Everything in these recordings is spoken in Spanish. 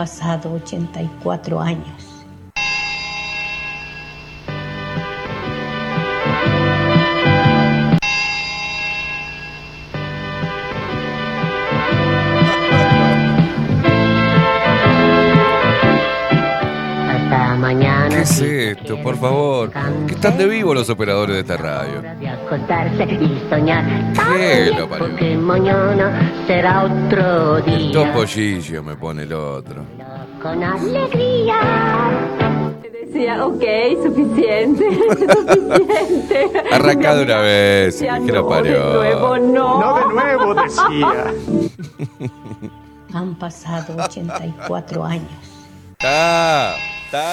pasado 84 años. Hasta mañana. ¿Qué es si esto? Por favor. Que están de vivo los operadores de esta radio. Acostarse y soñar. ¿Qué lo parió? Porque mañana será otro El día. topollillo me pone el otro. Con alegría. Decía, ok, suficiente, suficiente. Arranca de una vez, Decía, que lo no, parió. De nuevo, no. No de nuevo, decía. Han pasado 84 años. Está, está.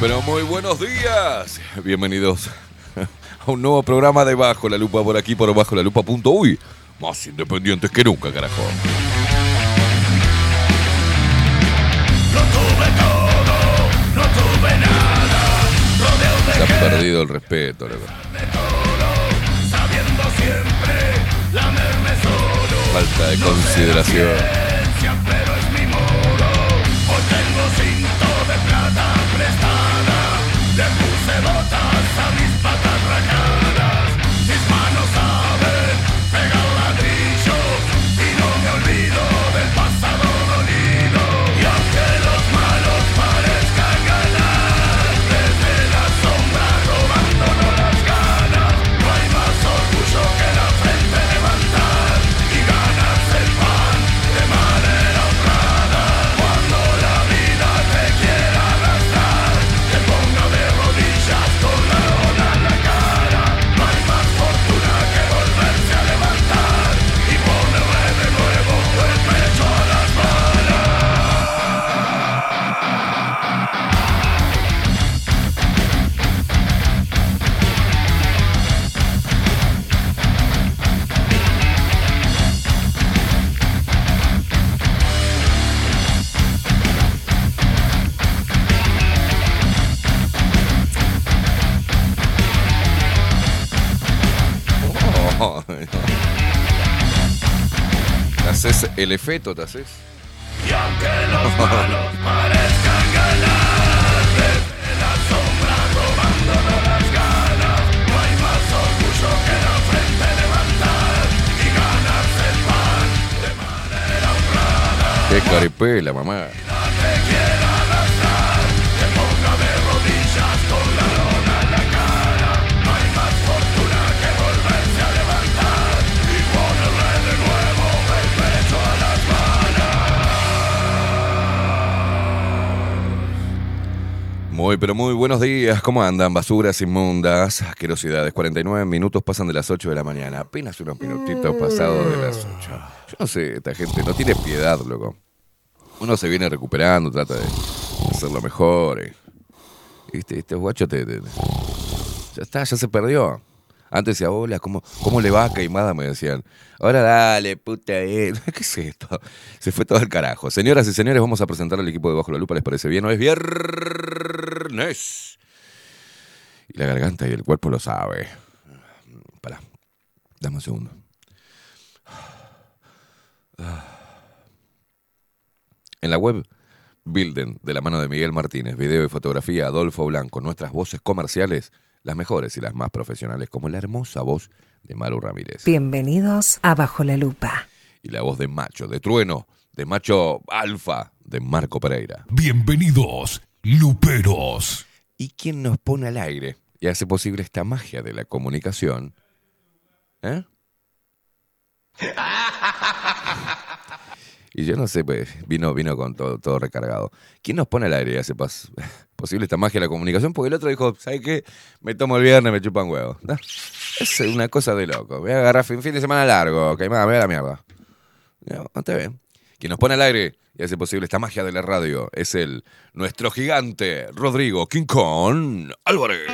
Pero muy buenos días. Bienvenidos a un nuevo programa de Bajo la Lupa por aquí, por Bajo la Lupa.uy. Más independientes que nunca, carajo. No tuve todo, no tuve nada, rodeado de Se ha perdido el respeto, loco. Falta de consideración. El efecto, te haces? Y aunque los malos parezcan ganar, desde la sombra robándonos las ganas, no hay más orgullo que la frente levantar y ganarse el pan de manera honrada. Qué caripela, mamá. Muy, pero muy buenos días. ¿Cómo andan? Basuras inmundas, asquerosidades. 49 minutos pasan de las 8 de la mañana. Apenas unos minutitos pasados de las 8. Yo no sé, esta gente no tiene piedad, loco. Uno se viene recuperando, trata de hacerlo mejor. eh. Este, este guacho te, te- Ya está, ya se perdió. Antes decía, hola, ¿cómo, ¿cómo le va, Caimada? Me decían. Ahora dale, puta. eh. ¿Qué es esto? Se fue todo al carajo. Señoras y señores, vamos a presentar al equipo de Bajo la Lupa. ¿Les parece bien? Hoy es viernes. Y la garganta y el cuerpo lo sabe. Pará. Dame un segundo. En la web Bilden, de la mano de Miguel Martínez, video y fotografía Adolfo Blanco, nuestras voces comerciales, las mejores y las más profesionales, como la hermosa voz de Maru Ramírez. Bienvenidos a Bajo la Lupa. Y la voz de Macho, de Trueno, de Macho Alfa, de Marco Pereira. Bienvenidos, Luperos. ¿Y quién nos pone al aire y hace posible esta magia de la comunicación? ¿Eh? Y yo no sé, pues, vino, vino con todo, todo recargado. ¿Quién nos pone al aire y hace pas- posible esta magia de la comunicación? Porque el otro dijo, ¿sabes qué? Me tomo el viernes, me chupan huevos. ¿no? Es una cosa de loco. Voy a agarrar fin, fin de semana largo, que más, me da la mierda. No, no está bien. Quien nos pone al aire y hace posible esta magia de la radio es el nuestro gigante Rodrigo King Kong Álvarez.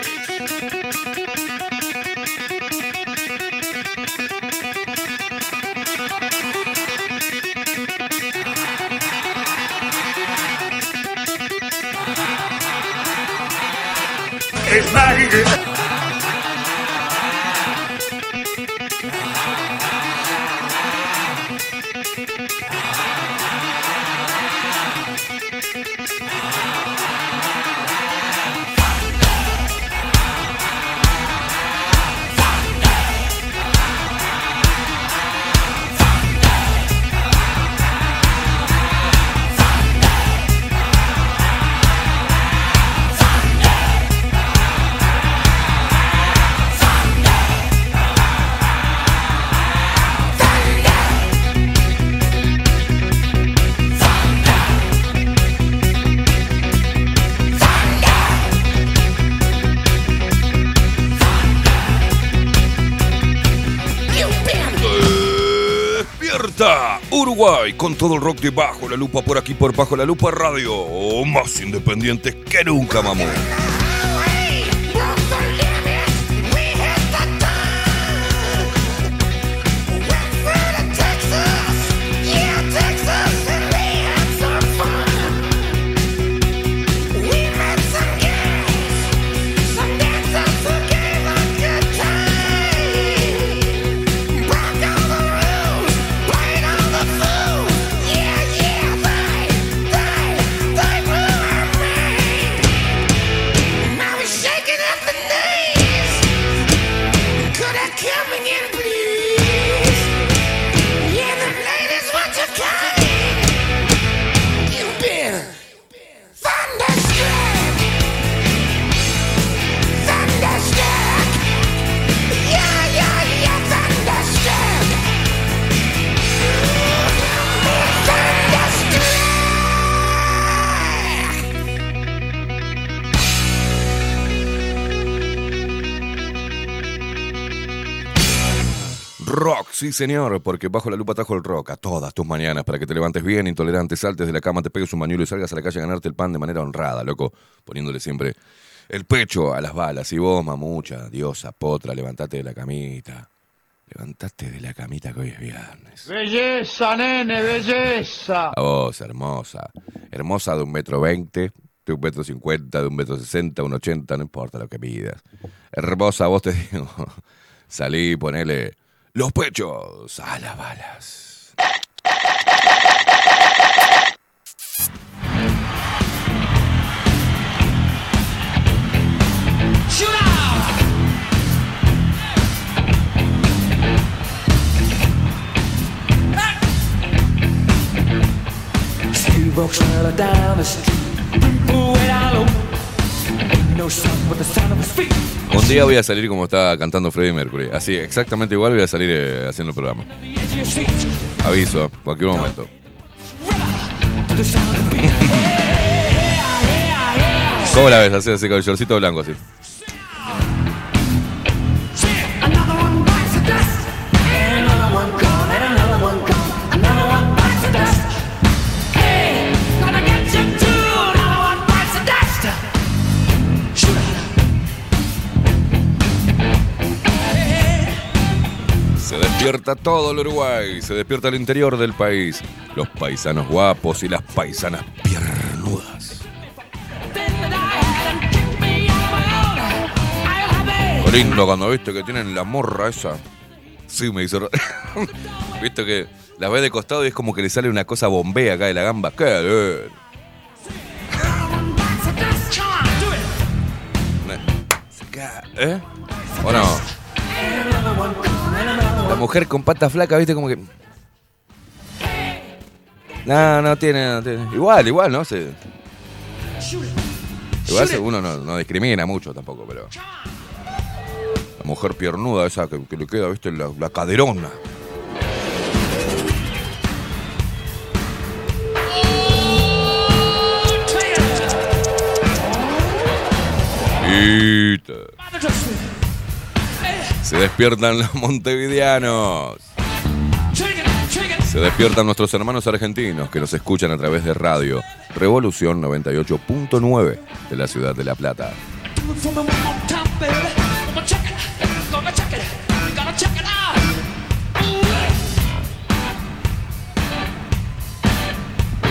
Es mágico. Uruguay con todo el rock de Bajo la Lupa por aquí por Bajo la Lupa Radio. Más independientes que nunca, mamón. Sí señor, porque bajo la lupa trajo el rock a todas tus mañanas para que te levantes bien, intolerante, saltes de la cama, te pegues un mañuelo y salgas a la calle a ganarte el pan de manera honrada, loco, poniéndole siempre el pecho a las balas. Y vos, mamucha, diosa, potra, levantate de la camita. Levantate de la camita que hoy es viernes. Belleza, nene, belleza. A vos, hermosa. Hermosa de un metro veinte, de un metro cincuenta, de un metro sesenta, un ochenta, no importa lo que pidas. Hermosa, vos te digo. Salí ponele los pechos a las balas. Steve walks right down the street. Way down low. Ain't Un día voy a salir como estaba cantando Freddie Mercury. Así, exactamente igual voy a salir eh, haciendo el programa. Aviso, cualquier momento. ¿Cómo la ves? Así, así, con el shortcito blanco, así. Despierta todo el Uruguay, se despierta el interior del país, los paisanos guapos y las paisanas piernudas. Qué lindo cuando viste que tienen la morra esa. Sí, me hizo. viste que la ve de costado y es como que le sale una cosa bombea acá de la gamba. ¡Qué bien! ¿Eh? ¿O no? La mujer con pata flaca, viste, como que. No, no tiene, no tiene. Igual, igual, ¿no? Se... Igual uno no, no discrimina mucho tampoco, pero. La mujer piernuda esa que, le queda, viste, la, la caderona. Te- Se despiertan los montevideanos. Se despiertan nuestros hermanos argentinos que nos escuchan a través de radio Revolución 98.9 de la ciudad de La Plata.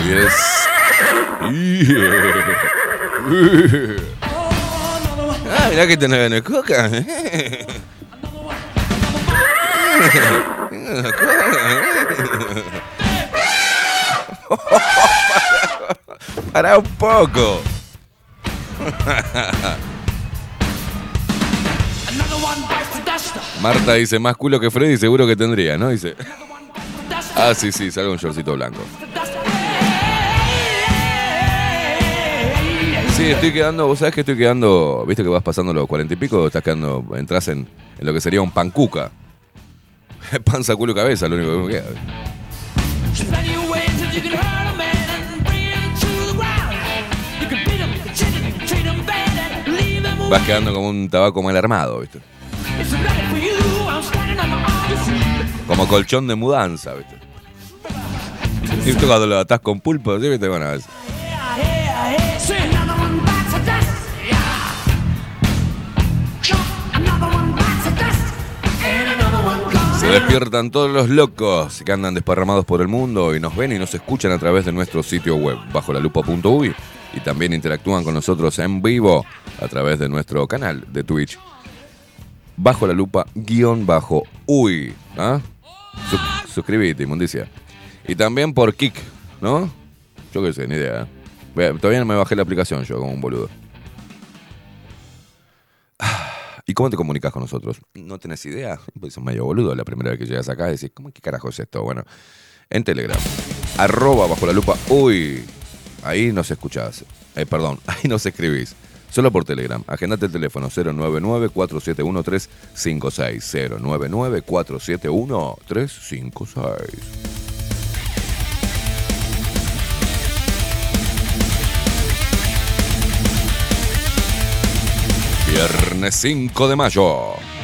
Yes. Yeah. Ah, mirá que tenés en coca. Para un poco. Marta dice, más culo que Freddy seguro que tendría, ¿no? Dice. Ah, sí, sí, salgo un shortcito blanco. Sí, estoy quedando, vos sabés que estoy quedando, viste que vas pasando los cuarenta y pico, estás quedando, entras en, en lo que sería un pancuca. Panza, culo y cabeza, lo único que me queda. Vas quedando como un tabaco mal armado, viste. Como colchón de mudanza, viste. ¿Viste cuando lo atás con pulpo? ¿sí? ¿Viste? Bueno, es- Despiertan todos los locos que andan desparramados por el mundo y nos ven y nos escuchan a través de nuestro sitio web, bajo la lupa.uy, y también interactúan con nosotros en vivo a través de nuestro canal de Twitch, bajo la lupa guion bajo uy. ¿ah? Sus- suscribite, inmundicia. Y también por Kik, ¿no? Yo qué sé, ni idea. ¿eh? Todavía no me bajé la aplicación yo como un boludo. ¿Y cómo te comunicas con nosotros? ¿No tenés idea? Pues sos medio boludo la primera vez que llegas acá y decís, ¿cómo qué carajo es esto? Bueno, en Telegram, arroba bajo la lupa, uy, ahí nos escuchás. Eh, perdón, ahí nos escribís. Solo por Telegram. Agendate el teléfono 099-471-356. 099-471-356. Viernes 5 de mayo.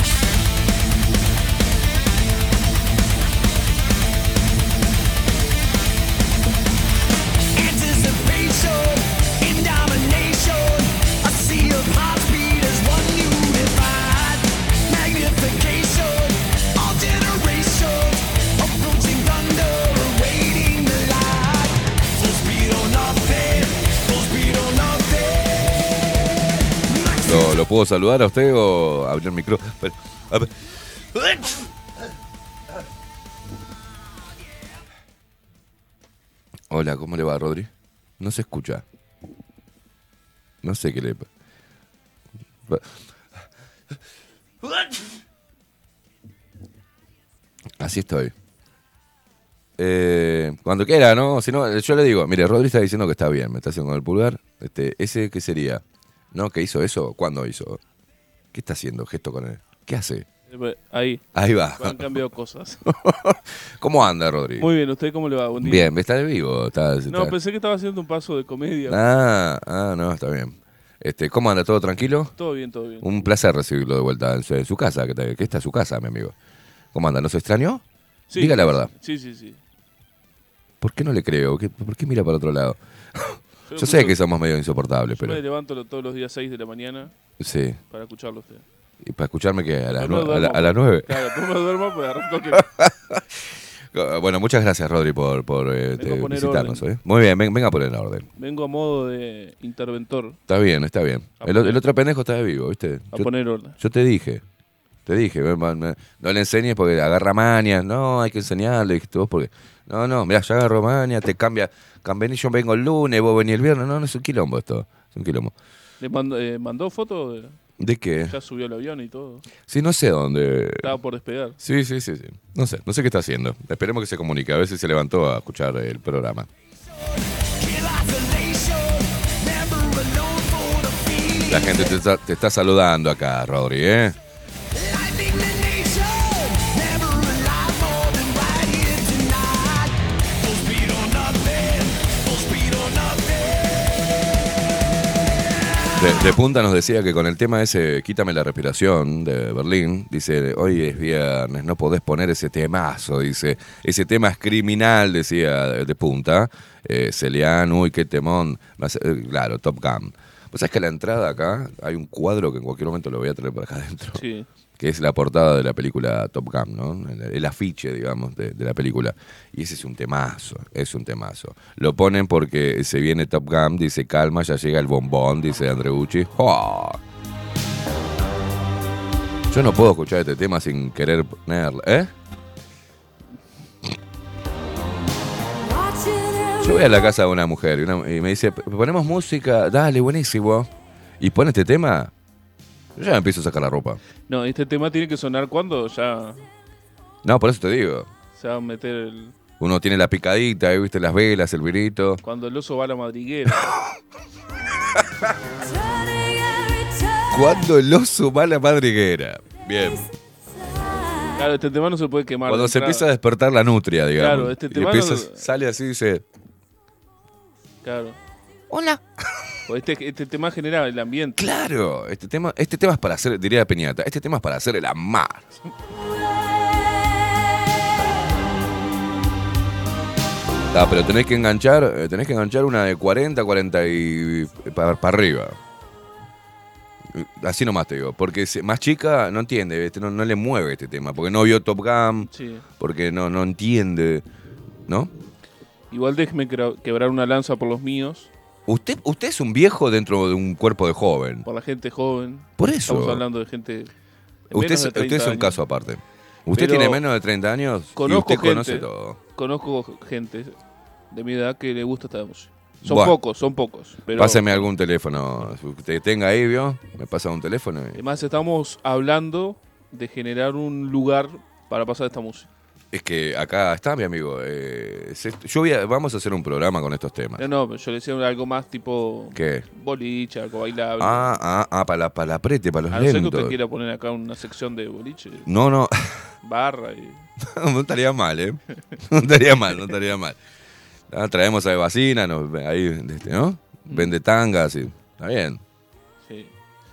¿Lo, puedo saludar a usted o abrir el micro? Hola, ¿cómo le va, Rodri? No se escucha. No sé qué le... pa- pa- Así estoy. Eh, cuando quiera, ¿no? Si no, yo le digo, mire, Rodri está diciendo que está bien, me está haciendo con el pulgar. Este, ¿Ese qué sería? ¿No? ¿Qué hizo eso? ¿Cuándo hizo? ¿Qué está haciendo gesto con él? ¿Qué hace? Ahí. Ahí va. Han cambiado cosas. ¿Cómo anda, Rodri? Muy bien, ¿usted cómo le va? Buen día. Bien, está de vivo. Está, No, está- pensé que estaba haciendo un paso de comedia. Ah, ah, no, está bien. Este, ¿Cómo anda? ¿Todo tranquilo? Todo bien, todo bien. Un placer recibirlo de vuelta en su, en su casa, que, que esta es su casa, mi amigo. ¿Cómo anda? ¿No se extrañó? Sí, Diga la verdad. Sí, sí, sí. ¿Por qué no le creo? ¿Qué- ¿Por qué mira para otro lado? Yo Yo sé que somos medio insoportables, Yo me pero... levanto lo- todos los días 6 de la mañana Sí. para escucharlo a usted. ¿Y para escucharme que a las, nue- a la- a las nueve? Claro, después me duermo, pues arranco que... Bueno, muchas gracias, Rodri, por, por eh, te- visitarnos. ¿eh? Muy bien, ven- venga a poner en orden. Vengo a modo de interventor Está bien, está bien. El, otro pendejo está de vivo, ¿viste? a Yo, poner orden. yo te dije, te dije, me- no le enseñes porque agarra mañas, no, hay que enseñarle, dijiste vos, porque... No, no, mira, ya agarro maña, te cambia, cambié, yo vengo el lunes, vos venís el viernes, no, no, es un quilombo esto, es un quilombo. ¿Le mandó, eh, mandó foto? De... ¿De qué? Ya subió el avión y todo. Sí, no sé dónde... Estaba por despegar. Sí, sí, sí, sí. No sé, no sé qué está haciendo. Esperemos que se comunique, a ver si se levantó a escuchar el programa. La gente te está, te está saludando acá, Rodri, ¿eh? De, punta nos decía que con el tema ese, quítame la respiración de Berlín, dice, hoy es viernes, no podés poner ese temazo, dice, ese tema es criminal, decía de punta, eh, Celian, uy, qué temón, eh, claro, Top Gun. Pues sabes que la entrada acá hay un cuadro que en cualquier momento lo voy a traer por acá adentro, Sí. Que es la portada de la película Top Gun, ¿no? El, afiche, digamos, de, la película. Y ese es un temazo, es un temazo. Lo ponen porque se viene Top Gun, dice calma, ya llega el bombón, dice Andreucci. ¡Oh! Yo no puedo escuchar este tema sin querer ponerlo, ¿eh? Yo voy a la casa de una mujer y, me dice, ponemos música, dale, buenísimo. Y pone este tema, yo ya empiezo a sacar la ropa. No, este tema tiene que sonar cuando ya No, por eso te digo. se va a meter el... Uno tiene la picadita, ahí viste las velas, el virito. Cuando el oso va a la madriguera. Cuando el oso va a la madriguera. Bien. Claro, este tema no se puede quemar. Cuando se entrada. empieza a despertar la nutria, digamos. Claro, este Y tema empieza- no- sale así y dice, Claro. Hola. Este, este tema genera el ambiente. claro, este tema, este tema es para hacer, diría Peñata, este tema es para hacer el amar. Ah, pero tenés que enganchar, eh, tenés que enganchar una de 40, 40 y para, arriba. Así nomás te digo, porque más chica no entiende, ¿viste? No, no le mueve este tema, porque no vio Top Gun, Sí. porque no, no entiende, ¿no? Igual déjeme quebra- quebrar una lanza por los míos, Usted, usted es un viejo dentro de un cuerpo de joven. por la gente joven. Por eso. Estamos hablando de gente. Usted, es- de usted 30 es un años. caso aparte. Usted Pero tiene menos de 30 años y Conozco usted conoce gente. todo. Conozco gente de mi edad que le gusta esta música. Son pocos, son pocos. Pero Páseme algún teléfono. Usted tenga ahí, ¿vio? Me pasa un teléfono. y- Además, estamos hablando de generar un lugar para pasar esta música. Es que acá está mi amigo. eh, se- yo voy a- vamos a hacer un programa con estos temas. No, no, yo le decía algo más tipo ¿Qué? boliche, algo bailable. Ah, ah, ah, para la, para la prete, para los a no ser que lentos. usted quiera poner acá una sección de boliche, No, no. barra y... no estaría mal, ¿eh? No estaría mal, no estaría mal. Ah, traemos a Evacina, nos, ahí, este, ¿no? Vende tangas y. Está bien. Sí.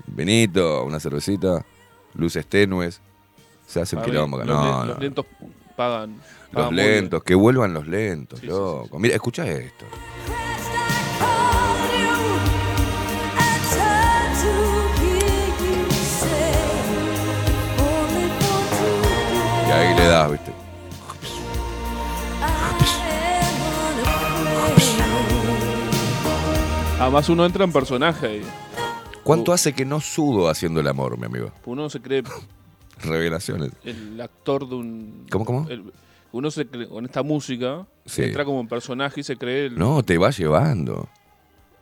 Vinito, una cervecita, luces tenues. Se hace un A ver, quilombo acá. los, No, len- no. los lentos pagan. Los pagan bien. lentos, que vuelvan los lentos, Sí, sí, loco. Mira, escucha esto. Y ahí le das, ¿viste? Además uno entra en personaje ahí. ¿Cuánto hace que no sudo haciendo el amor, mi amigo? Uno se cree Revelaciones. el actor de un... ¿Cómo, cómo? el- uno se cree, con esta música Sí. entra como en personaje y se cree el... No, te va llevando.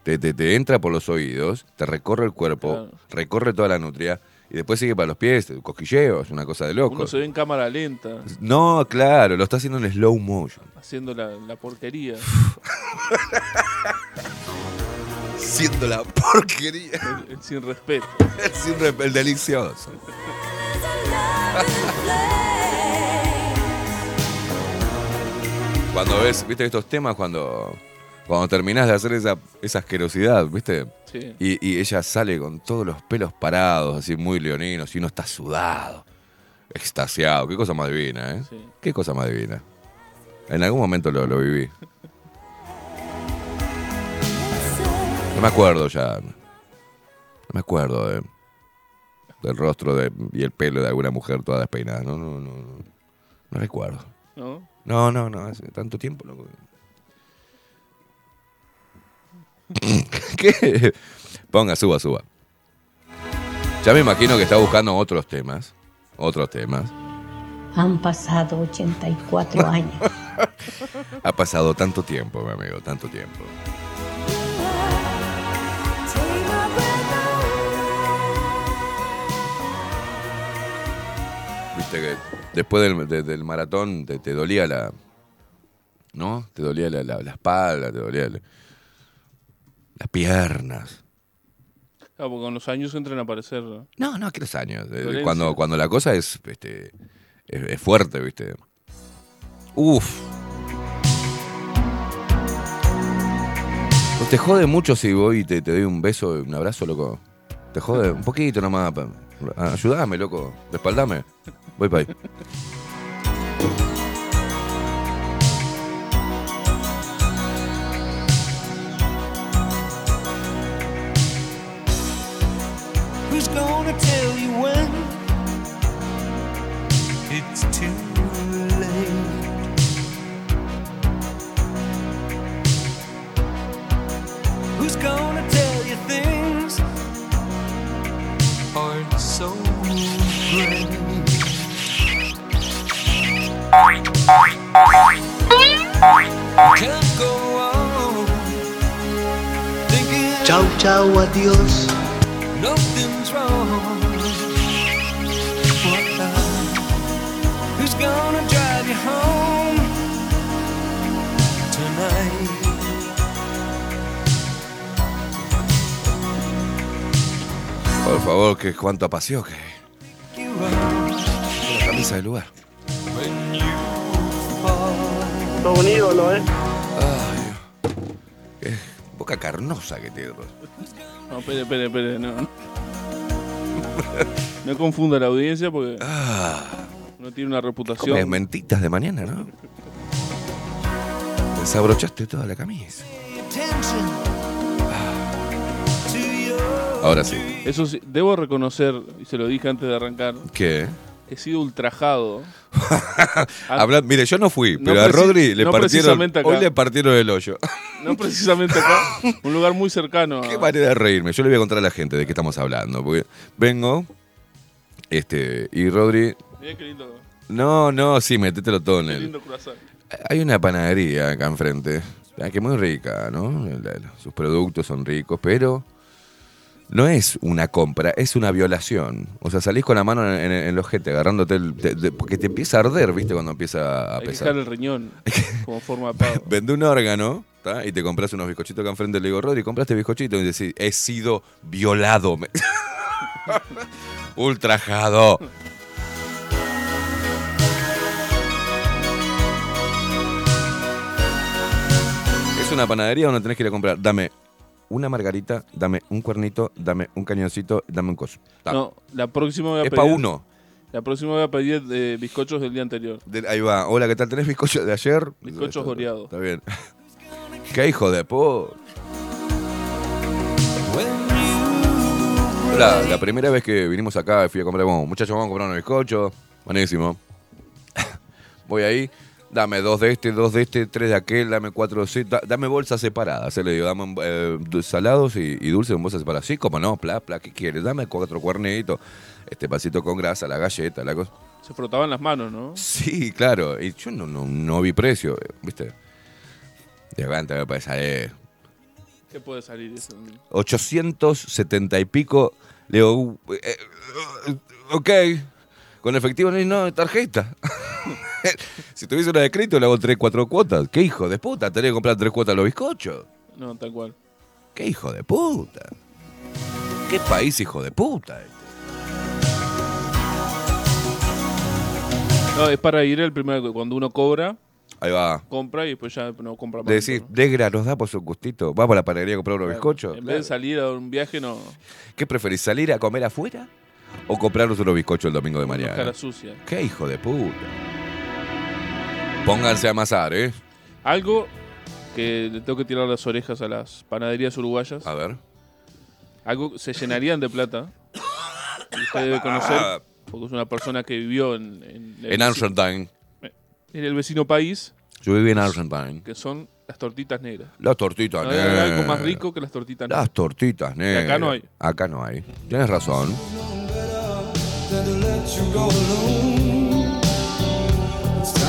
Te, te, te entra por los oídos, te recorre el cuerpo, Claro. recorre toda la nutria y después sigue para los pies, cosquilleos, una cosa de loco. Uno se ve en cámara lenta, No, claro, lo está haciendo en slow motion. haciendo la, la porquería. Siendo la porquería. el, el sin respeto. El, sin rep- el delicioso. Cuando ves, viste estos temas cuando Cuando terminás de hacer esa, esa asquerosidad, ¿viste? Sí. Y, y ella sale con todos los pelos parados, así muy leoninos, y uno está sudado, extasiado. Qué cosa más divina, ¿eh? Sí. Qué cosa más divina. En algún momento lo, lo viví. No me acuerdo ya. No me acuerdo de- del rostro de, y el pelo de alguna mujer toda despeinada. No, no, no. No, no recuerdo. ¿No? No, no, no. Hace tanto tiempo. loco. ¿Qué? Ponga, suba, suba. Ya me imagino que está buscando otros temas. Otros temas. Han pasado 84 años. Ha pasado tanto tiempo, mi amigo, tanto tiempo. Viste que después del, de- del maratón te, te dolía la. ¿No? Te dolía la, la- la espalda, te dolía la- las piernas. Claro, porque con los años entran a aparecer. No, no, que los años. Eh. Cuando, cuando la cosa es, este, es, es fuerte, ¿viste? Uf. Pues te jode mucho si voy y te, te doy un beso, un abrazo, loco. Te jode un poquito nomás. pa- Ayúdame, loco. Respaldame. Para ahí. Who's gonna tell you when it's too late? Who's gonna tell you things aren't so great? Chau, chau, adiós. Nothing's wrong. Who's gonna drive you home tonight? Por favor, que cuánto pasión que la camisa del lugar. Todo un ídolo, ¿eh? Ay, qué boca carnosa que tiene. No, espere, espere, espere. No, no. No confunda la audiencia porque Ah, no tiene una reputación. mentitas de mañana, ¿no? Desabrochaste toda la camisa. Your Ahora sí. Eso sí, debo reconocer, y se lo dije antes de arrancar, ¿Qué? He sido ultrajado. Habla- mire, yo no fui, No pero a Rodri le no partieron. Hoy le partieron el hoyo. No precisamente acá, un lugar muy cercano. Qué manera de reírme. Yo le voy a contar a la gente de qué estamos hablando. Porque vengo, este, y Rodri. Mirá qué lindo, No, no, sí, metételo todo en qué el. lindo croissant. Hay una panadería acá enfrente, ah, que es muy rica, ¿no? Sus productos son ricos, pero no es una compra, es una violación. O sea, salís con la mano en, en- en el ojete, agarrándote el. te- te- porque te empieza a arder, ¿viste? Cuando empieza a Hay que pesar. dejar el riñón como forma de pago. Vende un órgano ¿tá? y te compras unos bizcochitos acá enfrente. Le digo, Rodri, compraste bizcochitos. Y decís, he sido violado. Ultrajado. Es una panadería donde tenés que ir a comprar. Dame una margarita, dame un cuernito, dame un cañoncito, dame un coso. Ta. No, la próxima voy a es pedir. para uno. La próxima voy a pedir de bizcochos del día anterior. De- ahí va. Hola, ¿qué tal? ¿Tenés bizcocho de ayer? Bizcochos Está- oreados. Está bien. ¿Qué hijo de po? La, la primera vez que vinimos acá fui a comprar, bueno, muchachos, vamos a comprar unos bizcochos. Buenísimo. Voy ahí, dame dos de este, dos de este, tres de aquel, dame cuatro de da- dame bolsas separadas. Se le digo, dame eh, salados y, y dulces en bolsas separadas. Sí, como no, pla, pla, ¿qué quieres? Dame cuatro cuernitos, este pasito con grasa, la galleta, la cosa. Se frotaban las manos, ¿no? Sí, claro. Y yo no, no, no vi precio, ¿viste? De aguanta, me puede salir ¿Qué puede salir eso? 870 y pico. Le digo, eh, eh, ok. Con efectivo no, no, tarjeta. si tuviese una de crédito, le hago 3, 4 cuotas. ¿Qué hijo de puta? Tenía que comprar 3 cuotas los bizcochos. No, tal cual. ¿Qué hijo de puta? ¿Qué país hijo de puta? este? No, es para ir el primer cuando uno cobra, Ahí va. compra y después ya no compra más. De decir, Degra, ¿nos da por su gustito? ¿Vamos a la panadería a comprar unos bizcochos? En vez de salir a un viaje, no. ¿Qué preferís, salir a comer afuera o comprarnos unos bizcochos el domingo de mañana? Cara sucia. Qué hijo de puta. Pónganse a amasar, ¿eh? Algo que le tengo que tirar las orejas a las panaderías uruguayas. A ver. Algo se llenarían de plata. Y usted debe conocer, porque es una persona que vivió en, en, En Argentine. en el vecino país, Yo viví en Argentine. que son las tortitas negras. Las tortitas No hay negras. algo más rico que las tortitas Las negras. tortitas negras. acá no hay. Acá no hay. Tienes razón.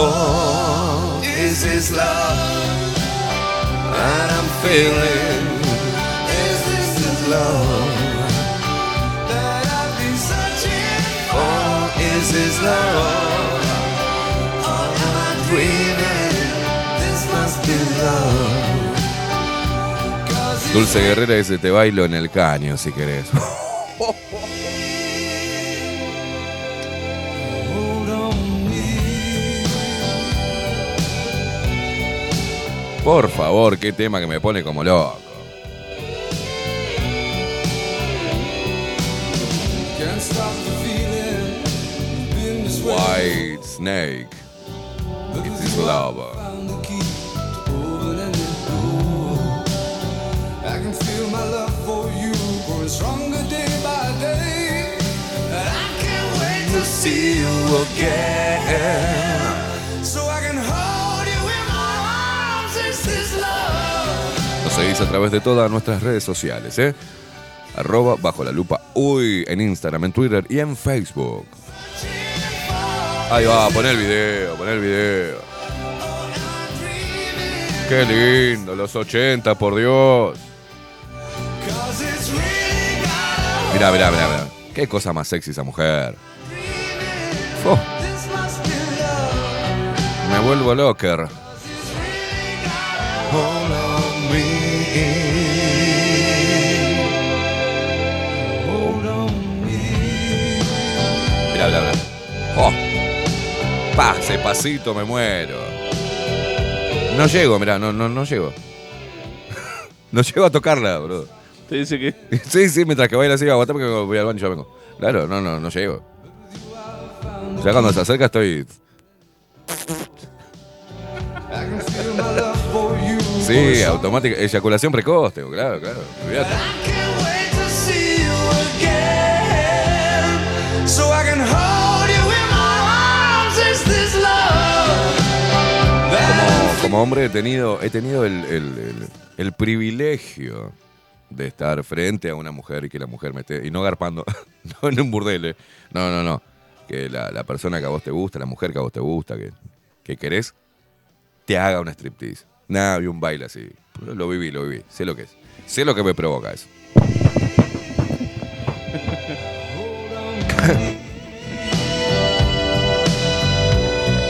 anymore. Is this love that I'm feeling? Is this the love that I've been searching for? Is this love? Or am I dreaming? This must be love. Dulce Guerrera dice, te bailo en el caño si querés. Por favor, qué tema que me pone como loco. White Snake. It is love. Found the key seguís a través de todas nuestras redes sociales, ¿eh? Arroba bajo la lupa uy en Instagram, en Twitter y en Facebook. Ahí va, pon el video, pon el video. Qué lindo, los 80, por Dios. Mirá, mirá, mirá, mirá. Qué cosa más sexy esa mujer. Oh, me vuelvo locker. Mirá, mirá, mirá. Oh. Pase, pasito, me muero. No llego, mirá, no, no, no llego. No llego a tocarla, bro. Te dice que Sí, sí, mientras que baila así, aguantame que voy al baño y ya vengo. Claro, no, no, no llego. Ya cuando se acerca estoy. Sí, automática. Eyaculación precoz, tengo, claro, claro. Olvídate. Como, hombre he tenido, he tenido el, el- privilegio de estar frente a una mujer y que la mujer me esté. Y no garpando, no en un burdel, eh. No, no, no. Que la, la persona que a vos te gusta, la mujer que a vos te gusta, que, que querés, te haga un striptease. Nada, vi un baile así. Lo viví, lo viví. Sé lo que es. Sé lo que me provoca eso.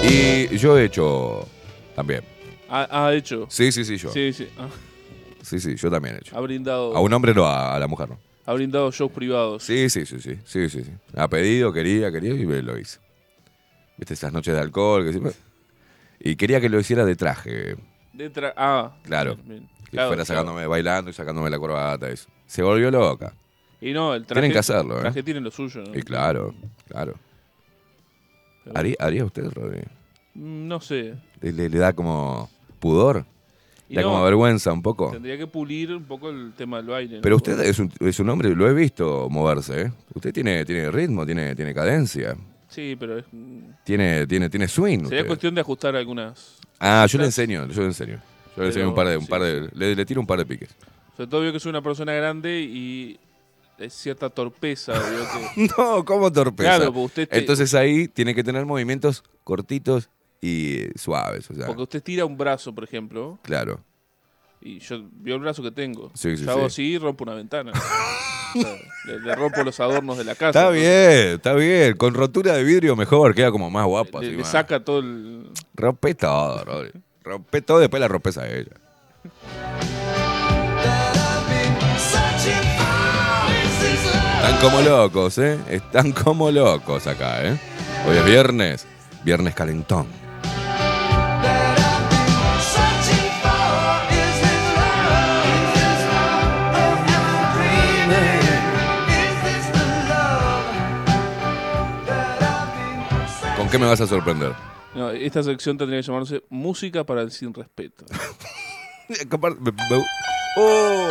y yo he hecho también. Ha, ha hecho. Sí, sí, sí, yo. Sí, sí. Ah, Sí, sí, yo también he hecho. ha brindado. A un hombre no, a, a la mujer no. Ha brindado shows privados. Sí, sí, sí, sí, sí, sí, sí. Ha pedido, quería, quería y lo hice. Viste esas noches de alcohol que siempre... Y quería que lo hiciera de traje, De tra- ah, claro. bien, bien. Que Claro, fuera claro. sacándome, bailando y sacándome la corbata. Eso. Se volvió loca. Y no, el traje. Tienen que hacerlo, ¿eh? El traje tiene lo suyo, ¿no? Y claro, claro. Pero- ¿Haría, haría usted, Rodri? Mm, No sé. ¿Le, le- le da como pudor? Y ¿Le da no, como vergüenza un poco? Tendría que pulir un poco el tema del baile. ¿no? Pero usted es un, es un hombre, lo he visto moverse, ¿eh? Usted tiene, tiene ritmo, tiene, tiene cadencia, Sí, pero es. tiene, tiene, tiene swing. Sería usted. cuestión de ajustar algunas. Ah, yo le enseño, yo le enseño. Yo Pero, le enseño un par de, un sí, par de, le, le tiro un par de piques. Sobre todo veo que soy una persona grande y es cierta torpeza. que- No, ¿cómo torpeza? Claro, porque usted te- Entonces ahí tiene que tener movimientos cortitos y suaves. O sea, porque usted tira un brazo, por ejemplo, claro. y yo veo el brazo que tengo. Sí, sí, yo hago sí. así y rompo una ventana. O sea, le, le rompo los adornos de la casa. Está bien, está bien. Con rotura de vidrio mejor, queda como más guapa. Le, así, le más. saca todo el. Rompe todo, Rodri. Rompe todo, después la rompes a ella. Están como locos, ¿eh? Están como locos acá, ¿eh? Hoy es viernes, viernes calentón. Qué me vas a sorprender? No, esta sección tendría que llamarse Música para el sin respeto. ¡Oh!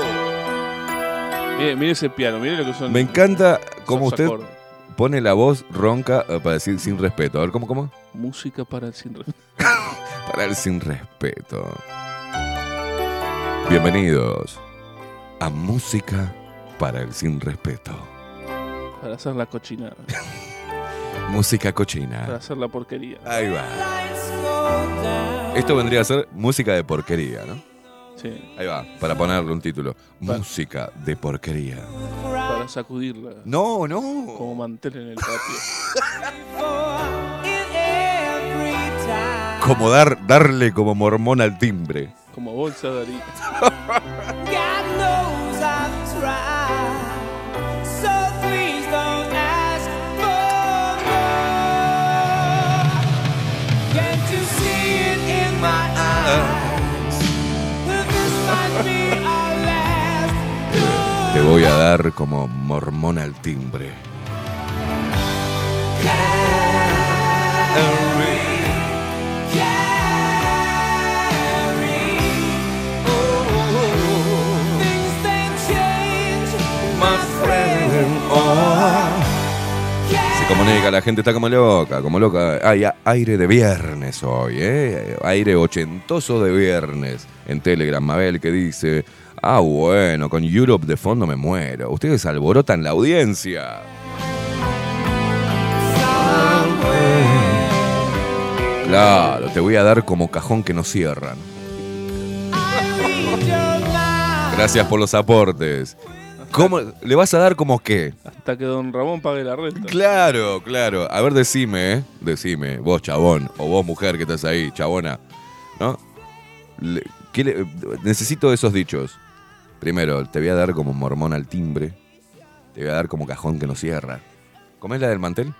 Mire, mire ese piano, mire lo que son. Me encanta cómo usted acordes. pone la voz ronca eh, para decir sin respeto. A ver, ¿cómo, cómo? Música para el sin respeto. Para el sin respeto. Bienvenidos a Música para el sin respeto. Para hacer la cochinada. Música Para cochina. hacer la porquería. Ahí va. Esto vendría a ser música de porquería, ¿no? Sí. Ahí va, para ponerle un título. Música de porquería. Para sacudirla. No, no. Como mantel en el patio. Como dar, darle como mormón al timbre. Como bolsa de harina. Te voy a dar como mormón al timbre. Se comunica, la gente está como loca, como loca. Hay aire de viernes hoy, ¿eh? Aire ochentoso de viernes. En Telegram, Mabel que dice, ah, bueno, con Europe de fondo me muero. Ustedes alborotan la audiencia. Claro, te voy a dar como cajón que no cierran. Gracias por los aportes. ¿Cómo, ¿Le vas a dar como qué? Hasta que don Ramón pague la renta. Claro, claro. A ver, decime, ¿eh? Decime, vos chabón, o vos mujer que estás ahí, chabona, ¿no? Le- ¿qué le- necesito esos dichos. Primero, te voy a dar como mormón al timbre. Te voy a dar como cajón que no cierra. ¿Cómo es la del mantel?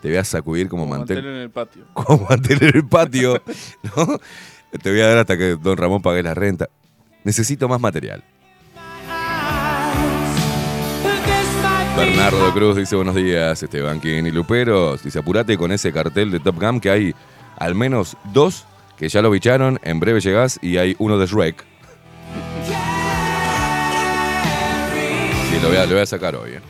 Te voy a sacudir como, Como mantel. mantel en el patio. Como mantel en el patio. ¿no? Te voy a dar hasta que don Ramón pague la renta. Necesito más material. Bernardo Cruz dice buenos días, Esteban y Luperos. Dice apurate con ese cartel de Top Gun que hay al menos dos que ya lo bicharon, en breve llegás y hay uno de Shrek. Sí, lo voy a, lo voy a sacar hoy. eh.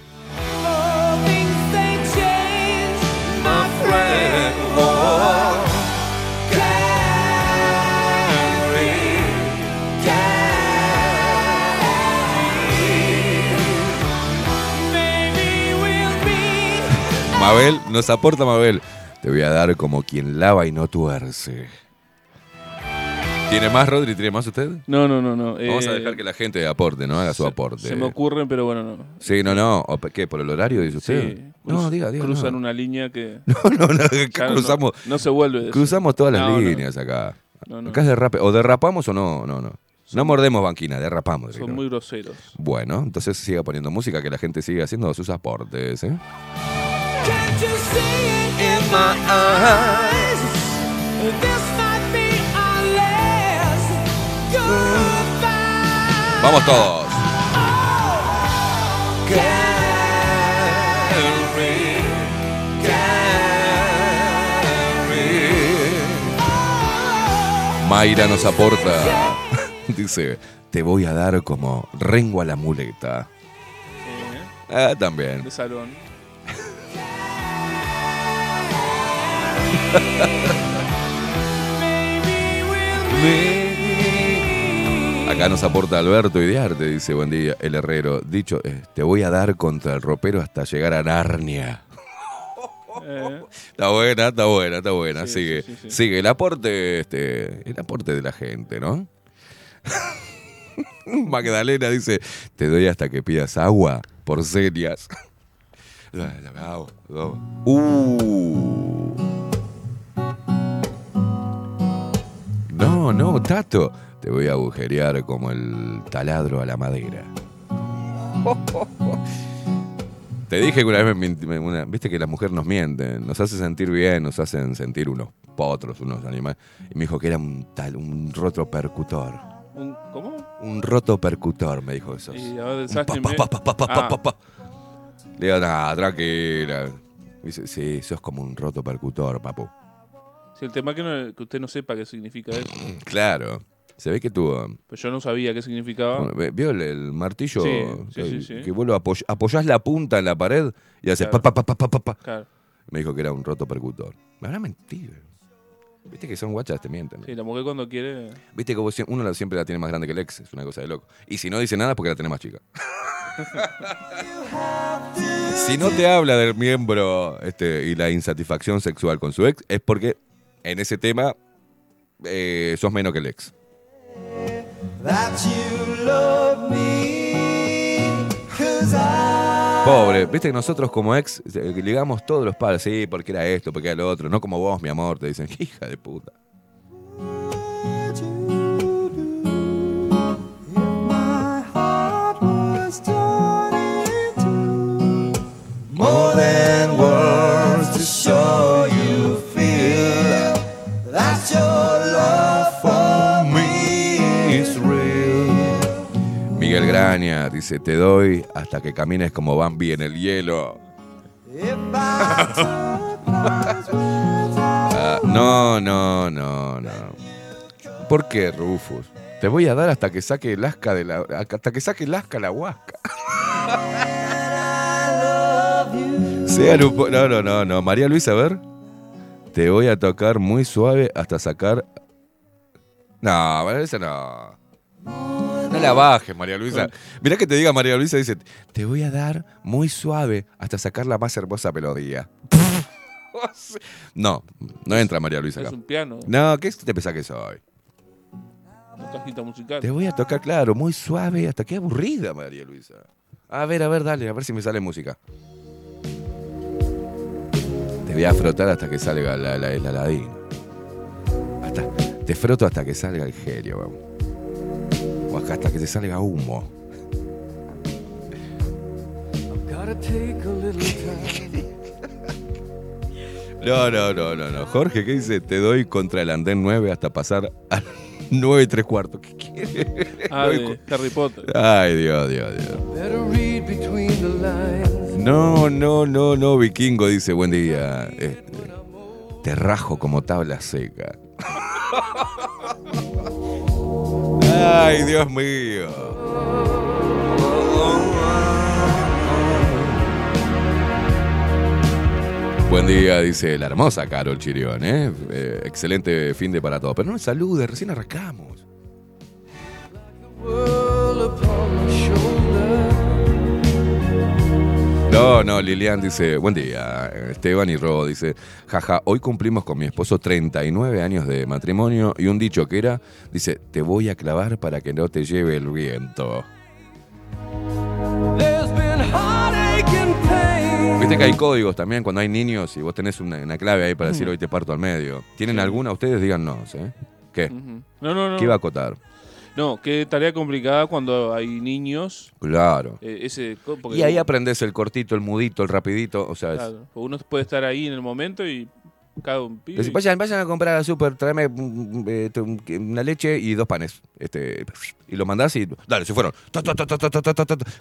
Mabel, nos aporta Mabel. Te voy a dar como quien lava y no tuerce. ¿Tiene más, Rodri? ¿Tiene más usted? No, no, no, no. Vamos a eh, dejar que la gente aporte, ¿no? Haga su aporte. Se me ocurren, pero bueno, no. Sí, no, no. ¿O ¿Qué? ¿Por el horario, dice usted? Sí. No, diga, diga. Cruzan no. una línea que. No, no, no, cruzamos, No, se vuelve eso. cruzamos todas las No, líneas acá. No, no. Acá es derrape. O derrapamos o no, no, no. No mordemos banquina, derrapamos. Son muy groseros. Bueno, entonces siga poniendo música, que la gente siga haciendo sus aportes, ¿eh? Vamos todos. Mayra nos aporta. Dice, te voy a dar como rengo a la muleta. Ah, también. De salón. Acá nos aporta Alberto Idiarte, dice, buen día, el herrero. Dicho, eh, te voy a dar contra el ropero hasta llegar a Narnia. Eh, Está buena, está buena, está buena. Sí, sigue, sí, sí, sí. sigue el aporte, este, el aporte de la gente, ¿no? Magdalena dice, te doy hasta que pidas agua por agua. Uh. No, no, Tato. Te voy a agujerear como el taladro a la madera. Te dije que una vez me me- una- viste que las mujeres nos mienten, nos hace sentir bien, nos hacen sentir unos potros, unos animales. Y me dijo que era un tal, un roto percutor. un- ¿Cómo? Un roto percutor, me dijo eso. Y me- pa, pa, Ah. Le digo, nada, tranquila. Me Dice, sí, sos como un roto percutor, papu. Sí, el tema es que, no- que usted no sepa qué significa eso. Claro. Se ve que tuvo. Pero yo no sabía qué significaba. Bueno, ¿Vio el, el martillo? Sí, sí, que, sí, sí. que vos lo apoy- apoyás la punta en la pared y haces Claro. pa, pa, pa, pa, pa, pa. Claro. Me dijo que era un roto percutor. Me habrá mentido. Viste que son guachas, te mienten. ¿no? Sí, la mujer cuando quiere. Viste que vos uno siempre la tiene más grande que el ex. Es una cosa de loco. Y si no dice nada, es porque la tiene más chica. si no te habla del miembro este, y la insatisfacción sexual con su ex, es porque en ese tema eh, sos menos que el ex. Pobre, viste que nosotros como ex eh, ligamos todos los palos, sí, porque era esto, porque era lo otro, no como vos, mi amor, te dicen, hija de puta. more than Dice, te doy hasta que camines como Bambi en el hielo. Ah, no, no, no, no. ¿Por qué, Rufus? Te voy a dar hasta que saque el asca de la. hasta que saque el asca la huasca. Sean un No, no, no, no. María Luisa, a ver. Te voy a tocar muy suave hasta sacar. No, María Luisa no. La bajes, María Luisa. Mirá que te diga María Luisa, dice, te voy a dar muy suave hasta sacar la más hermosa melodía. No, no entra María Luisa Es acá. un piano, No, ¿qué te pensás que soy? una cajita musical. Te voy a tocar, claro, muy suave, hasta qué aburrida, María Luisa. A ver, a ver, dale, a ver si me sale música. Te voy a frotar hasta que salga la, la, el Aladín. Hasta, te froto hasta que salga el genio, vamos. O acá hasta que te salga humo. No, no, no, no, no. Jorge, ¿qué dice? Te doy contra el andén 9 hasta pasar al 9 y 3 cuartos. ¿Qué quiere? Ah, de Harry Potter. Ay, Dios, Dios, Dios. No, no, no, no, vikingo dice, buen día. Este, te rajo como tabla seca. Ay, Dios mío. Buen día, dice la hermosa Carol Chirión, ¿eh? Eh, excelente fin de para todos. Pero no me salude, recién arrancamos. No, no, Lilian dice, buen día. Esteban y Ro dice, jaja, hoy cumplimos con mi esposo 39 años de matrimonio y un dicho que era, dice, te voy a clavar para que no te lleve el viento. Viste que hay códigos también cuando hay niños y vos tenés una, una clave ahí para decir hoy te parto al medio. ¿Tienen alguna? Ustedes díganos, ¿eh? ¿Qué? No, no, no. ¿Qué iba a acotar? No, qué tarea complicada cuando hay niños. Claro. Eh, ese, y ahí aprendes el cortito, el mudito, el rapidito. O sea, claro, uno puede estar ahí en el momento y cada un pibe. Vayan, vayan a comprar al super, tráeme mm, mm, este, una leche y dos panes. Este, y lo mandás y. Dale, se fueron.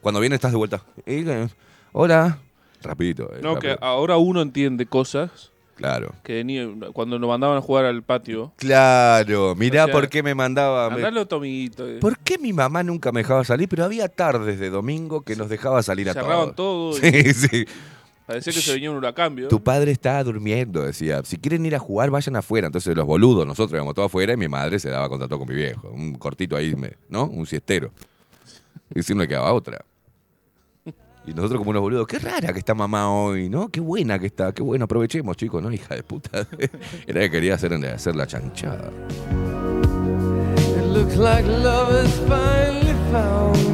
Cuando viene estás de vuelta. Eh, Hola. Rapidito. Eh, no, que ahora uno entiende cosas Claro. que de niño- cuando nos mandaban a jugar al patio. Claro. Mirá O sea, por qué me mandaba. Andalo, Tomito. eh. ¿Por qué mi mamá nunca me dejaba salir? Pero había tardes de domingo que nos dejaba salir a Cerraban todos. todo. y Sí, sí. Parecía que se venía un huracán, ¿vio? Tu padre está durmiendo, decía. Si quieren ir a jugar, vayan afuera. Entonces los boludos, nosotros íbamos todos afuera y mi madre se daba contacto con mi viejo. Un cortito ahí, ¿no? Un siestero. Y si no le quedaba otra. Y nosotros como unos boludos, qué rara que está mamá hoy, ¿no? Qué buena que está, qué bueno, aprovechemos, chicos, ¿no? Hija de puta. Era que quería hacer, hacer la chanchada.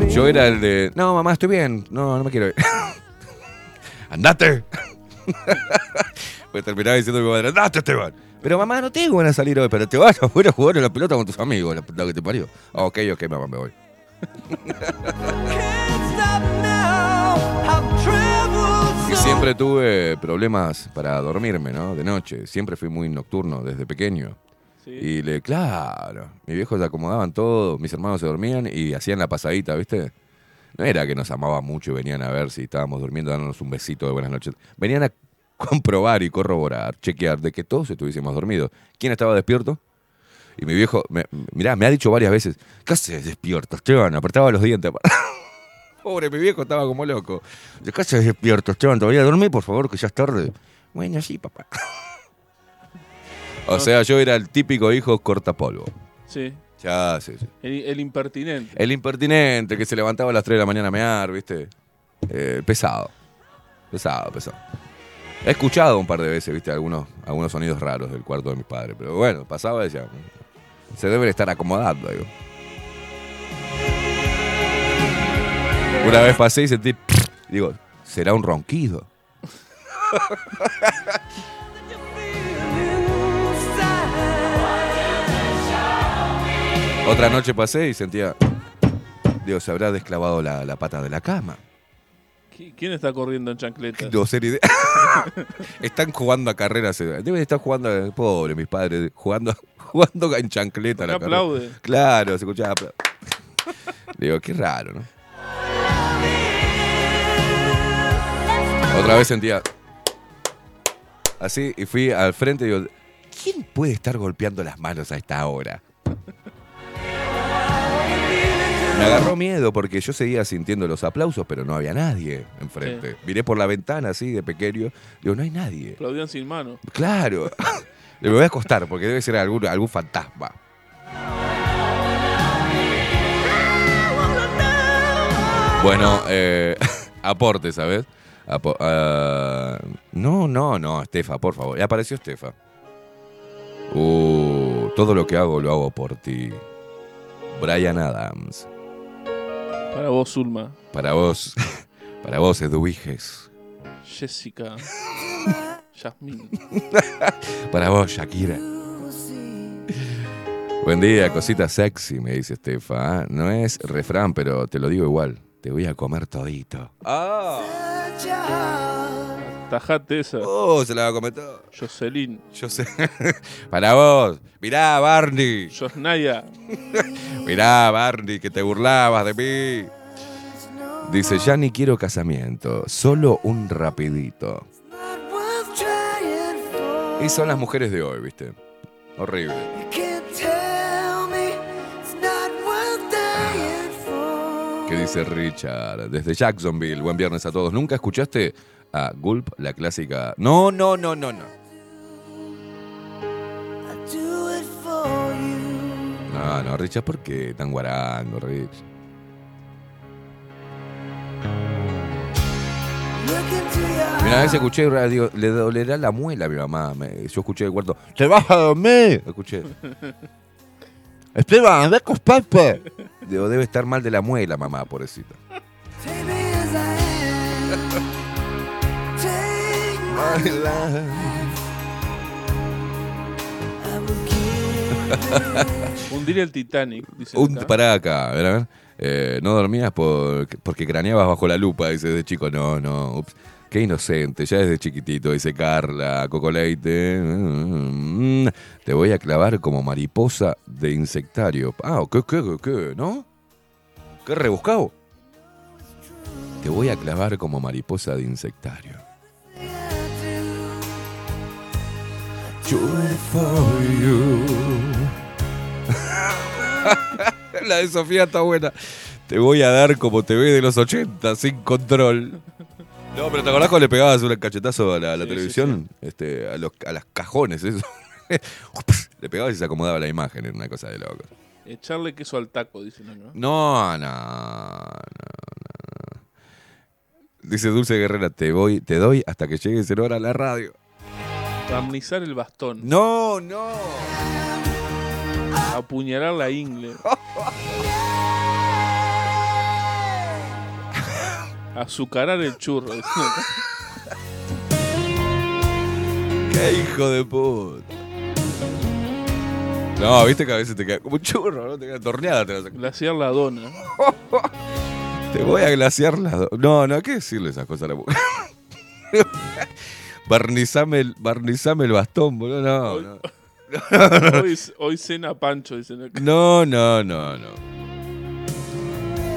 Yo era el de, no, mamá, estoy bien. No, no me quiero ir. ¡Andate! pues terminaba diciendo mi madre, ¡andate, Esteban! Pero mamá, no tengo ganas de salir hoy, pero te vas afuera a jugar a la pelota con tus amigos, la puta que te parió. Ah, ok, ok, mamá, me voy. Y siempre tuve problemas para dormirme, ¿no? De noche. Siempre fui muy nocturno desde pequeño. Sí. Y le, claro, mis viejos se acomodaban todo, mis hermanos se dormían y hacían la pasadita, ¿viste? No era que nos amaban mucho y venían a ver si estábamos durmiendo, dándonos un besito de buenas noches. Venían a comprobar y corroborar, chequear de que todos estuviésemos dormidos. ¿Quién estaba despierto? Y mi viejo, me, mirá, me ha dicho varias veces, ¿qué haces despierto, Esteban? Apretaba los dientes. Pobre, mi viejo estaba como loco. ¿De haces despierto, Esteban? ¿Todavía dormí, por favor, que ya es tarde? Bueno, sí, papá. O sea, yo era el típico hijo cortapolvo. Sí. Ya, sí, sí. El, el impertinente. El impertinente que se levantaba a las 3 de la mañana a mear, ¿viste? Eh, pesado. Pesado, pesado. He escuchado un par de veces, ¿viste? Algunos, algunos sonidos raros del cuarto de mis padres. Pero bueno, pasaba y decía. Se deben estar acomodando, digo. Una vez pasé y sentí. Digo, ¿será un ronquido? Otra noche pasé y sentía. Digo, se habrá desclavado la, la pata de la cama. ¿Qui- ¿Quién está corriendo en chancletas? No sé ni idea. Están jugando a carreras. eh, Deben estar jugando, eh, pobre mis padres, jugando, jugando en chancleta. ¿Por qué la carrera. aplaude? Claro, se escuchaba. Digo, qué raro, ¿no? Otra vez sentía. Así, y fui al frente y digo, ¿quién puede estar golpeando las manos a esta hora? Me agarró miedo porque yo seguía sintiendo los aplausos, pero no había nadie enfrente. Miré por la ventana así de pequeño, digo, no hay nadie. Aplaudían sin mano. Claro. Le voy a acostar porque debe ser algún, algún fantasma. Bueno, eh, aporte, ¿sabes? Ah, no, no, no, Estefa, por favor. Ya apareció Estefa. Uh, todo lo que hago lo hago por ti. Brian Adams. Para vos, Zulma. Para vos, para vos, Eduviges. Jessica. Yasmín. Para vos, Shakira. Buen día, cosita sexy, me dice Estefa. ¿ah? No es refrán, pero te lo digo igual. Te voy a comer todito. Tajate esa. Oh, se la va a comer todo. Jocelyn. Yo sé. Para vos. Mirá, Barney. Josnaya. Mirá, Barney, que te burlabas de mí. Dice, ya ni quiero casamiento, solo un rapidito. Y son las mujeres de hoy, ¿viste? Horrible. ¿Qué dice Richard? Desde Jacksonville, buen viernes a todos. ¿Nunca escuchaste a Gulp, la clásica? No, no, no, no, no. No, no, Richard, ¿por qué tan guarango, Rich? Mira, a veces escuché le dolerá la muela a mi mamá. Me- yo escuché el cuarto, ¡te vas a dormir! Escuché. Esteban, anda a acostarte. Digo, debe estar mal de la muela, mamá, pobrecita. Hundir el Titanic. Dice Un, acá. pará acá, a ver, a ver. Eh, no dormías por- porque craneabas bajo la lupa, dice de chico. No, no. ups. Qué inocente, ya desde chiquitito, dice Carla, Coco Leite. Mm, te voy a clavar como mariposa de insectario. Ah, ¿qué, qué, qué, qué? ¿No? ¿Qué rebuscado? Te voy a clavar como mariposa de insectario. La de Sofía está buena. Te voy a dar como te de los 80, sin control. No, pero ¿te acordás cuando le pegabas un cachetazo a la, a la Sí, televisión? Este, a, los, a las cajones, eso. le pegabas y se acomodaba la imagen, era una cosa de loco. Echarle queso al taco, dicen acá. No, no, no, no. Dice Dulce Guerrera, te voy, te doy hasta que llegues en hora a la radio. Barnizar el bastón. No, no. Apuñalar la ingle. Azucarar el churro. Qué hijo de puta. No, viste que a veces te queda como un churro, ¿no? Te queda torneada. Te, vas a- Glaciar la dona. te voy a glaciar las dos. No, no, hay que decirle esas cosas a la mujer. barnizame, el, barnizame el bastón, boludo. No, no. Hoy, hoy cena Pancho, dicen acá. No, no, no, no.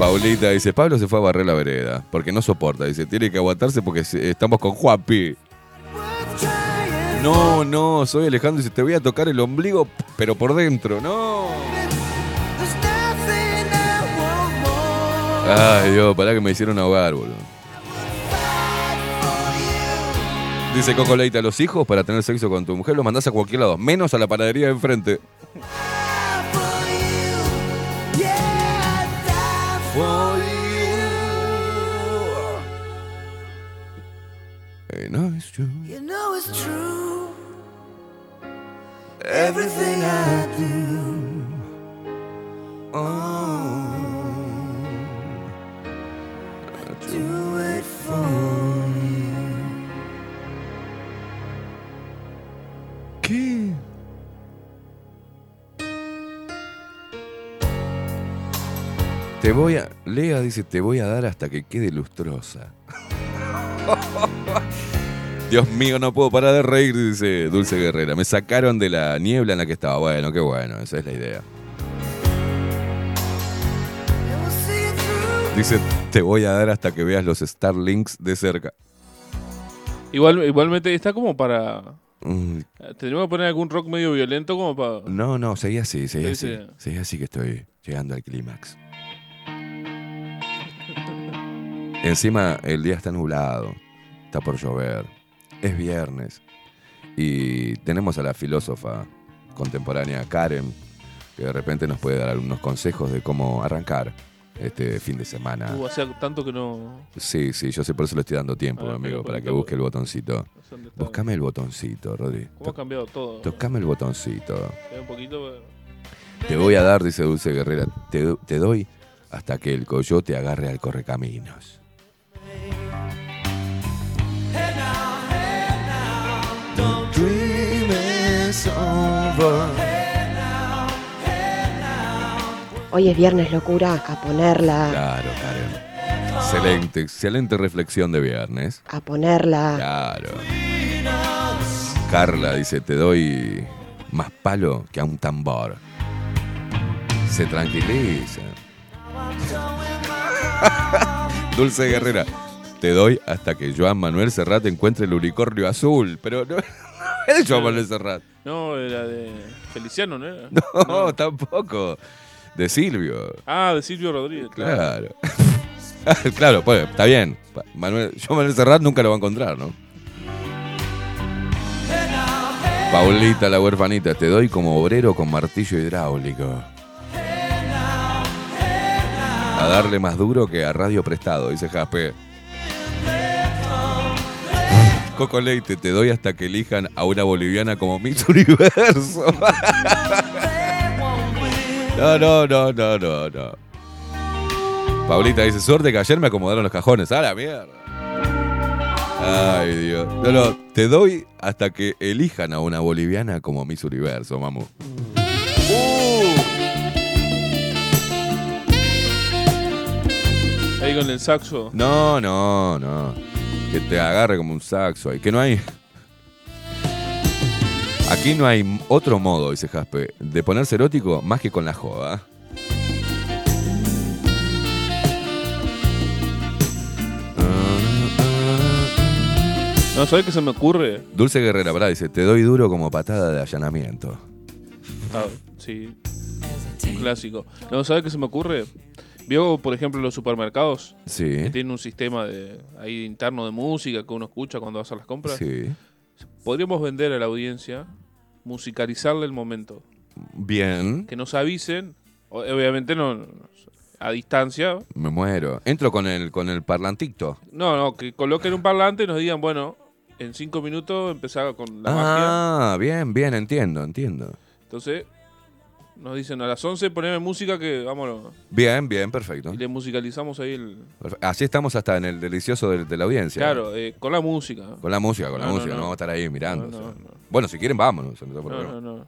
Paulita dice, Pablo se fue a barrer la vereda, porque no soporta, dice, tiene que aguantarse porque estamos con Juanpi. No, no, soy Alejandro, dice, te voy a tocar el ombligo, pero por dentro, no. Ay, Dios, pará que me hicieron ahogar, boludo. Dice Coco Leite, a los hijos para tener sexo con tu mujer los mandás a cualquier lado, menos a la panadería de enfrente. Eh, know it's true. You know it's true. Everything I do. Oh, I do it for you. Te voy a. Lea dice: Te voy a dar hasta que quede lustrosa. Dios mío, no puedo parar de reír, dice Dulce Guerrera. Me sacaron de la niebla en la que estaba. Bueno, qué bueno, esa es la idea. Dice: Te voy a dar hasta que veas los Starlinks de cerca. Igual, igualmente está como para. Mm, Tenemos que poner algún rock medio violento como para. No, no, seguí así, seguí Sí, así. sí. Seguí así que estoy llegando al clímax. Encima el día está nublado, está por llover, es viernes y tenemos a la filósofa contemporánea Karen que de repente nos puede dar algunos consejos de cómo arrancar este fin de semana. Uh, tanto que no. Sí, sí, yo sé por eso le estoy dando tiempo, Ah, amigo, para que busque el botoncito. Buscame el botoncito, Rodri. ¿Cómo ha cambiado todo? Tocame el botoncito. Espera Un poquito. pero- Te voy a dar, dice Dulce Guerrera, te, te doy hasta que el coyote agarre al correcaminos. Hoy es viernes, locura, a ponerla, Claro, Karen. Excelente, excelente reflexión de viernes. a ponerla. Claro. Carla dice, te doy más palo que a un tambor. Se tranquiliza. Dulce Guerrera, te doy hasta que Joan Manuel Serrat encuentre el unicornio azul. Pero no, no es Joan Manuel Serrat. No, era de Feliciano, ¿no era? No, tampoco. De Silvio. Ah, de Silvio Rodríguez. Claro. claro, pues, está bien. Manuel, Manuel Serrat nunca lo va a encontrar, ¿no? Paulita, la huerfanita, te doy como obrero con martillo hidráulico. A darle más duro que a radio prestado, dice Jaspe. Coco Leite, te doy hasta que elijan a una boliviana como Miss Universo. No, no, no, no, no, no. Paulita dice, suerte que ayer me acomodaron los cajones. ¡A la mierda! Ay, Dios. No, no, te doy hasta que elijan a una boliviana como Miss Universo, mamu. Ahí con el saxo. No, no, no. Que te agarre como un saxo. ahí. Que no hay... Aquí no hay otro modo, dice Jaspe, de ponerse erótico más que con la joda. No, ¿sabes qué se me ocurre? Dulce Guerrera, pará, dice, te doy duro como patada de allanamiento. Ah, sí. Un clásico. No, ¿sabes qué se me ocurre? ¿Vio, por ejemplo, los supermercados? Sí. Que tienen un sistema de ahí interno de música que uno escucha cuando hacer las compras. Sí. Podríamos vender a la audiencia, musicalizarle el momento. Bien. Que nos avisen, obviamente no a distancia. Me muero. Entro con el, con el parlantito. No, no, que coloquen un parlante y nos digan, bueno, en cinco minutos empezar con la magia. Ah, bien, bien, entiendo, entiendo. Entonces, nos dicen a las 11 poneme música que vámonos. Bien, bien, perfecto. Y le musicalizamos ahí el... Así estamos hasta en el delicioso de, de la audiencia. Claro, eh, con la música. Con la música, con la No, música, no, vamos a estar ahí mirando. O sea. Bueno, si quieren, vámonos.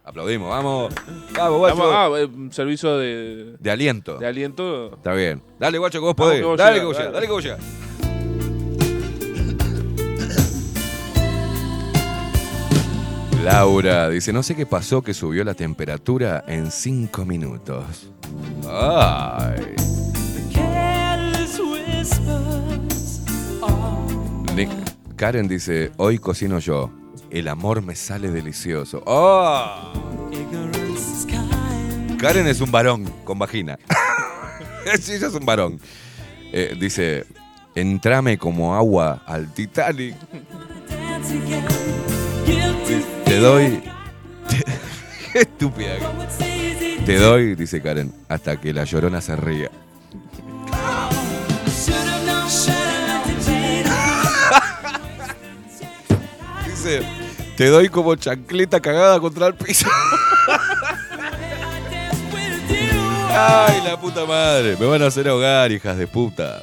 Aplaudimos, vamos. Vamos, guacho. Vamos, ah, eh, servicio de, De aliento. de aliento. Está bien. Dale, guacho, que vos Vamos, podés. que vos dale, llegás, que vos dale. dale, que vos llegás. Laura dice, no sé qué pasó que subió la temperatura en cinco minutos. Ay. Nick- Karen dice, hoy cocino yo. El amor me sale delicioso. ¡Oh! Karen es un varón con vagina. sí, ella es un varón. Eh, dice, entrame como agua al Titanic. Te doy... Qué estúpida. Te doy, dice Karen, hasta que la llorona se ría. Dice, te doy como chancleta cagada contra el piso. Ay, la puta madre. Me van a hacer ahogar, hijas de puta.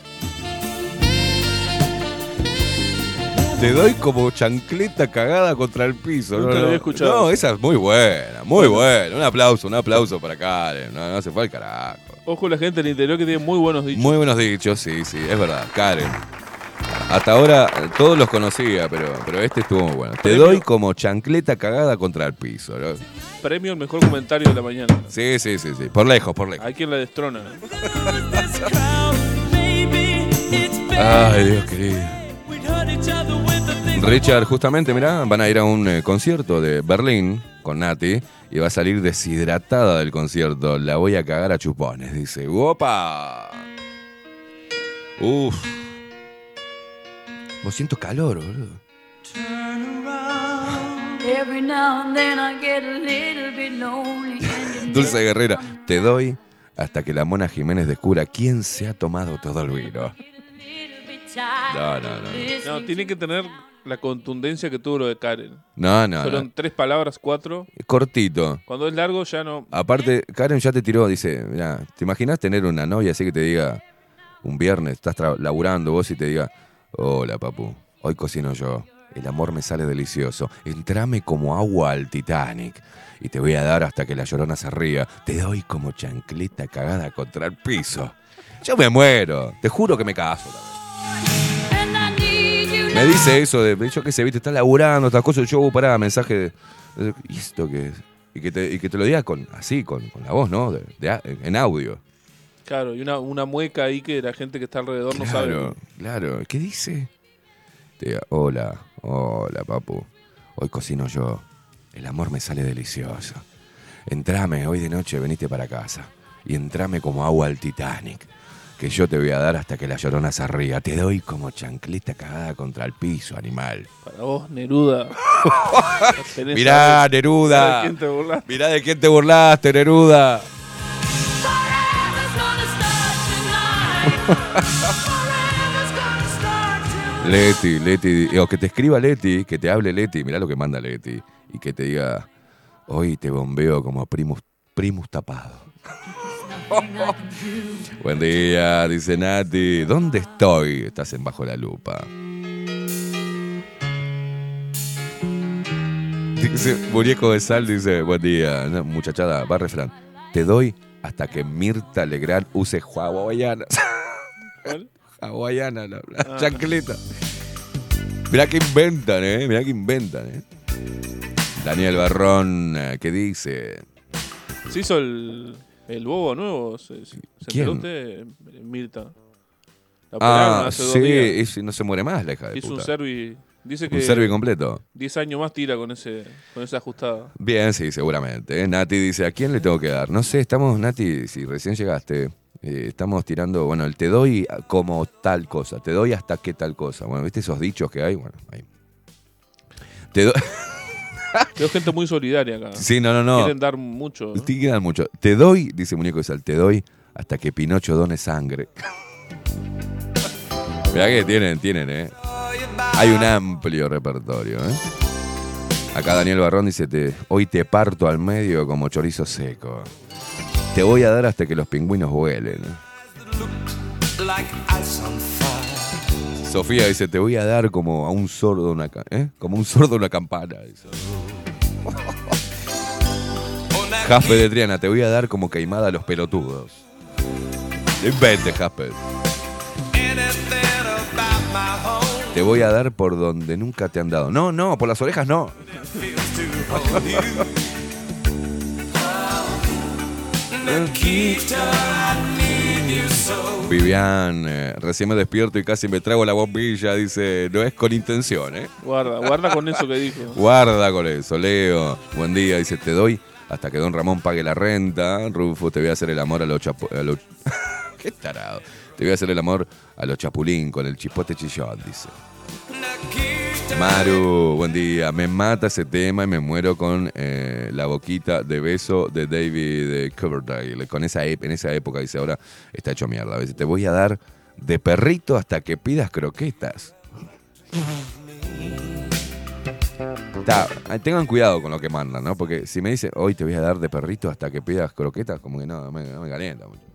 Te doy como chancleta cagada contra el piso. Nunca no, lo había escuchado. No, esa es muy buena, muy buena. Un aplauso, un aplauso para Karen. No, no se fue al carajo. Ojo la gente del interior que tiene muy buenos dichos. Muy buenos dichos, sí, sí, es verdad. Karen. Hasta ahora todos los conocía, pero, pero este estuvo muy bueno. Te doy como chancleta cagada contra el piso. ¿no? Premio al mejor comentario de la mañana. Sí, sí, sí, sí. Por lejos, por lejos. Hay quien la destrona. Ay, Dios querido. Richard, justamente, mirá, van a ir a un eh, concierto de Berlín con Nati y va a salir deshidratada del concierto. La voy a cagar a chupones, dice. ¡Opa! Uf. Vos siento calor, boludo. Every now and then I get a little bit lonely. and you Dulce Guerrera, te doy hasta que la mona Jiménez descubra quién se ha tomado todo el vino. No, no, no. No, tiene que tener la contundencia que tuvo lo de Karen. No, no, Fueron no. tres palabras, cuatro. Cortito. Cuando es largo ya no. Aparte, Karen ya te tiró, dice, mira, ¿te imaginas tener una novia así que te diga un viernes, estás laburando vos y te diga, hola papu, hoy cocino yo, el amor me sale delicioso, entrame como agua al Titanic y te voy a dar hasta que la llorona se ría, te doy como chancleta cagada contra el piso. Yo me muero, te juro que me caso. Me dice eso de, yo qué sé, viste, estás laburando, estas cosas, yo, pará, mensaje de, ¿y esto qué es? Y que te, y que te lo diga con, así, con, con la voz, ¿no? De- de a- en audio. Claro, y una, una mueca ahí que la gente que está alrededor no sabe. Claro, claro. ¿Qué dice? Te diga, hola, hola, papu. Hoy cocino yo. El amor me sale delicioso. Entrame, hoy de noche veniste para casa. Y entrame como agua al Titanic. Que yo te voy a dar hasta que la llorona se ría. Te doy como chancleta cagada contra el piso, animal. Para vos, Neruda. Mirá, a- Neruda. ¿De quién te burlas? Mirá de quién te burlaste, Neruda. Leti, Leti, o que te escriba Leti, que te hable Leti, mirá lo que manda Leti, y que te diga, hoy te bombeo como primus, primus tapado. Buen día, dice Nati, ¿dónde estoy? Estás en Bajo la Lupa. Dice, Muñeco de Sal dice, buen día, no, muchachada, va refrán. Te doy hasta que Mirta Legrand use hawaianas. ¿Cuál? Hawaiana, la, la Ah. chancleta. Mirá que inventan, ¿eh? Mirá que inventan, ¿eh? Daniel Barrón, eh, ¿qué dice? Se hizo el, el bobo nuevo. ¿Se, se ¿Quién? enteró usted, Mirta? La Ah, hace dos sí, días. y no se muere más la hija de Hizo un puta. servi. Dice que. Un servi completo. 10 años más tira con ese con esa ajustada. Bien, sí, seguramente. ¿eh? Nati dice, ¿a quién le tengo que dar? No sé, estamos, Nati, si recién llegaste, Eh, estamos tirando, bueno, el te doy como tal cosa, te doy hasta qué tal cosa. Bueno, ¿viste esos dichos que hay? Bueno, ahí. Te doy. Veo gente muy solidaria acá. Sí, no, no, no. Quieren dar mucho. ¿no? Sí, quedan mucho. Te doy, dice Muñeco de Sal, te doy hasta que Pinocho done sangre. Mirá que tienen, tienen, ¿eh? Hay un amplio repertorio, ¿eh? Acá Daniel Barrón dice, te, hoy te parto al medio como chorizo seco. Te voy a dar hasta que los pingüinos vuelen. Sofía dice, te voy a dar como a un sordo una, ¿eh? como un sordo una campana. dice. Jaspe de Triana, te voy a dar como queimada a los pelotudos. No inventes, Jaspe. Anything about my home Te voy a dar por donde nunca te han dado. No, no, por las orejas no. Vivian, eh, recién me despierto y casi me trago la bombilla. Dice, no es con intención, ¿eh? Guarda, guarda con eso que dijo. Guarda con eso, Leo. Buen día, dice, te doy hasta que don Ramón pague la renta. Rufo, te voy a hacer el amor a los chapu... a los- Qué tarado. Te voy a hacer el amor a los chapulín con el chipote chillón, dice. Maru, buen día. Me mata ese tema y me muero con eh, la boquita de beso de David eh, Coverdale. Con esa, en esa época, dice, ahora está hecho mierda. Dice, te voy a dar de perrito hasta que pidas croquetas. Ta, tengan cuidado con lo que mandan, ¿no? Porque si me dice, hoy te voy a dar de perrito hasta que pidas croquetas, como que no, no me, me calienta mucho.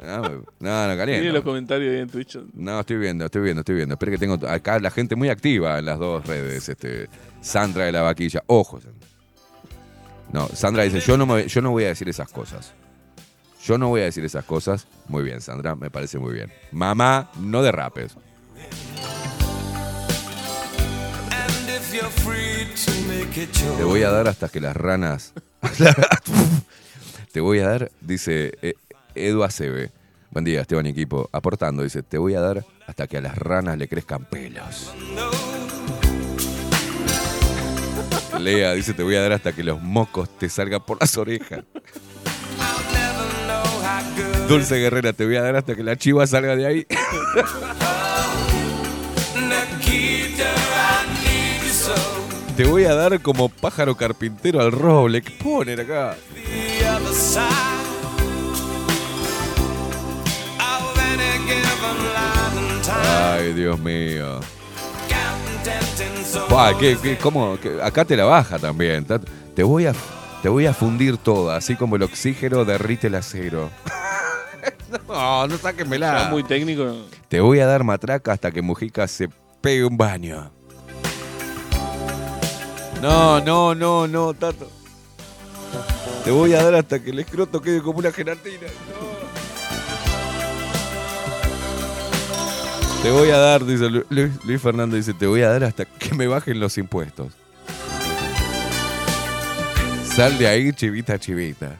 No, me- no, no calienta. Miren los comentarios ahí en Twitch. No, estoy viendo, estoy viendo, estoy viendo. Espera que tengo acá la gente muy activa en las dos redes. Este, Sandra de la Vaquilla. Ojo. Sandra. No, Sandra dice, yo no, me- yo no voy a decir esas cosas. Yo no voy a decir esas cosas. Muy bien, Sandra, me parece muy bien. Mamá, no derrapes. Te voy a dar hasta que las ranas... te voy a dar, dice eh, Edu Acebe. Buen día, Esteban y equipo. Aportando, dice, te voy a dar hasta que a las ranas le crezcan pelos. Lea dice, te voy a dar hasta que los mocos te salgan por las orejas. Dulce Guerrera, te voy a dar hasta que la chiva salga de ahí. Te voy a dar como pájaro carpintero al roble. ¿Qué acá? Ay, Dios mío. Buah, ¿qué- qué- cómo? ¿Qué? Acá te la baja también. Ta- Te voy a, te voy a fundir toda, así como el oxígeno derrite el acero. no, no sáquenmela. Es muy técnico. Te voy a dar matraca hasta que Mujica se pegue un baño. No, no, no, no, Tato. Te voy a dar hasta que el escroto quede como una gelatina. No. Te voy a dar, dice Lu- Luis, Fernando, dice, te voy a dar hasta que me bajen los impuestos. Sal de ahí, chivita, chivita.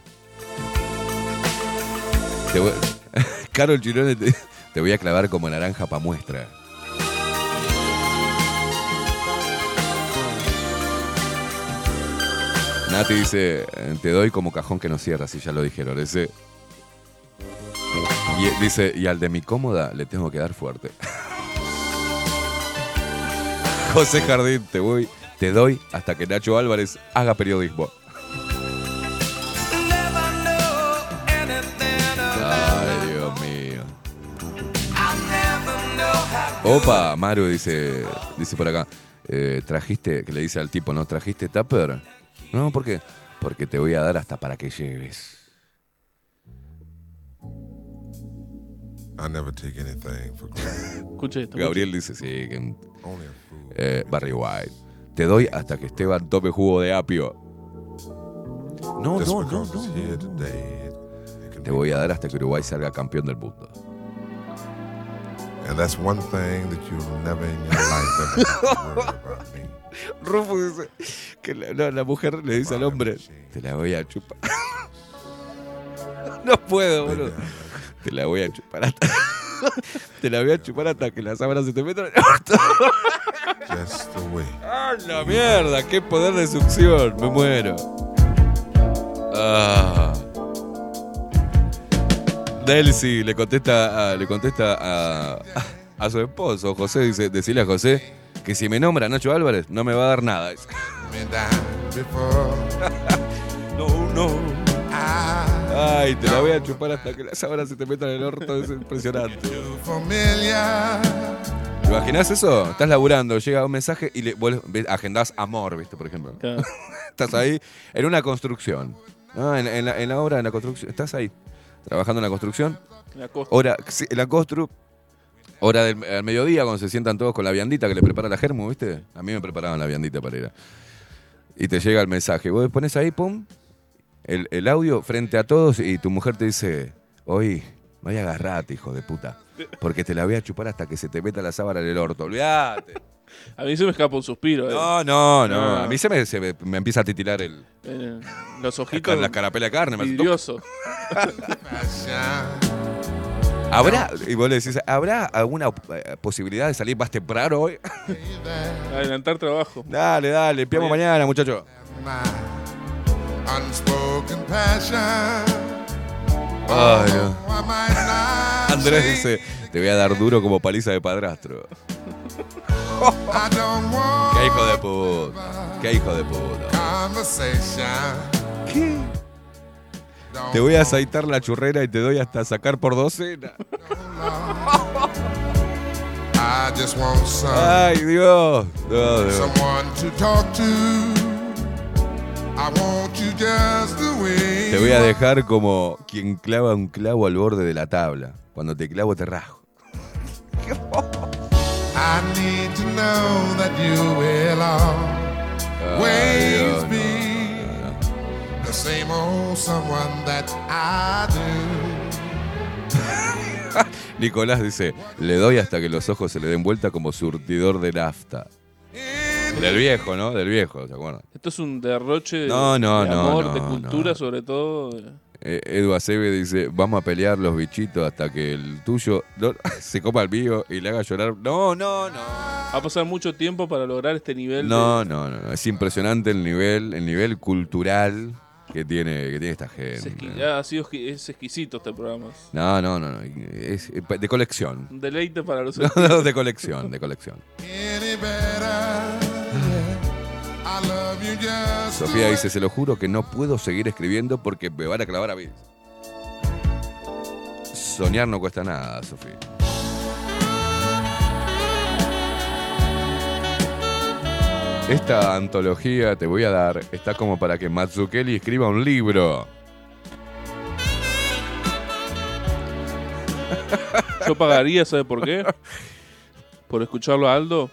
Te voy- Carol Girone, te, voy a clavar como naranja pa' muestra. Nati dice, te doy como cajón que no cierra, si ya lo dijeron. Ese. Y eh, dice, y al de mi cómoda le tengo que dar fuerte. José Jardín, te voy, te doy hasta que Nacho Álvarez haga periodismo. Ay, Dios mío. Opa, Maru dice, dice por acá, eh, trajiste, que le dice al tipo, ¿no? ¿Trajiste tupper? No, ¿por qué? Porque te voy a dar hasta para que lleves. I never take anything for granted. Escuche esto. Gabriel dice, sí, que... Eh, Barry White. Te doy hasta que Esteban tome jugo de apio. No, no, no, no. Te voy a dar hasta que Uruguay salga campeón del mundo. and that's one thing that you'll never in your life ever have to worry about me. Rufo dice que la, no, la mujer le dice al hombre, te la voy a chupar. no puedo, boludo. Te la voy a chupar hasta... te la voy a chupar hasta que la sábana se te meta en el orto. Just the way. ¡Ah, la mierda! ¡Qué poder de succión! Me muero. Ah. Delcy le contesta, a, le contesta a, a su esposo, José, dice, decirle a José que si me nombra Nacho Álvarez no me va a dar nada. no, no. Ay, te la voy a chupar hasta que las sábanas se te metan en el orto, es impresionante. ¿Te imaginas eso? Estás laburando, llega un mensaje y le vos agendás amor, ¿viste? Por ejemplo. Estás ahí en una construcción. ¿no? En, en la, en la obra, en la construcción. Estás ahí, trabajando en la construcción. La costa. Hora, sí, en la constru. Hora del al mediodía, cuando se sientan todos con la viandita que le prepara la Germu, ¿viste? A mí me preparaban la viandita para ir. a- Y te llega el mensaje. Vos pones ahí, pum, el, el audio frente a todos y tu mujer te dice, oye, vaya agarrate, hijo de puta. Porque te la voy a chupar hasta que se te meta la sábana en el orto. Olvídate. A mí se me escapa un suspiro. eh. No, no, no. A mí se me, se me, me empieza a titilar el, Eh, los ojitos. la carapela de carne. vidrioso. ¿Habrá, y vos le decís, ¿habrá alguna eh, posibilidad de salir más temprano hoy? Adelantar trabajo. Dale, dale, limpiamos mañana, muchacho. Might not Andrés dice, te voy a dar duro como paliza de padrastro. Qué hijo de puta. Qué hijo de puta. conversation. Te voy a aceitar la churrera y te doy hasta sacar por docena. I just want some, Ay, Dios. No, Dios. Te voy a dejar como quien clava un clavo al borde de la tabla. Cuando te clavo te rajo. I need to know that you will always Dios, be the same old someone that I do. Nicolás dice, le doy hasta que los ojos se le den vuelta como surtidor de nafta. Del viejo, ¿no? Del viejo, ¿se acuerdan? Esto es un derroche de, No, no, de no, amor, de cultura, no. sobre todo. Eh, Edu Acebe dice, vamos a pelear los bichitos hasta que el tuyo no- se coma el mío y le haga llorar. No, no, no. Va a pasar mucho tiempo para lograr este nivel. No, de- no, no, no. Es impresionante el nivel, el nivel cultural que tiene, que tiene esta es gente. exqui- ya ha sido es exquisito este programa. No, no, no, no. Es de colección. Un deleite para los No, no, de colección, de colección. Sofía dice, se lo juro que no puedo seguir escribiendo porque me van a clavar a mí. Soñar no cuesta nada, Sofía. Esta antología te voy a dar, está como para que Matsukeli escriba un libro. Yo pagaría, ¿sabe por qué? Por escucharlo a Aldo.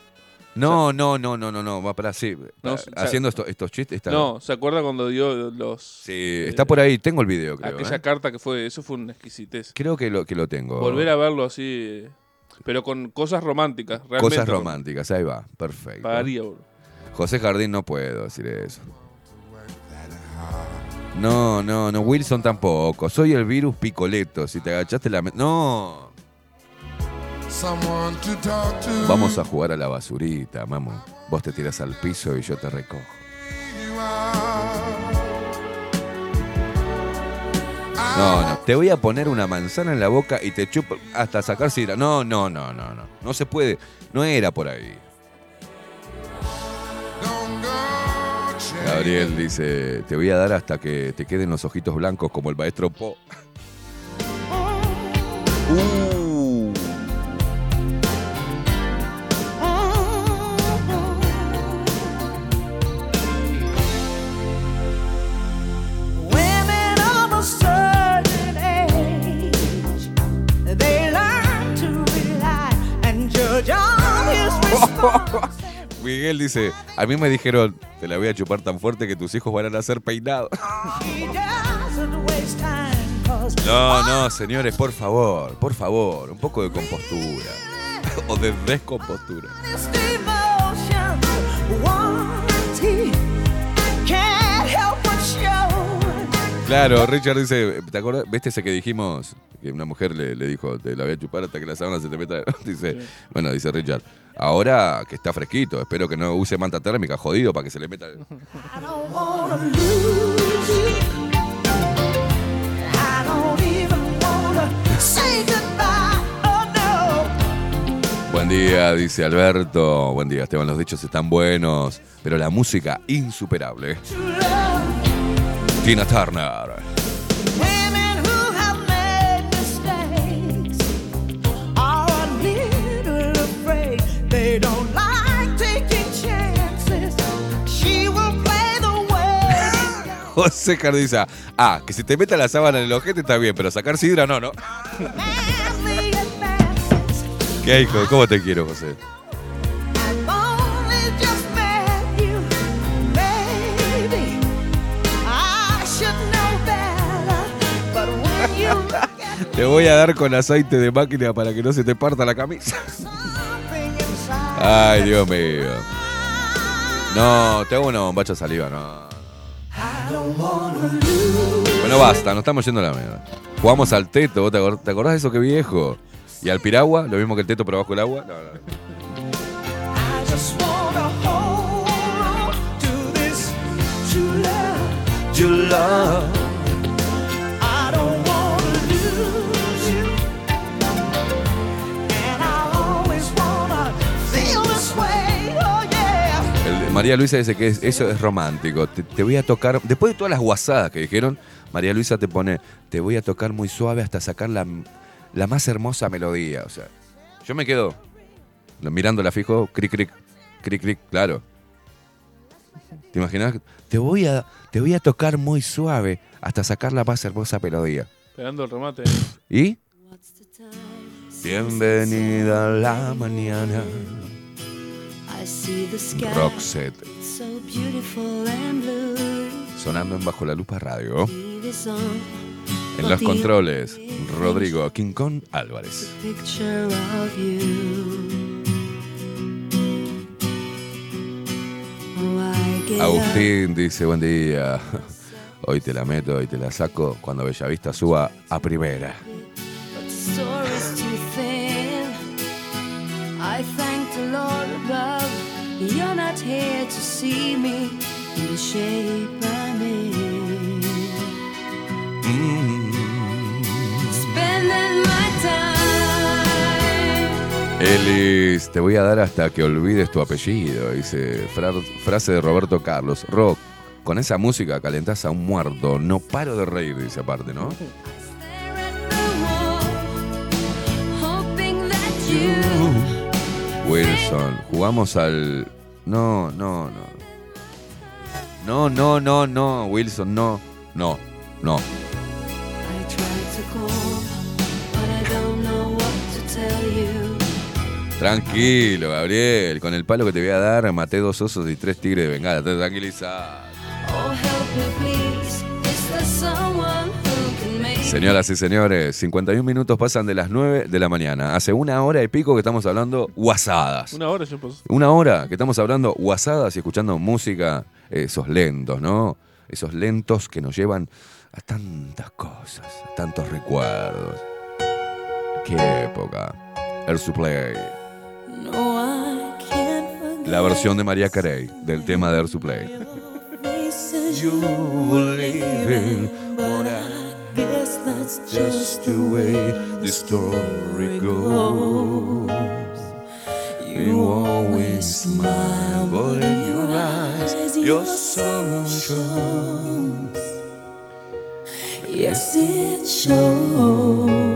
No, no, no, no, no, no, va para sí. No, haciendo esto- estos chistes. Está, No, ¿se acuerda cuando dio los. Sí, está por ahí, tengo el video, creo. aquella ¿eh? carta que fue. Eso fue una exquisitez. Creo que lo, que lo tengo. Volver a verlo así. eh, Pero con cosas románticas. Realmente, Cosas románticas, ahí va, perfecto. Pagaría. José Jardín no puedo decir eso. No, no, no, Wilson tampoco. Soy el virus picoleto. Si te agachaste la... me- No. Vamos a jugar a la basurita, vamos. Vos te tiras al piso y yo te recojo. No, no. Te voy a poner una manzana en la boca y te chupo hasta sacar sidra. No, no, no, no, no. No se puede. No era por ahí. Gabriel dice, te voy a dar hasta que te queden los ojitos blancos como el maestro Po. Uh. Miguel dice, a mí me dijeron, te la voy a chupar tan fuerte que tus hijos van a nacer peinados. No, no, señores, por favor, por favor, un poco de compostura. o de descompostura. Claro, Richard dice, ¿te acuerdas? ¿Viste ese que dijimos? Que una mujer le, dijo, te la voy a chupar hasta que la sábana se te meta. dice, bueno, dice Richard, ahora que está fresquito, espero que no use manta térmica, jodido, para que se le meta. Buen día, dice Alberto. Buen día, Esteban. Los dichos están buenos, pero la música insuperable. Tina Turner. José Cardiza. Ah, que si te meta la sábana en el ojete está bien, pero sacar sidra no, ¿no? ¿Qué hijo? ¿Cómo te quiero, José? Te voy a dar con aceite de máquina para que no se te parta la camisa. Ay, Dios mío. No, te hago una bombacha saliva, no. Bueno, basta, nos estamos yendo a la mierda. Jugamos al teto, ¿vos te, acor- te acordás de eso que viejo? Y al piragua, lo mismo que el teto, pero bajo el agua. No, no. María Luisa dice que es- eso es romántico. Te, te voy a tocar. Después de todas las guasadas que dijeron, María Luisa te pone, te voy a tocar muy suave hasta sacar la, la más hermosa melodía. O sea, yo me quedo mirándola fijo, cric, cric, cric, cric, claro. ¿Te imaginas? Te voy a, te voy a tocar muy suave hasta sacar la más hermosa melodía. Esperando el remate. ¿Y? Bienvenida a la mañana. Blue. sonando en Bajo la Lupa Radio. En los controles, Rodrigo Kong Álvarez. Agustín dice, buen día. Hoy te la meto, hoy te la saco cuando Bellavista suba a primera. I thank the Lord above. You're not here to see me in the shape I'm in. Spending my time. Elis, te voy a dar hasta que olvides tu apellido, dice fra- frase de Roberto Carlos. Rock, con esa música calentás a un muerto. No paro de reír, dice aparte, ¿no? You Wilson, jugamos al. No, no, no. No, no, no, no, Wilson, no. No, no. Tranquilo, Gabriel. Con el palo que te voy a dar, maté dos osos y tres tigres de bengala. Te tranquiliza. Oh, help me, please. Is there someone Señoras y señores, 51 minutos pasan de las 9 de la mañana. Hace una hora y pico que estamos hablando guasadas. Una hora yo paso. Una hora que estamos hablando guasadas y escuchando música, eh, esos lentos, ¿no? Esos lentos que nos llevan a tantas cosas, a tantos recuerdos. Qué época. Can't forget La versión de María Carey del tema de Air Supply. Guess that's just the way the story goes. You always smile, but in your eyes, your sorrow shows. Yes, it shows.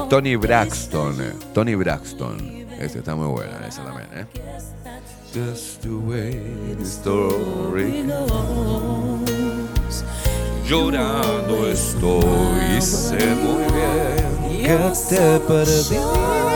Tony Braxton. Tony Braxton. Esa está muy buena, esa también, ¿eh? Just the way the story Llorando estoy, sé muy bien que te perdí.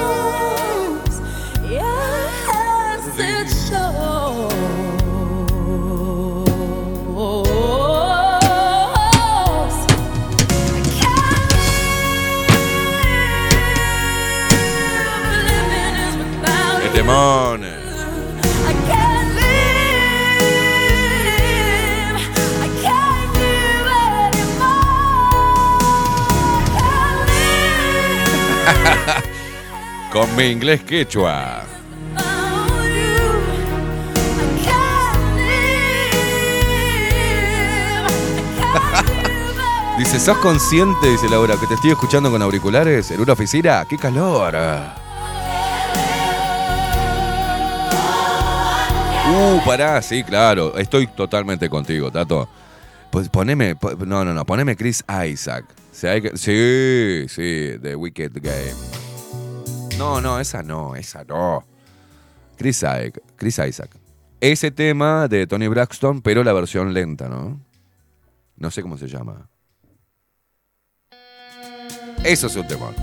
Con mi inglés quechua. Dice, ¿sos consciente, dice Laura, que te estoy escuchando con auriculares en una oficina? ¡Qué calor! Uh, pará, sí, claro. Estoy totalmente contigo, Tato. Pues poneme, po- no, no, no, poneme Chris Isaac. Sí, sí, The Wicked Game. No, no, esa no, esa no. Chris Isaac, Chris Isaac. Ese tema de Tony Braxton, pero la versión lenta, ¿no? No sé cómo se llama. Eso es un temón.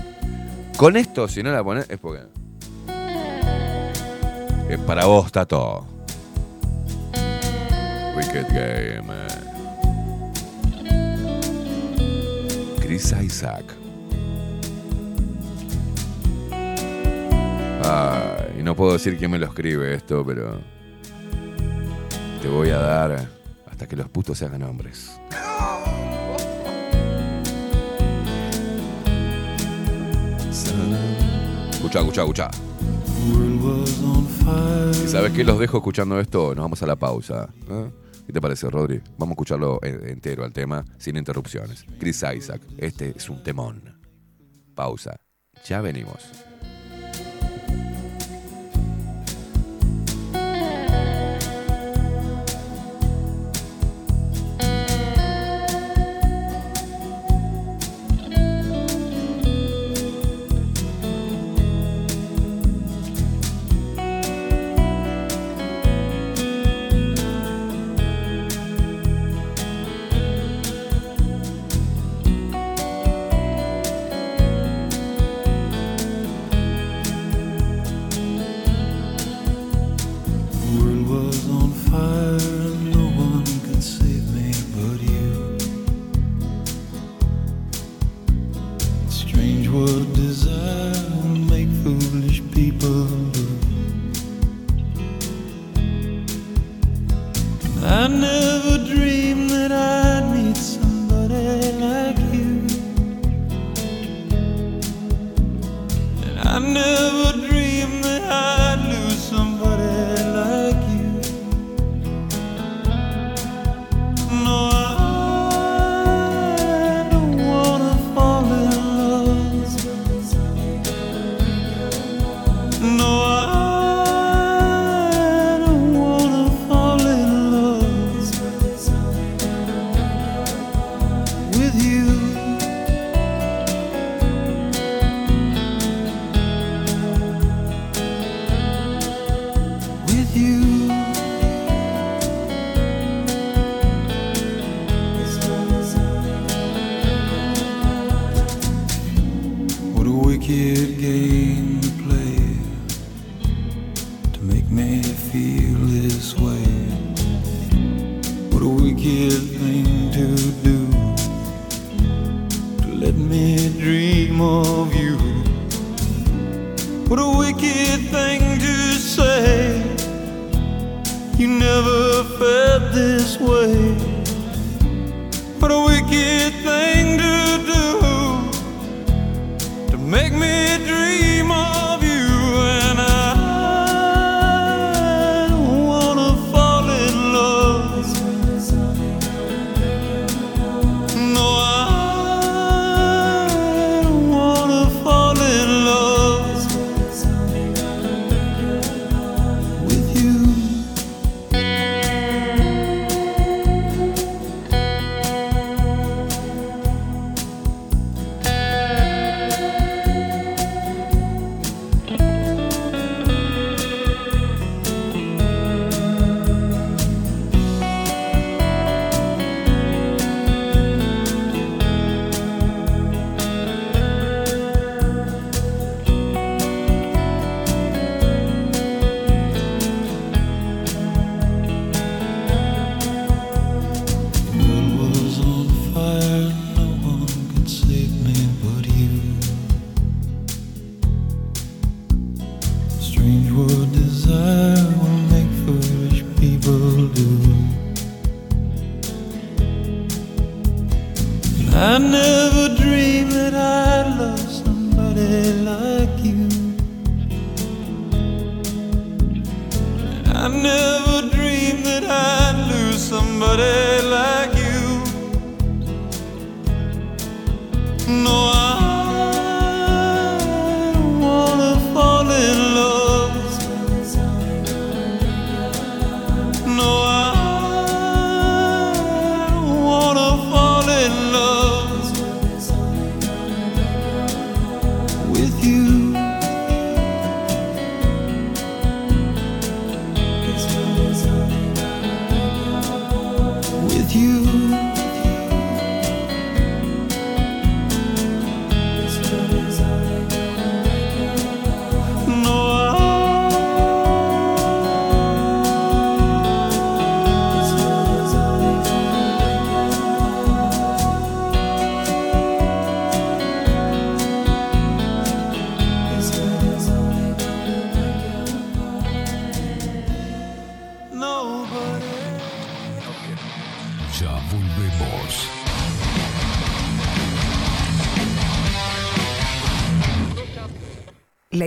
Con esto, si no la pones, es porque. Es para vos, Tato. Wicked Game. Chris Isaac. Ay, no puedo decir quién me lo escribe esto, pero. Te voy a dar hasta que los putos se hagan hombres. Escucha, escucha, escucha. ¿Y sabes qué? Los dejo escuchando esto. Nos vamos a la pausa. ¿eh? ¿Qué te parece, Rodri? Vamos a escucharlo en- entero al tema, sin interrupciones. Chris Isaac, este es un temón. Pausa. Ya venimos.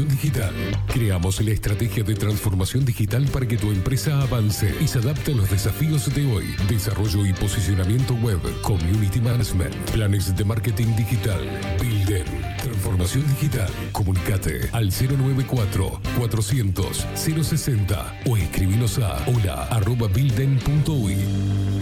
Digital. Creamos la estrategia de transformación digital para que tu empresa avance y se adapte a los desafíos de hoy. Desarrollo y posicionamiento web, community management, planes de marketing digital. Builder, transformación digital. Comunicate al 094 400 060 o escribinos a hola arroba builden.uy.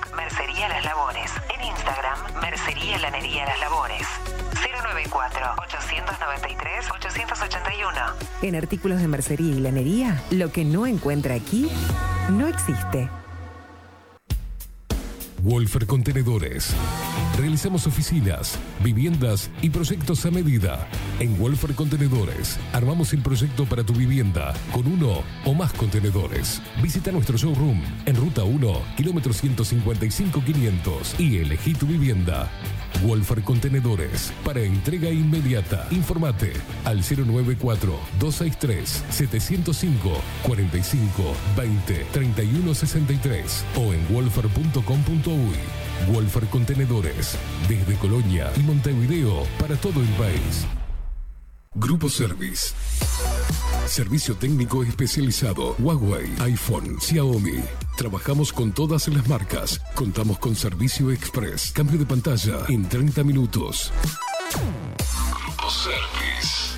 094-893-881. En artículos de mercería y lanería, lo que no encuentra aquí, no existe. Wolfer Contenedores. Realizamos oficinas, viviendas y proyectos a medida. En Wolfer Contenedores armamos el proyecto para tu vivienda con uno o más contenedores. Visita nuestro showroom en Ruta 1, kilómetro 155-500 y elegí tu vivienda. Wolfer Contenedores para entrega inmediata. Informate al 094-263-705 45 20 31 63 o en wolfer.com.uy. Wolfer Contenedores desde Colonia y Montevideo para todo el país. Grupo Service. Servicio técnico especializado. Huawei, iPhone, Xiaomi. Trabajamos con todas las marcas. Contamos con servicio express. Cambio de pantalla en 30 minutos. Grupo Service.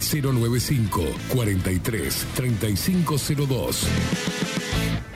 095 43 3502.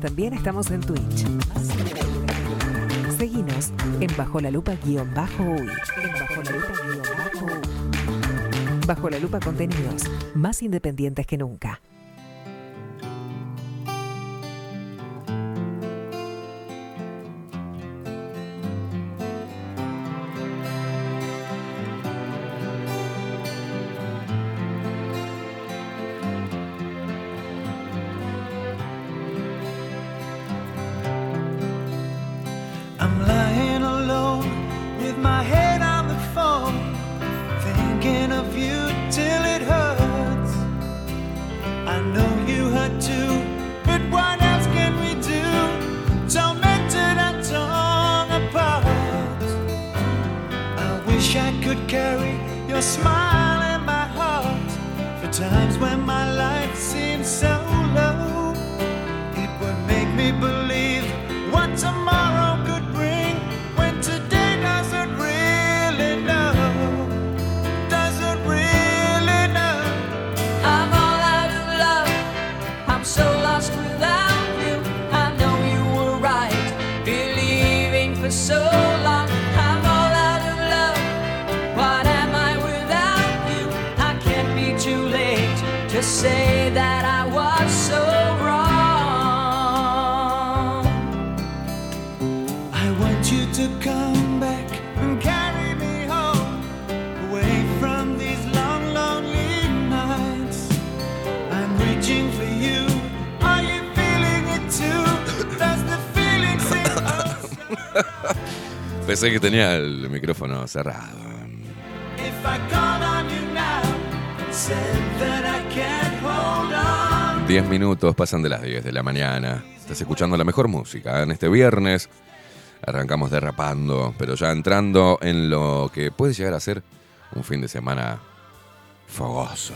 También estamos en Twitch. Seguinos en Bajo la Lupa guion bajo Bajo la Lupa bajo. Bajo la Lupa contenidos más independientes que nunca. Pensé que tenía el micrófono cerrado. 10 minutos pasan de las 10 de la mañana. Estás escuchando la mejor música en este viernes. Arrancamos derrapando, pero ya entrando en lo que puede llegar a ser un fin de semana fogoso.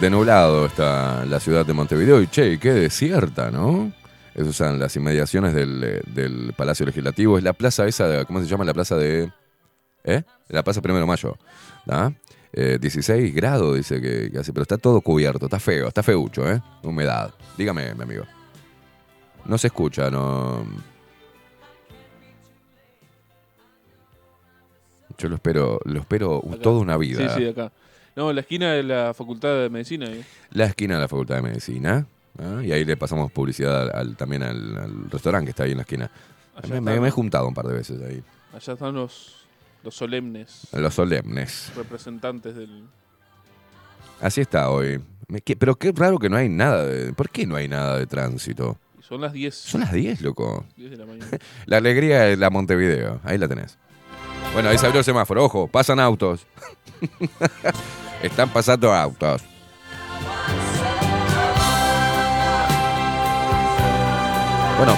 De nublado está la ciudad de Montevideo y che, qué desierta, ¿no? Esas son las inmediaciones del, eh, del Palacio Legislativo. Es la plaza esa, ¿cómo se llama? La plaza de... ¿Eh? La plaza Primero de Mayo. ¿ah? Eh, 16 grados dice que, que hace, pero está todo cubierto, está feo, está feucho, ¿eh? Humedad. Dígame, mi amigo. No se escucha, no... Yo lo espero, lo espero Acá. toda una vida. Sí, sí, acá. No, la esquina de la Facultad de Medicina. ahí. la esquina de la Facultad de Medicina. ¿ah? Y ahí le pasamos publicidad al, al- también al, al restaurante que está ahí en la esquina. Allá Me, he juntado un par de veces ahí. Allá están los, los solemnes Los solemnes. representantes del... Así está hoy. Me pero qué raro que no hay nada de... ¿Por qué no hay nada de tránsito? Son las 10. Son las 10, loco. 10 de la mañana. La alegría de la Montevideo. Ahí la tenés. Bueno, ahí se abrió el semáforo. Ojo, pasan autos. Están pasando autos. Bueno,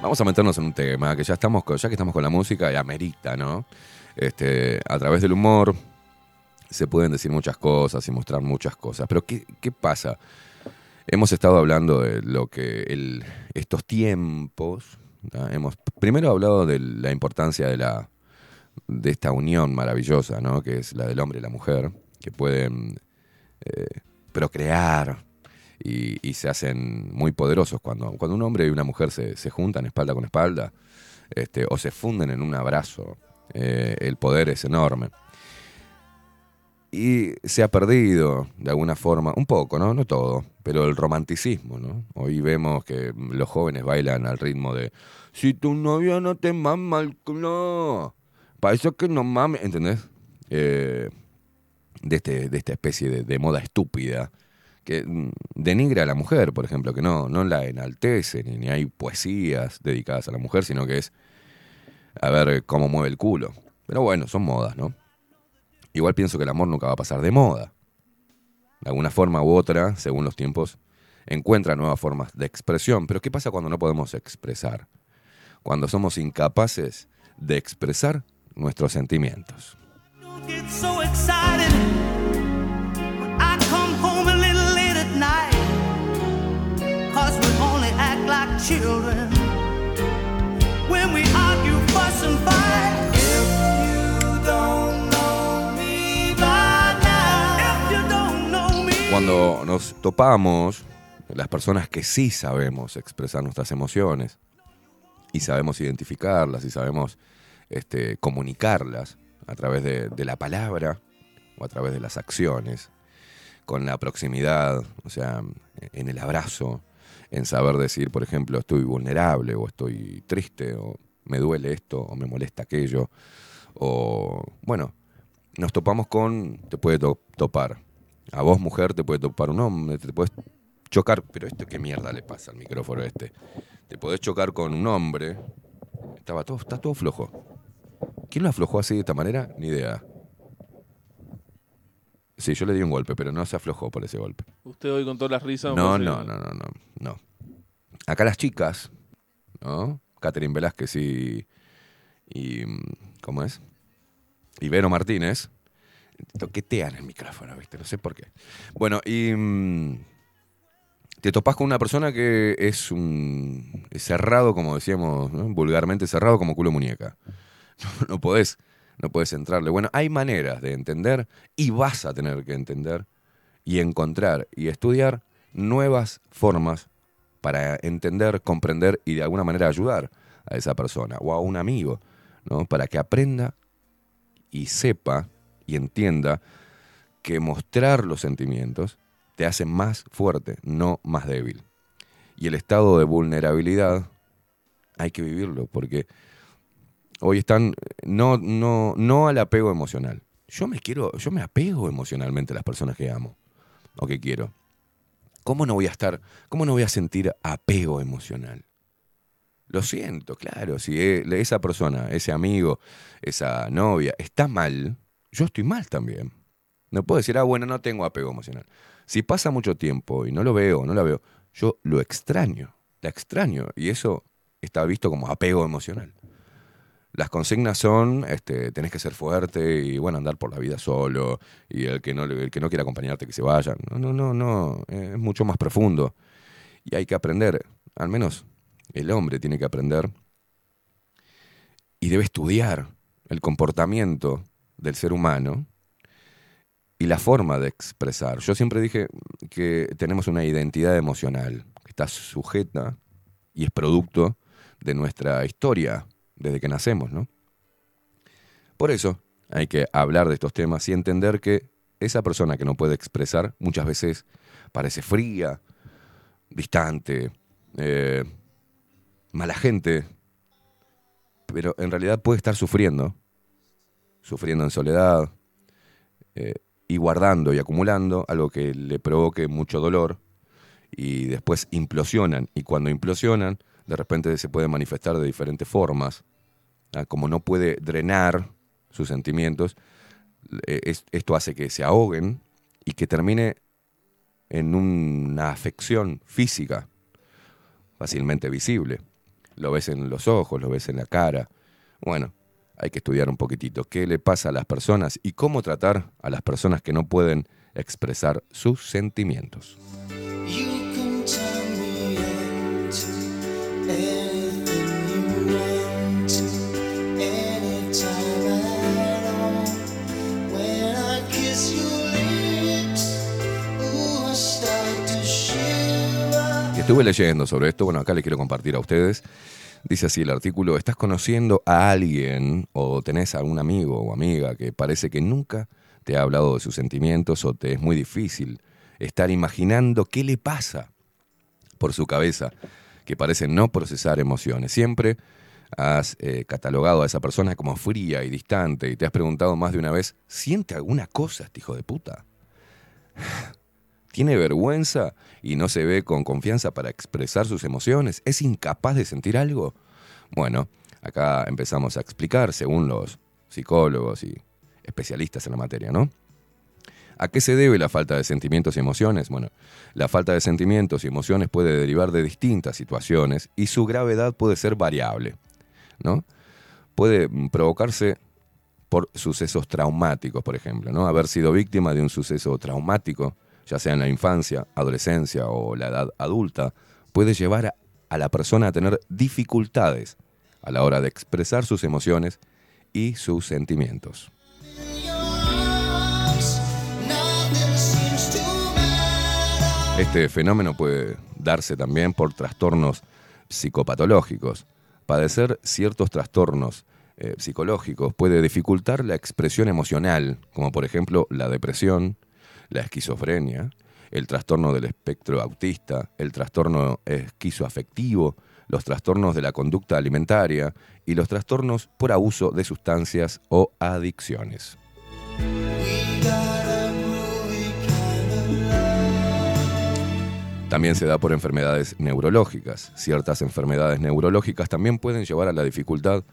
vamos a meternos en un tema que ya estamos con, ya que estamos con la música y amerita, ¿no? Este, a través del humor se pueden decir muchas cosas y mostrar muchas cosas. Pero ¿qué, qué pasa? Hemos estado hablando de lo que estos tiempos. ¿tá? Hemos primero hablado de la importancia de la de esta unión maravillosa, ¿no? Que es la del hombre y la mujer, que pueden eh, procrear y, se hacen muy poderosos cuando, cuando un hombre y una mujer se, se juntan espalda con espalda este, o se funden en un abrazo. eh, el poder es enorme. Y se ha perdido de alguna forma, un poco, ¿no? No todo, pero el romanticismo, ¿no? Hoy vemos que los jóvenes bailan al ritmo de Si tu novio no te mama el culo, para eso que no mames, ¿entendés? Eh, de, este, de esta especie de, de moda estúpida que mm, denigra a la mujer, por ejemplo, que no, no la enaltece, ni, ni hay poesías dedicadas a la mujer, sino que es a ver cómo mueve el culo. Pero bueno, son modas, ¿no? Igual pienso que el amor nunca va a pasar de moda. De alguna forma u otra, según los tiempos, encuentra nuevas formas de expresión. Pero ¿qué pasa cuando no podemos expresar? Cuando somos incapaces de expresar nuestros sentimientos. Cuando nos topamos, las personas que sí sabemos expresar nuestras emociones y sabemos identificarlas y sabemos este, comunicarlas a través de, la palabra o a través de las acciones, con la proximidad, o sea, en el abrazo, en saber decir, por ejemplo, estoy vulnerable o estoy triste o me duele esto o me molesta aquello, o bueno, nos topamos con, te puede to- topar, a vos mujer te puede topar un hombre, te puedes chocar, pero esto qué mierda le pasa al micrófono este, te podés chocar con un hombre, estaba todo, está todo flojo. ¿Quién lo aflojó así de esta manera? Ni idea. Sí, yo le di un golpe, pero no se aflojó por ese golpe. Usted hoy con todas las risas... No, no, no, no, no, no. Acá las chicas, ¿no? Catherine Velázquez y, y ¿cómo es? Y Vero Martínez toquetean el micrófono, ¿viste? No sé por qué. Bueno, y mm, te topás con una persona que es un es cerrado, como decíamos, ¿no? vulgarmente cerrado como culo muñeca. No, podés no puedes entrarle. Bueno, hay maneras de entender y vas a tener que entender y encontrar y estudiar nuevas formas para entender, comprender y de alguna manera ayudar a esa persona o a un amigo, ¿no? Para que aprenda y sepa y entienda que mostrar los sentimientos te hace más fuerte, no más débil. Y el estado de vulnerabilidad hay que vivirlo, porque hoy están no, no, no al apego emocional. Yo me quiero, yo me apego emocionalmente a las personas que amo o que quiero. ¿Cómo no voy a estar, cómo no voy a sentir apego emocional? Lo siento, claro, si e- esa persona, ese amigo, esa novia está mal, yo estoy mal también. No puedo decir, ah, bueno, no tengo apego emocional. Si pasa mucho tiempo y no lo veo, no la veo, yo lo extraño, la extraño. Y eso está visto como apego emocional. Las consignas son, este, tenés que ser fuerte y bueno, andar por la vida solo y el que no, el que no quiera acompañarte que se vaya. No, no, no, no, es mucho más profundo. Y hay que aprender, al menos el hombre tiene que aprender y debe estudiar el comportamiento del ser humano y la forma de expresar. Yo siempre dije que tenemos una identidad emocional que está sujeta y es producto de nuestra historia desde que nacemos, ¿no? Por eso hay que hablar de estos temas y entender que esa persona que no puede expresar muchas veces parece fría, distante, eh, mala gente, pero en realidad puede estar sufriendo, sufriendo en soledad eh, y guardando y acumulando algo que le provoque mucho dolor y después implosionan y cuando implosionan de repente se puede manifestar de diferentes formas. Como no puede drenar sus sentimientos, eh, es- esto hace que se ahoguen y que termine en una afección física fácilmente visible. Lo ves en los ojos, lo ves en la cara. Bueno, hay que estudiar un poquitito qué le pasa a las personas y cómo tratar a las personas que no pueden expresar sus sentimientos. Estuve leyendo sobre esto, bueno, acá le quiero compartir a ustedes. Dice así el artículo, estás conociendo a alguien o tenés a algún amigo o amiga que parece que nunca te ha hablado de sus sentimientos o te es muy difícil estar imaginando qué le pasa por su cabeza, que parece no procesar emociones. Siempre has eh, catalogado a esa persona como fría y distante y te has preguntado más de una vez, ¿siente alguna cosa este hijo de puta? ¿Tiene vergüenza y no se ve con confianza para expresar sus emociones? ¿Es incapaz de sentir algo? Bueno, acá empezamos a explicar, según los psicólogos y especialistas en la materia, ¿no? ¿A qué se debe la falta de sentimientos y emociones? Bueno, la falta de sentimientos y emociones puede derivar de distintas situaciones y su gravedad puede ser variable, ¿no? Puede provocarse por sucesos traumáticos, por ejemplo, ¿no? Haber sido víctima de un suceso traumático, ya sea en la infancia, adolescencia o la edad adulta, puede llevar a, la persona a tener dificultades a la hora de expresar sus emociones y sus sentimientos. Este fenómeno puede darse también por trastornos psicopatológicos. Padecer ciertos trastornos eh, psicológicos puede dificultar la expresión emocional, como por ejemplo la depresión, la esquizofrenia, el trastorno del espectro autista, el trastorno esquizoafectivo, los trastornos de la conducta alimentaria y los trastornos por abuso de sustancias o adicciones. También se da por enfermedades neurológicas. Ciertas enfermedades neurológicas también pueden llevar a la dificultad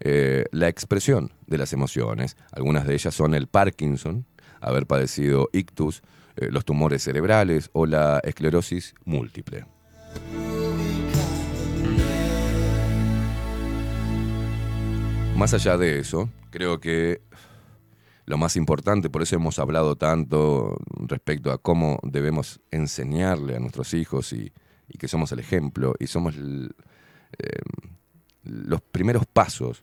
eh, la expresión de las emociones. Algunas de ellas son el Parkinson, haber padecido ictus, eh, los tumores cerebrales o la esclerosis múltiple. Más allá de eso, creo que lo más importante, por eso hemos hablado tanto respecto a cómo debemos enseñarle a nuestros hijos y, que somos el ejemplo y somos eh, los primeros pasos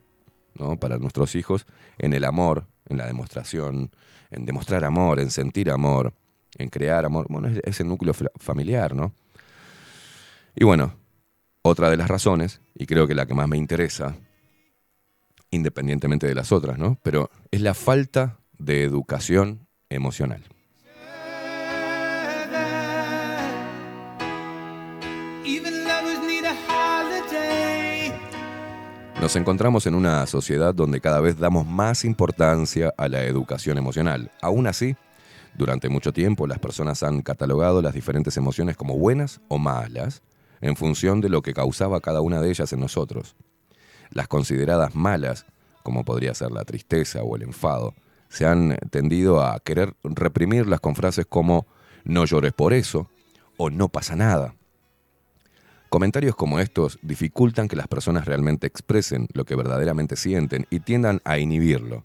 ¿no? para nuestros hijos en el amor, en la demostración, en demostrar amor, en sentir amor, en crear amor. Bueno, es, núcleo fa- familiar, ¿no? Y bueno, otra de las razones, y creo que la que más me interesa, independientemente de las otras, ¿no? Pero es la falta de educación emocional. Nos encontramos en una sociedad donde cada vez damos más importancia a la educación emocional. Aún así, durante mucho tiempo las personas han catalogado las diferentes emociones como buenas o malas en función de lo que causaba cada una de ellas en nosotros. Las consideradas malas, como podría ser la tristeza o el enfado, se han tendido a querer reprimirlas con frases como no llores por eso o no pasa nada. Comentarios como estos dificultan que las personas realmente expresen lo que verdaderamente sienten y tiendan a inhibirlo.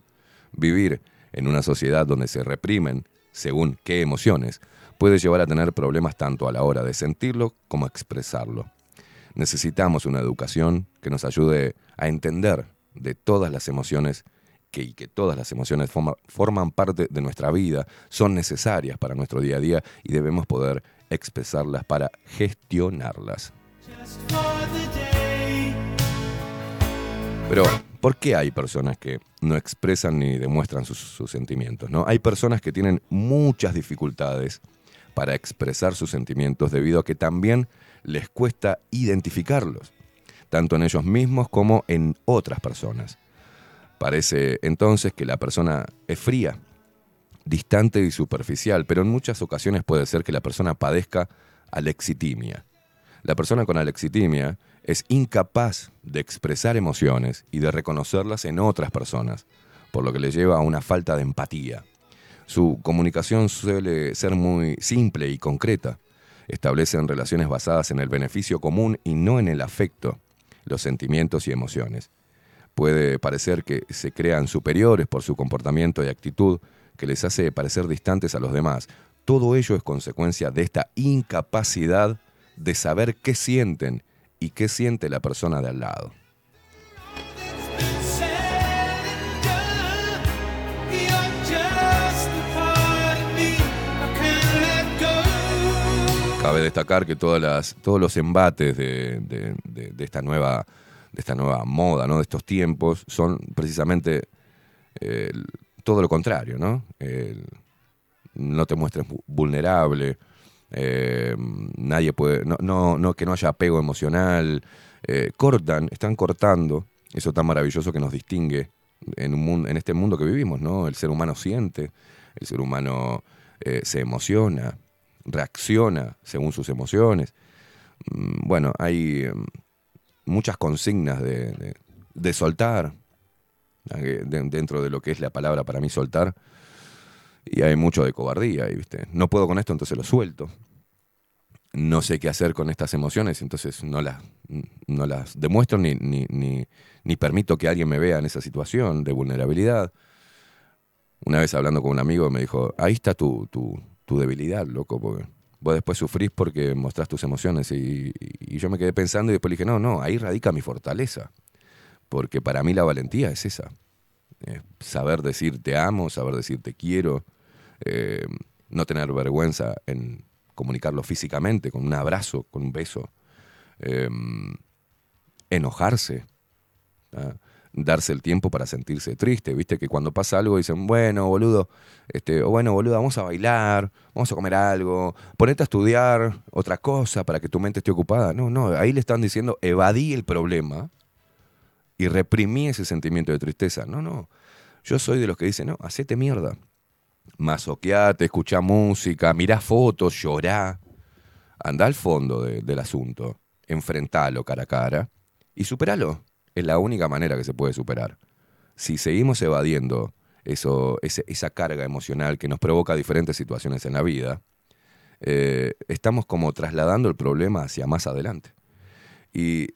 Vivir en una sociedad donde se reprimen, según qué emociones, puede llevar a tener problemas tanto a la hora de sentirlo como expresarlo. Necesitamos una educación que nos ayude a entender de todas las emociones que, y que todas las emociones forma- forman parte de nuestra vida, son necesarias para nuestro día a día y debemos poder expresarlas para gestionarlas. Pero, ¿por qué hay personas que no expresan ni demuestran sus, sus sentimientos? ¿no? Hay personas que tienen muchas dificultades para expresar sus sentimientos debido a que también les cuesta identificarlos, tanto en ellos mismos como en otras personas. Parece entonces que la persona es fría, distante y superficial, pero en muchas ocasiones puede ser que la persona padezca alexitimia. La persona con alexitimia es incapaz de expresar emociones y de reconocerlas en otras personas, por lo que le lleva a una falta de empatía. Su comunicación suele ser muy simple y concreta. Establecen relaciones basadas en el beneficio común y no en el afecto, los sentimientos y emociones. Puede parecer que se crean superiores por su comportamiento y actitud que les hace parecer distantes a los demás. Todo ello es consecuencia de esta incapacidad de saber qué sienten y qué siente la persona de al lado. Cabe destacar que todas las, todos los embates de, de- de- esta nueva, de esta nueva moda, ¿no? de estos tiempos, son precisamente eh, todo lo contrario, ¿no? No te muestres vu- vulnerable, eh, nadie puede, no, que no haya apego emocional, eh, cortan, están cortando eso tan maravilloso que nos distingue en, un en este mundo que vivimos, ¿no? El ser humano siente, el ser humano eh, se emociona, reacciona según sus emociones. Mm, Bueno, hay em, muchas consignas de, soltar, de- dentro de lo que es la palabra para mí soltar, y hay mucho de cobardía, y, ¿viste? No puedo con esto, entonces lo suelto. No sé qué hacer con estas emociones, entonces no las, no las demuestro ni, ni, ni, permito que alguien me vea en esa situación de vulnerabilidad. Una vez hablando con un amigo me dijo, ahí está tu, tu, tu debilidad, loco, porque vos después sufrís porque mostrás tus emociones. Y, yo me quedé pensando y después le dije, no, no, ahí radica mi fortaleza. Porque para mí la valentía es esa. Saber decir te amo, saber decir te quiero, eh, no tener vergüenza en comunicarlo físicamente, con un abrazo, con un beso, eh, enojarse, ¿ah? darse el tiempo para sentirse triste, viste que cuando pasa algo dicen, bueno, boludo, este, o bueno, boludo, vamos a bailar, vamos a comer algo, ponete a estudiar otra cosa para que tu mente esté ocupada. No, no, ahí le están diciendo, evadí el problema y reprimí ese sentimiento de tristeza. No, no. Yo soy de los que dicen, no, hacete mierda. Masoqueate, escuchá música, mirá fotos, llorá. Andá al fondo de- del asunto, enfrentalo cara a cara y superalo. Es la única manera que se puede superar. Si seguimos evadiendo eso, esa carga emocional que nos provoca diferentes situaciones en la vida, eh, estamos como trasladando el problema hacia más adelante. Y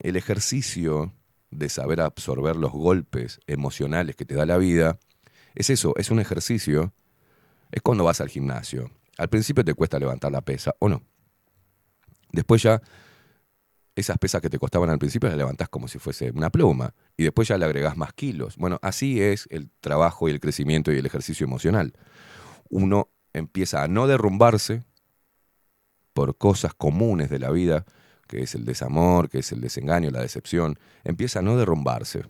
el ejercicio de saber absorber los golpes emocionales que te da la vida, es eso, es un ejercicio, es cuando vas al gimnasio. Al principio te cuesta levantar la pesa, o no. Después ya esas pesas que te costaban al principio las levantás como si fuese una pluma y después ya le agregás más kilos. Bueno, así es el trabajo y el crecimiento y el ejercicio emocional. Uno empieza a no derrumbarse por cosas comunes de la vida, que es el desamor, que es el desengaño, la decepción, empieza a no derrumbarse.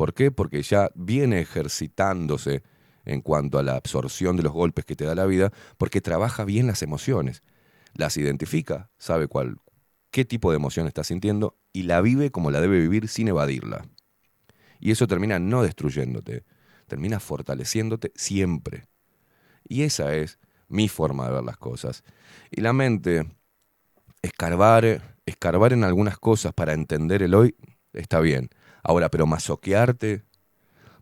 ¿Por qué? Porque ya viene ejercitándose en cuanto a la absorción de los golpes que te da la vida, porque trabaja bien las emociones, las identifica, sabe cuál, qué tipo de emoción está sintiendo y la vive como la debe vivir sin evadirla. Y eso termina no destruyéndote, termina fortaleciéndote siempre. Y esa es mi forma de ver las cosas. Y la mente, escarbar, escarbar en algunas cosas para entender el hoy, está bien. Ahora, pero masoquearte,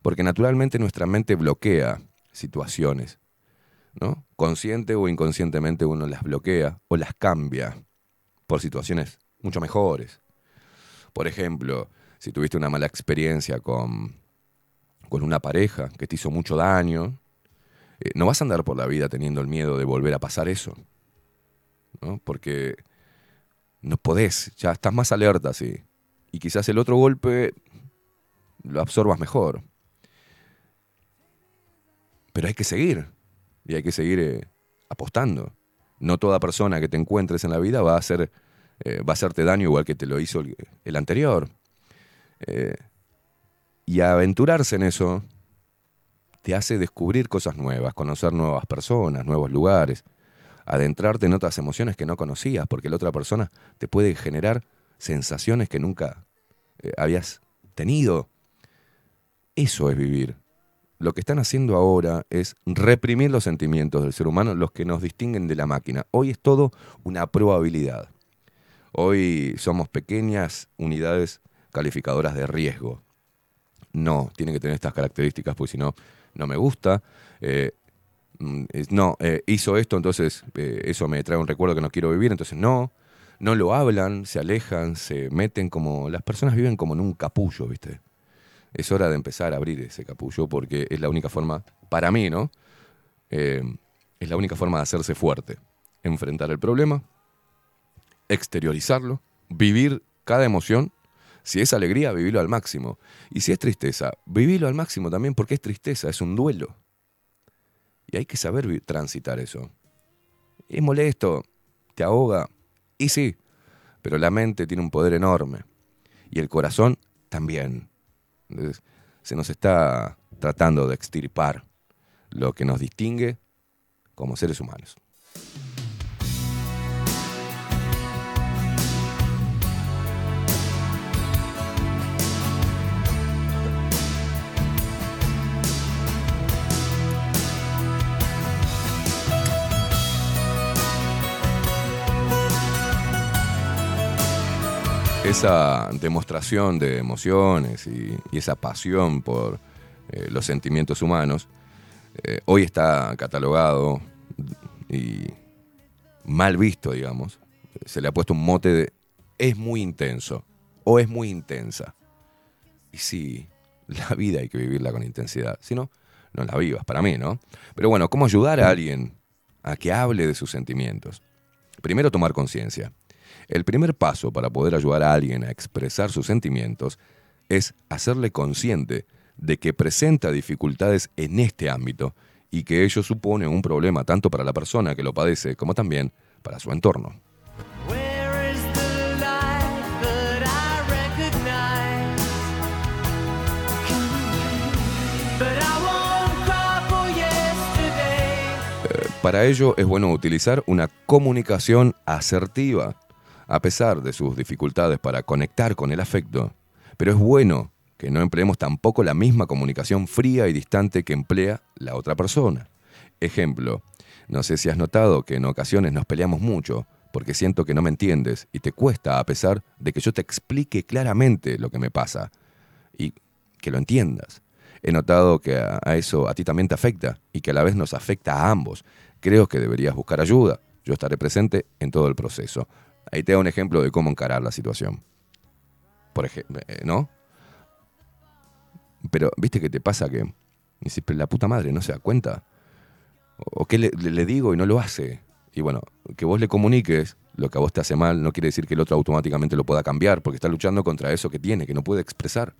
porque naturalmente nuestra mente bloquea situaciones, ¿no? Consciente o inconscientemente uno las bloquea o las cambia por situaciones mucho mejores. Por ejemplo, si tuviste una mala experiencia con, con una pareja que te hizo mucho daño, eh, no vas a andar por la vida teniendo el miedo de volver a pasar eso. ¿no? Porque no podés, ya estás más alerta, sí. Y quizás el otro golpe lo absorbas mejor. Pero hay que seguir. Y hay que seguir eh, apostando. No toda persona que te encuentres en la vida va a hacer, eh, va a hacerte daño igual que te lo hizo el, anterior. Eh, y aventurarse en eso te hace descubrir cosas nuevas, conocer nuevas personas, nuevos lugares, adentrarte en otras emociones que no conocías, porque la otra persona te puede generar sensaciones que nunca eh, habías tenido. Eso es vivir. Lo que están haciendo ahora es reprimir los sentimientos del ser humano, los que nos distinguen de la máquina. Hoy es todo una probabilidad. Hoy somos pequeñas unidades calificadoras de riesgo. No, tienen que tener estas características, porque si no, no me gusta. Eh, mm, no, eh, hizo esto, entonces eso me trae un recuerdo que no quiero vivir, entonces no. No lo hablan, se alejan, se meten como... Las personas viven como en un capullo, ¿viste? Es hora de empezar a abrir ese capullo porque es la única forma, para mí, ¿no? Eh, es la única forma de hacerse fuerte. Enfrentar el problema, exteriorizarlo, vivir cada emoción. Si es alegría, vivirlo al máximo. Y si es tristeza, vivirlo al máximo también porque es tristeza, es un duelo. Y hay que saber transitar eso. Es molesto, te ahoga, y sí, pero la mente tiene un poder enorme. Y el corazón también. Se nos está tratando de extirpar lo que nos distingue como seres humanos. Esa demostración de emociones y, esa pasión por eh, los sentimientos humanos, eh, hoy está catalogado y mal visto, digamos. Se le ha puesto un mote de es muy intenso o es muy intensa. Y sí, la vida hay que vivirla con intensidad, si no, no la vivas, para mí, ¿no? Pero bueno, ¿cómo ayudar a alguien a que hable de sus sentimientos? Primero, tomar conciencia. El primer paso para poder ayudar a alguien a expresar sus sentimientos es hacerle consciente de que presenta dificultades en este ámbito y que ello supone un problema tanto para la persona que lo padece como también para su entorno. Eh, Para ello es bueno utilizar una comunicación asertiva, a pesar de sus dificultades para conectar con el afecto. Pero es bueno que no empleemos tampoco la misma comunicación fría y distante que emplea la otra persona. Ejemplo, no sé si has notado que en ocasiones nos peleamos mucho porque siento que no me entiendes y te cuesta a pesar de que yo te explique claramente lo que me pasa y que lo entiendas. He notado que a, eso a ti también te afecta y que a la vez nos afecta a ambos. Creo que deberías buscar ayuda. Yo estaré presente en todo el proceso. Ahí te da un ejemplo de cómo encarar la situación. Por ejemplo, ¿no? Pero, ¿viste qué te pasa que dices, "Pero la puta madre no se da cuenta? ¿O qué le digo y no lo hace? Y bueno, que vos le comuniques lo que a vos te hace mal, no quiere decir que el otro automáticamente lo pueda cambiar, porque está luchando contra eso que tiene, que no puede expresar.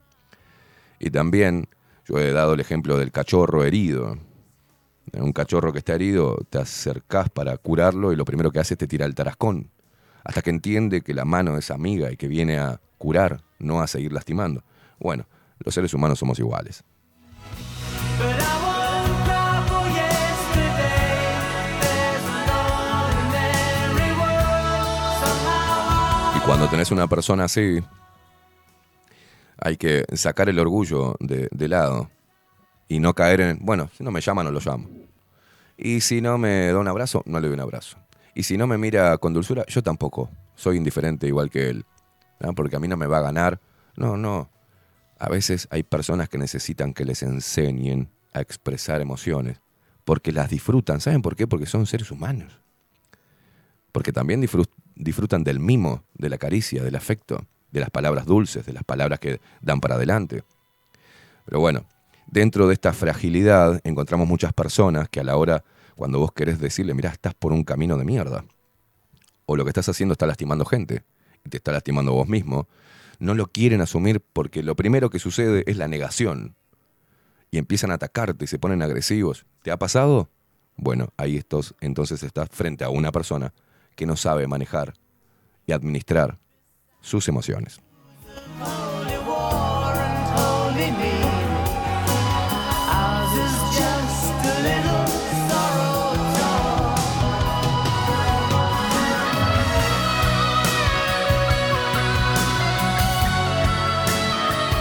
Y también, yo he dado el ejemplo del cachorro herido. Un cachorro que está herido, te acercás para curarlo y lo primero que hace es te tira el tarascón, hasta que entiende que la mano es amiga y que viene a curar, no a seguir lastimando. Bueno, los seres humanos somos iguales. Y cuando tenés una persona así, hay que sacar el orgullo de, lado y no caer en, bueno, si no me llama, no lo llamo. Y si no me da un abrazo, no le doy un abrazo. Y si no me mira con dulzura, yo tampoco. Soy indiferente igual que él. Porque a mí no me va a ganar. No, no. A veces hay personas que necesitan que les enseñen a expresar emociones. Porque las disfrutan. ¿Saben por qué? Porque son seres humanos. Porque también disfrut- disfrutan del mimo, de la caricia, del afecto, de las palabras dulces, de las palabras que dan para adelante. Pero bueno, dentro de esta fragilidad encontramos muchas personas que a la hora, cuando vos querés decirle, mira, estás por un camino de mierda, o lo que estás haciendo está lastimando gente, y te está lastimando vos mismo, no lo quieren asumir porque lo primero que sucede es la negación. Y empiezan a atacarte y se ponen agresivos. ¿Te ha pasado? Bueno, ahí estos, entonces estás frente a una persona que no sabe manejar y administrar sus emociones.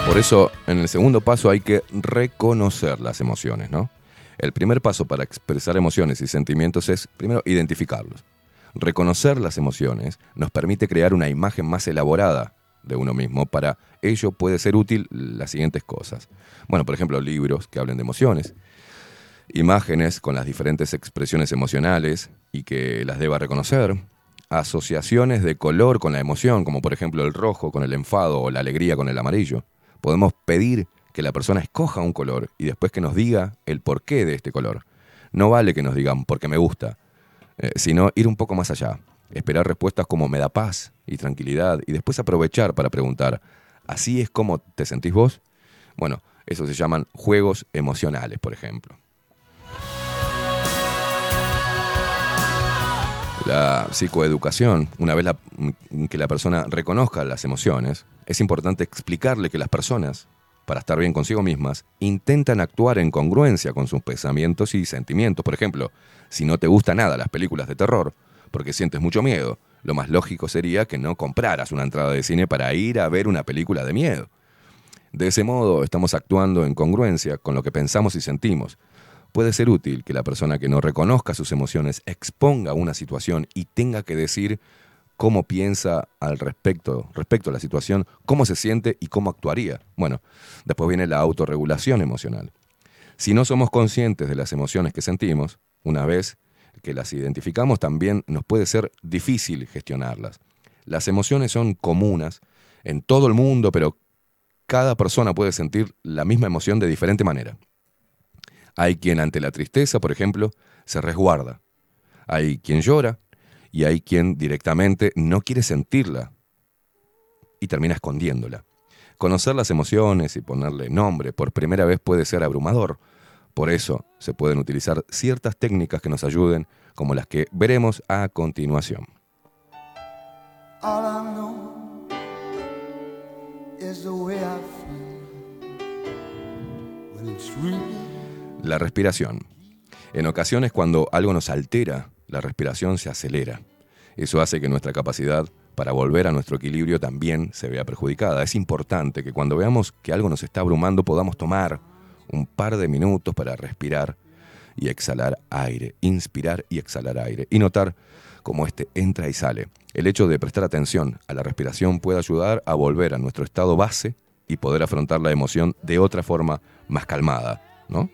Por eso, en el segundo paso hay que reconocer las emociones, ¿no? El primer paso para expresar emociones y sentimientos es, primero, identificarlos. Reconocer las emociones nos permite crear una imagen más elaborada de uno mismo. Para ello puede ser útil las siguientes cosas. Bueno, por ejemplo, libros que hablen de emociones, imágenes con las diferentes expresiones emocionales y que las deba reconocer, asociaciones de color con la emoción, como por ejemplo el rojo con el enfado o la alegría con el amarillo. Podemos pedir que la persona escoja un color y después que nos diga el porqué de este color. No vale que nos digan porque me gusta, eh, sino ir un poco más allá, esperar respuestas como me da paz y tranquilidad y después aprovechar para preguntar, ¿así es como te sentís vos? Bueno, eso se llaman juegos emocionales, por ejemplo. La psicoeducación, una vez que la persona reconozca las emociones, es importante explicarle que las personas, para estar bien consigo mismas, intentan actuar en congruencia con sus pensamientos y sentimientos. Por ejemplo, si no te gusta nada las películas de terror, porque sientes mucho miedo, lo más lógico sería que no compraras una entrada de cine para ir a ver una película de miedo. De ese modo, estamos actuando en congruencia con lo que pensamos y sentimos. Puede ser útil que la persona que no reconozca sus emociones exponga una situación y tenga que decir cómo piensa al respecto, respecto a la situación, cómo se siente y cómo actuaría. Bueno, después viene la autorregulación emocional. Si no somos conscientes de las emociones que sentimos, una vez que las identificamos, también nos puede ser difícil gestionarlas. Las emociones son comunas en todo el mundo, pero cada persona puede sentir la misma emoción de diferente manera. Hay quien ante la tristeza, por ejemplo, se resguarda. Hay quien llora y hay quien directamente no quiere sentirla y termina escondiéndola. Conocer las emociones y ponerle nombre por primera vez puede ser abrumador. Por eso se pueden utilizar ciertas técnicas que nos ayuden, como las que veremos a continuación. All I know is the way I feel when it's real. La respiración. En ocasiones cuando algo nos altera, la respiración se acelera. Eso hace que nuestra capacidad para volver a nuestro equilibrio también se vea perjudicada. Es importante que cuando veamos que algo nos está abrumando podamos tomar un par de minutos para respirar y exhalar aire, inspirar y exhalar aire y notar cómo este entra y sale. El hecho de prestar atención a la respiración puede ayudar a volver a nuestro estado base y poder afrontar la emoción de otra forma más calmada, ¿no?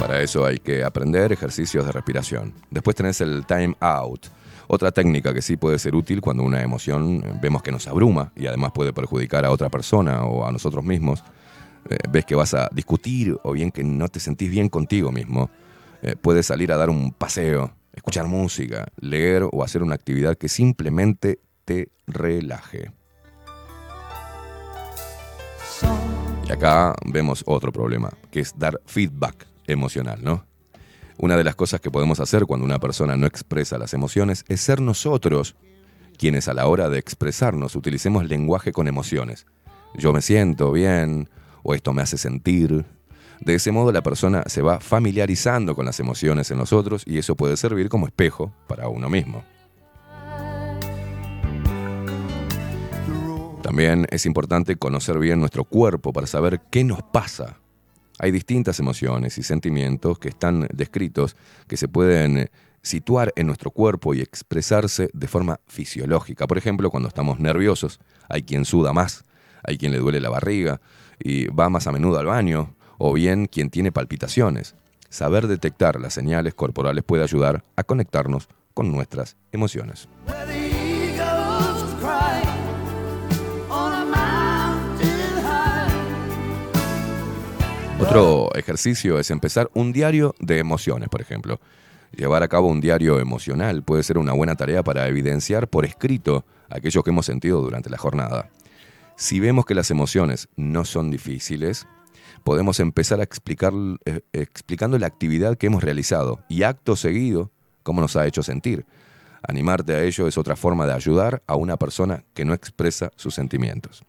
Para eso hay que aprender ejercicios de respiración. Después tenés el time out, otra técnica que sí puede ser útil cuando una emoción eh, vemos que nos abruma y además puede perjudicar a otra persona o a nosotros mismos. Eh, ves que vas a discutir o bien que no te sentís bien contigo mismo Eh, puedes salir a dar un paseo, escuchar música, leer o hacer una actividad que simplemente te relaje. Y acá vemos otro problema, que es dar feedback emocional, ¿no? Una de las cosas que podemos hacer cuando una persona no expresa las emociones es ser nosotros quienes a la hora de expresarnos utilicemos lenguaje con emociones. Yo me siento bien, o esto me hace sentir. De ese modo la persona se va familiarizando con las emociones en los otros y eso puede servir como espejo para uno mismo. También es importante conocer bien nuestro cuerpo para saber qué nos pasa. Hay distintas emociones y sentimientos que están descritos que se pueden situar en nuestro cuerpo y expresarse de forma fisiológica. Por ejemplo, cuando estamos nerviosos, hay quien suda más, hay quien le duele la barriga y va más a menudo al baño, o bien quien tiene palpitaciones. Saber detectar las señales corporales puede ayudar a conectarnos con nuestras emociones. Otro ejercicio es empezar un diario de emociones, por ejemplo. Llevar a cabo un diario emocional puede ser una buena tarea para evidenciar por escrito aquello que hemos sentido durante la jornada. Si vemos que las emociones no son difíciles, podemos empezar a explicar, eh, explicando la actividad que hemos realizado y acto seguido cómo nos ha hecho sentir. Animarte a ello es otra forma de ayudar a una persona que no expresa sus sentimientos.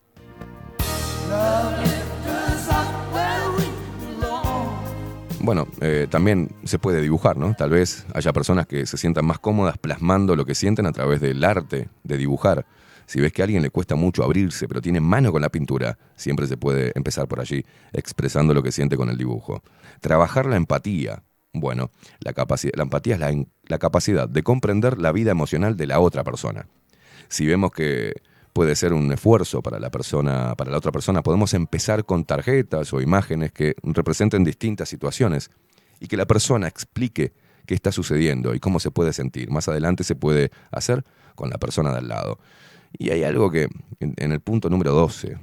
Bueno, eh, también se puede dibujar, ¿no? Tal vez haya personas que se sientan más cómodas plasmando lo que sienten a través del arte, de dibujar. Si ves que a alguien le cuesta mucho abrirse, pero tiene mano con la pintura, siempre se puede empezar por allí, expresando lo que siente con el dibujo. Trabajar la empatía. Bueno, la, la empatía es la, la capacidad de comprender la vida emocional de la otra persona. Si vemos que puede ser un esfuerzo para la persona, para la otra persona, podemos empezar con tarjetas o imágenes que representen distintas situaciones y que la persona explique qué está sucediendo y cómo se puede sentir. Más adelante se puede hacer con la persona de al lado. Y hay algo que, en, el punto número 12,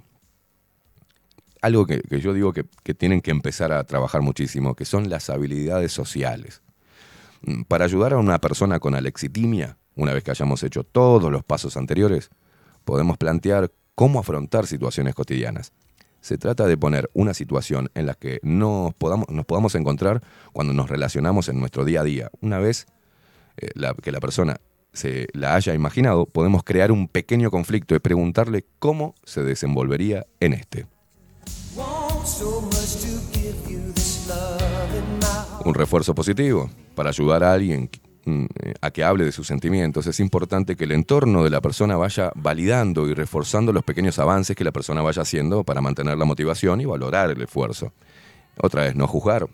algo que, yo digo que, que tienen que empezar a trabajar muchísimo, que son las habilidades sociales. Mm, Para ayudar a una persona con alexitimia, una vez que hayamos hecho todos los pasos anteriores, podemos plantear cómo afrontar situaciones cotidianas. Se trata de poner una situación en la que nos podamos, nos podamos encontrar cuando nos relacionamos en nuestro día a día. Una vez eh, que la persona se la haya imaginado, podemos crear un pequeño conflicto y preguntarle cómo se desenvolvería en este. Un refuerzo positivo para ayudar a alguien a que hable de sus sentimientos. Es importante que el entorno de la persona vaya validando y reforzando los pequeños avances que la persona vaya haciendo para mantener la motivación y valorar el esfuerzo. Otra vez, no juzgar.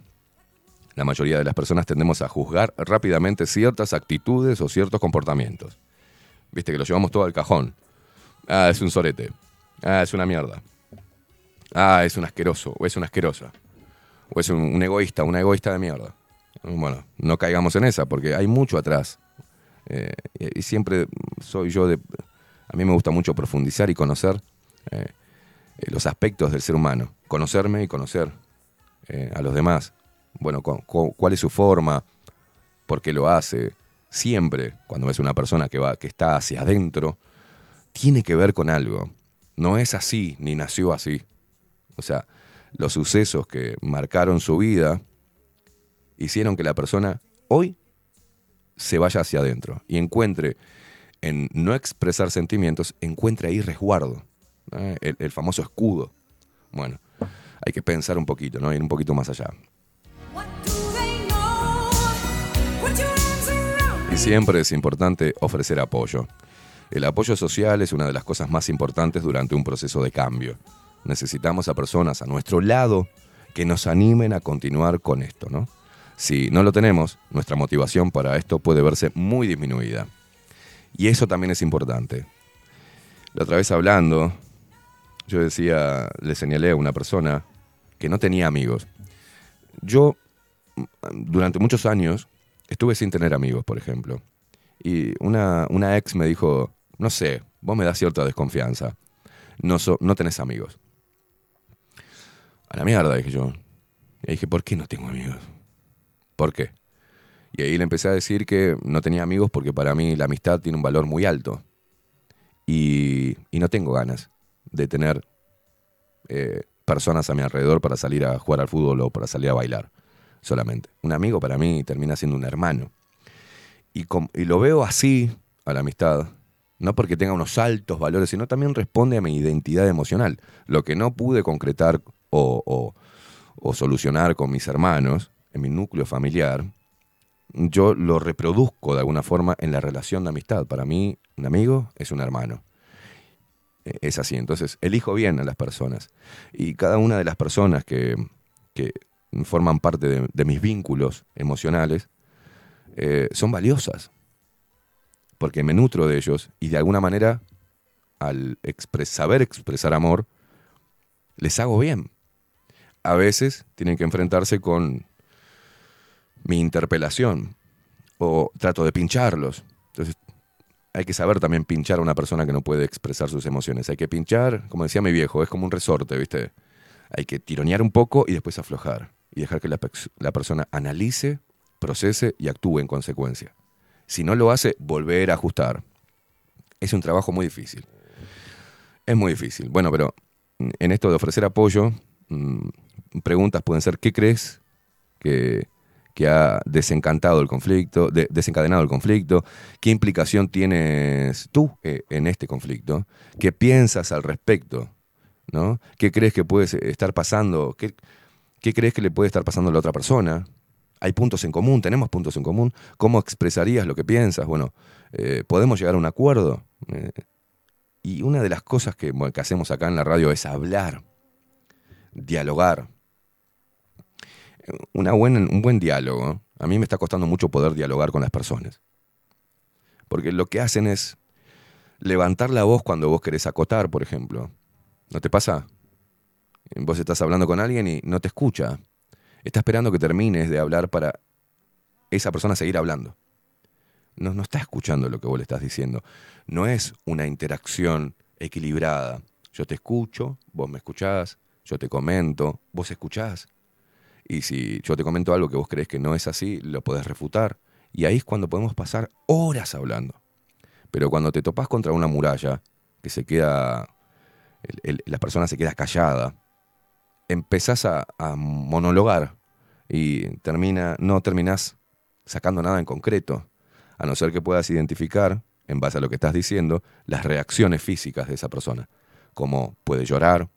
La mayoría de las personas tendemos a juzgar rápidamente ciertas actitudes o ciertos comportamientos. Viste que lo llevamos todo al cajón. Ah, es un sorete. Ah, es una mierda. Ah, es un asqueroso o es una asquerosa. O es un, un egoísta, una egoísta de mierda. Bueno, no caigamos en esa porque hay mucho atrás. Eh, y siempre soy yo de... A mí me gusta mucho profundizar y conocer eh, eh, los aspectos del ser humano. Conocerme y conocer a los demás. Bueno, cu- cu- cuál es su forma, por qué lo hace. Siempre, cuando ves una persona que, va, que está hacia adentro, tiene que ver con algo. No es así, ni nació así. O sea, los sucesos que marcaron su vida hicieron que la persona hoy se vaya hacia adentro y encuentre en no expresar sentimientos, encuentre ahí resguardo, el, el famoso escudo. Bueno, hay que pensar un poquito, ¿no? Ir un poquito más allá. Y siempre es importante ofrecer apoyo. El apoyo social es una de las cosas más importantes durante un proceso de cambio. Necesitamos a personas a nuestro lado que nos animen a continuar con esto, ¿no? Si no lo tenemos, nuestra motivación para esto puede verse muy disminuida. Y eso también es importante. La otra vez hablando, yo decía, le señalé a una persona que no tenía amigos. Yo, mm, durante muchos años, estuve sin tener amigos, por ejemplo. Y una, una ex me dijo, no sé, vos me das cierta desconfianza. No, so- no tenés amigos. A la mierda, dije yo. Y dije, ¿por qué no tengo amigos? ¿Por qué? Y ahí le empecé a decir que no tenía amigos porque para mí la amistad tiene un valor muy alto. Y, y no tengo ganas de tener eh, personas a mi alrededor para salir a jugar al fútbol o para salir a bailar solamente. Un amigo para mí termina siendo un hermano. Y, com- y lo veo así a la amistad, no porque tenga unos altos valores, sino también responde a mi identidad emocional. Lo que no pude concretar o, o- o solucionar con mis hermanos en mi núcleo familiar, yo lo reproduzco de alguna forma en la relación de amistad. Para mí, un amigo es un hermano. E- Es así. Entonces, elijo bien a las personas. Y cada una de las personas que, que forman parte de, mis vínculos emocionales eh, son valiosas. Porque me nutro de ellos y de alguna manera, al saber expresar amor, les hago bien. A veces tienen que enfrentarse con mi interpelación o trato de pincharlos. Entonces, hay que saber también pinchar a una persona que no puede expresar sus emociones. Hay que pinchar, como decía mi viejo, es como un resorte, ¿viste? Hay que tironear un poco y después aflojar. Y dejar que la, la persona analice, procese y actúe en consecuencia. Si no lo hace, volver a ajustar. Es un trabajo muy difícil. Es muy difícil. Bueno, pero en esto de ofrecer apoyo, mm, preguntas pueden ser, ¿qué crees que, que ha desencantado el conflicto, de- desencadenado el conflicto? ¿Qué implicación tienes tú eh, en este conflicto? ¿Qué piensas al respecto? ¿No? ¿Qué crees que puede estar pasando? ¿Qué, qué crees que le puede estar pasando a la otra persona? Hay puntos en común, tenemos puntos en común. ¿Cómo expresarías lo que piensas? Bueno, eh, ¿podemos llegar a un acuerdo? Eh, y una de las cosas que hacemos acá en la radio es hablar, dialogar. Una buena, un buen diálogo. A mí me está costando mucho poder dialogar con las personas. Porque lo que hacen es levantar la voz cuando vos querés acotar, por ejemplo. ¿No te pasa? Vos estás hablando con alguien y no te escucha. Está esperando que termines de hablar para esa persona seguir hablando. No, no está escuchando lo que vos le estás diciendo. No es una interacción equilibrada. Yo te escucho, vos me escuchás, yo te comento, vos escuchás. Y si yo te comento algo que vos crees que no es así, lo podés refutar. Y ahí es cuando podemos pasar horas hablando. Pero cuando te topás contra una muralla, que se queda, el- el- la persona se queda callada, empezás a, monologar y termina, no terminás sacando nada en concreto, a no ser que puedas identificar, en base a lo que estás diciendo, las reacciones físicas de esa persona, como puede llorar,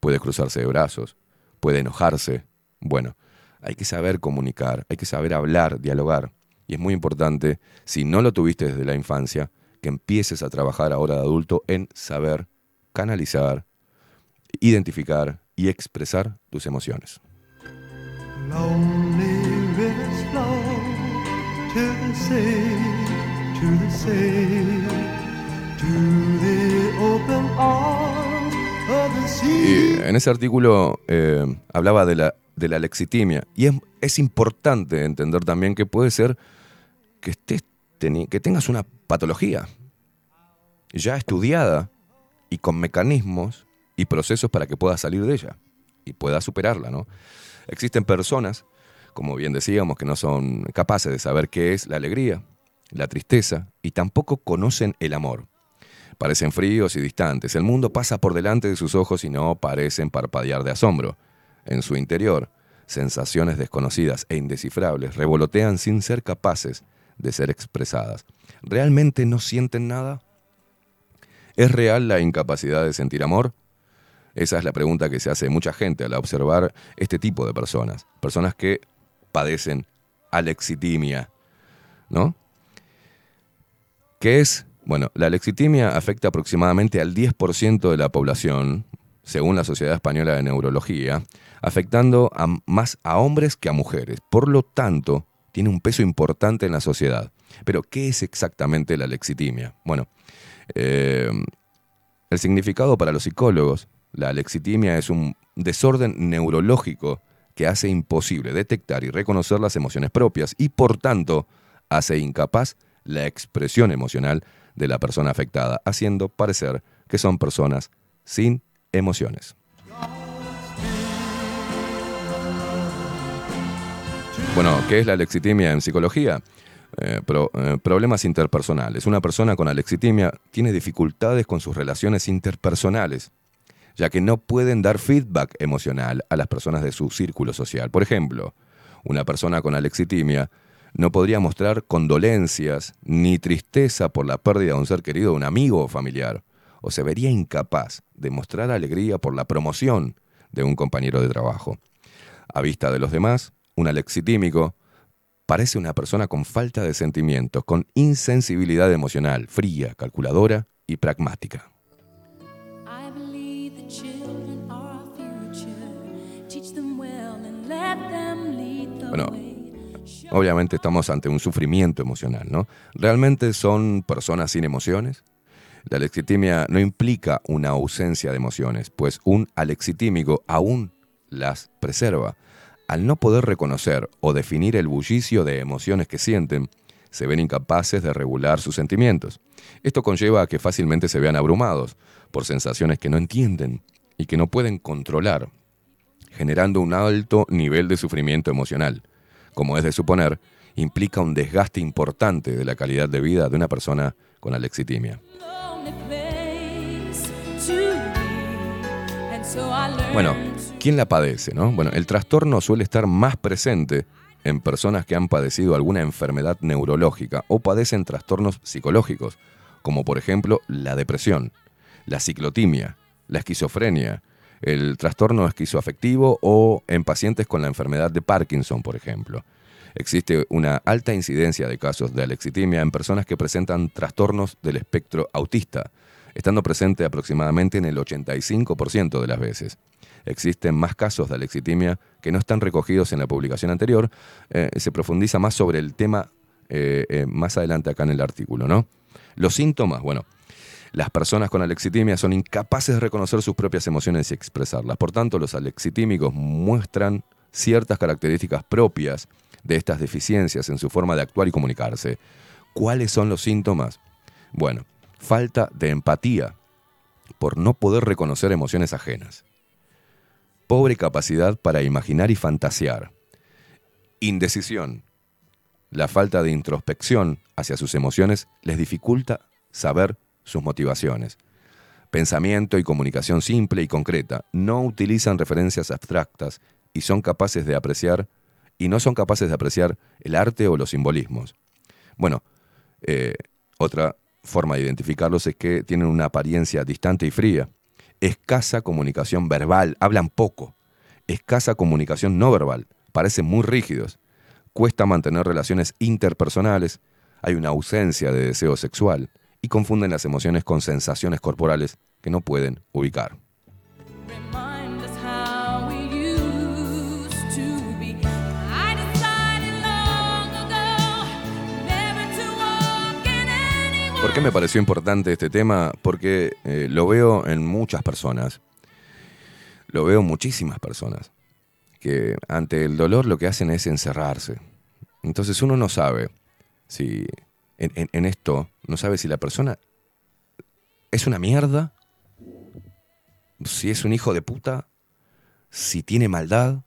puede cruzarse de brazos, puede enojarse. Bueno, hay que saber comunicar, hay que saber hablar, dialogar. Y es muy importante, si no lo tuviste desde la infancia, que empieces a trabajar ahora de adulto en saber canalizar, identificar y expresar tus emociones. Y en ese artículo eh, hablaba de la, de la lexitimia. Y es, es importante entender también que puede ser que, estés que tengas una patología ya estudiada y con mecanismos y procesos para que puedas salir de ella y puedas superarla, ¿no? Existen personas, como bien decíamos, que no son capaces de saber qué es la alegría, la tristeza y tampoco conocen el amor. Parecen fríos y distantes. El mundo pasa por delante de sus ojos y no parecen parpadear de asombro. En su interior, sensaciones desconocidas e indescifrables revolotean sin ser capaces de ser expresadas. ¿Realmente no sienten nada? ¿Es real la incapacidad de sentir amor? Esa es la pregunta que se hace mucha gente al observar este tipo de personas. Personas que padecen alexitimia, ¿no? ¿Qué es? Bueno, la alexitimia afecta aproximadamente al 10% de la población, según la Sociedad Española de Neurología, afectando más a hombres que a mujeres. Por lo tanto, tiene un peso importante en la sociedad. Pero, ¿qué es exactamente la alexitimia? Bueno, eh, el significado para los psicólogos, la alexitimia es un desorden neurológico que hace imposible detectar y reconocer las emociones propias y por tanto hace incapaz la expresión emocional de la persona afectada, haciendo parecer que son personas sin emociones. Bueno, ¿qué es la alexitimia en psicología? Eh, eh, problemas interpersonales. Una persona con alexitimia tiene dificultades con sus relaciones interpersonales, ya que no pueden dar feedback emocional a las personas de su círculo social. Por ejemplo, una persona con alexitimia no podría mostrar condolencias ni tristeza por la pérdida de un ser querido, un amigo o familiar, o se vería incapaz de mostrar alegría por la promoción de un compañero de trabajo. A vista de los demás, un alexitímico parece una persona con falta de sentimientos, con insensibilidad emocional, fría, calculadora y pragmática. Bueno, obviamente estamos ante un sufrimiento emocional, ¿no? ¿Realmente son personas sin emociones? La alexitimia no implica una ausencia de emociones, pues un alexitímico aún las preserva. Al no poder reconocer o definir el bullicio de emociones que sienten, se ven incapaces de regular sus sentimientos. Esto conlleva a que fácilmente se vean abrumados por sensaciones que no entienden y que no pueden controlar, generando un alto nivel de sufrimiento emocional. Como es de suponer, implica un desgaste importante de la calidad de vida de una persona con alexitimia. Bueno, ¿quién la padece? No? Bueno, el trastorno suele estar más presente en personas que han padecido alguna enfermedad neurológica o padecen trastornos psicológicos, como por ejemplo la depresión, la ciclotimia, la esquizofrenia, el trastorno esquizoafectivo o en pacientes con la enfermedad de Parkinson, por ejemplo. Existe una alta incidencia de casos de alexitimia en personas que presentan trastornos del espectro autista, estando presente aproximadamente en el 85% de las veces. Existen más casos de alexitimia que no están recogidos en la publicación anterior. Eh, se profundiza más sobre el tema eh, eh, más adelante acá en el artículo, ¿no? Los síntomas, bueno, las personas con alexitimia son incapaces de reconocer sus propias emociones y expresarlas. Por tanto, los alexitímicos muestran ciertas características propias de estas deficiencias en su forma de actuar y comunicarse. ¿Cuáles son los síntomas? Bueno, falta de empatía por no poder reconocer emociones ajenas. Pobre capacidad para imaginar y fantasear. Indecisión. La falta de introspección hacia sus emociones les dificulta saber sus motivaciones. Pensamiento y comunicación simple y concreta. No utilizan referencias abstractas y son capaces de apreciar y no son capaces de apreciar el arte o los simbolismos. Bueno, eh, otra forma de identificarlos es que tienen una apariencia distante y fría. Escasa comunicación verbal, hablan poco. Escasa comunicación no verbal, parecen muy rígidos. Cuesta mantener relaciones interpersonales, hay una ausencia de deseo sexual y confunden las emociones con sensaciones corporales que no pueden ubicar. Qué me pareció importante este tema? Porque eh, lo veo en muchas personas. Lo veo en muchísimas personas. Que ante el dolor lo que hacen es encerrarse. Entonces uno no sabe si en, en- esto, no sabe si la persona es una mierda, si es un hijo de puta, si tiene maldad.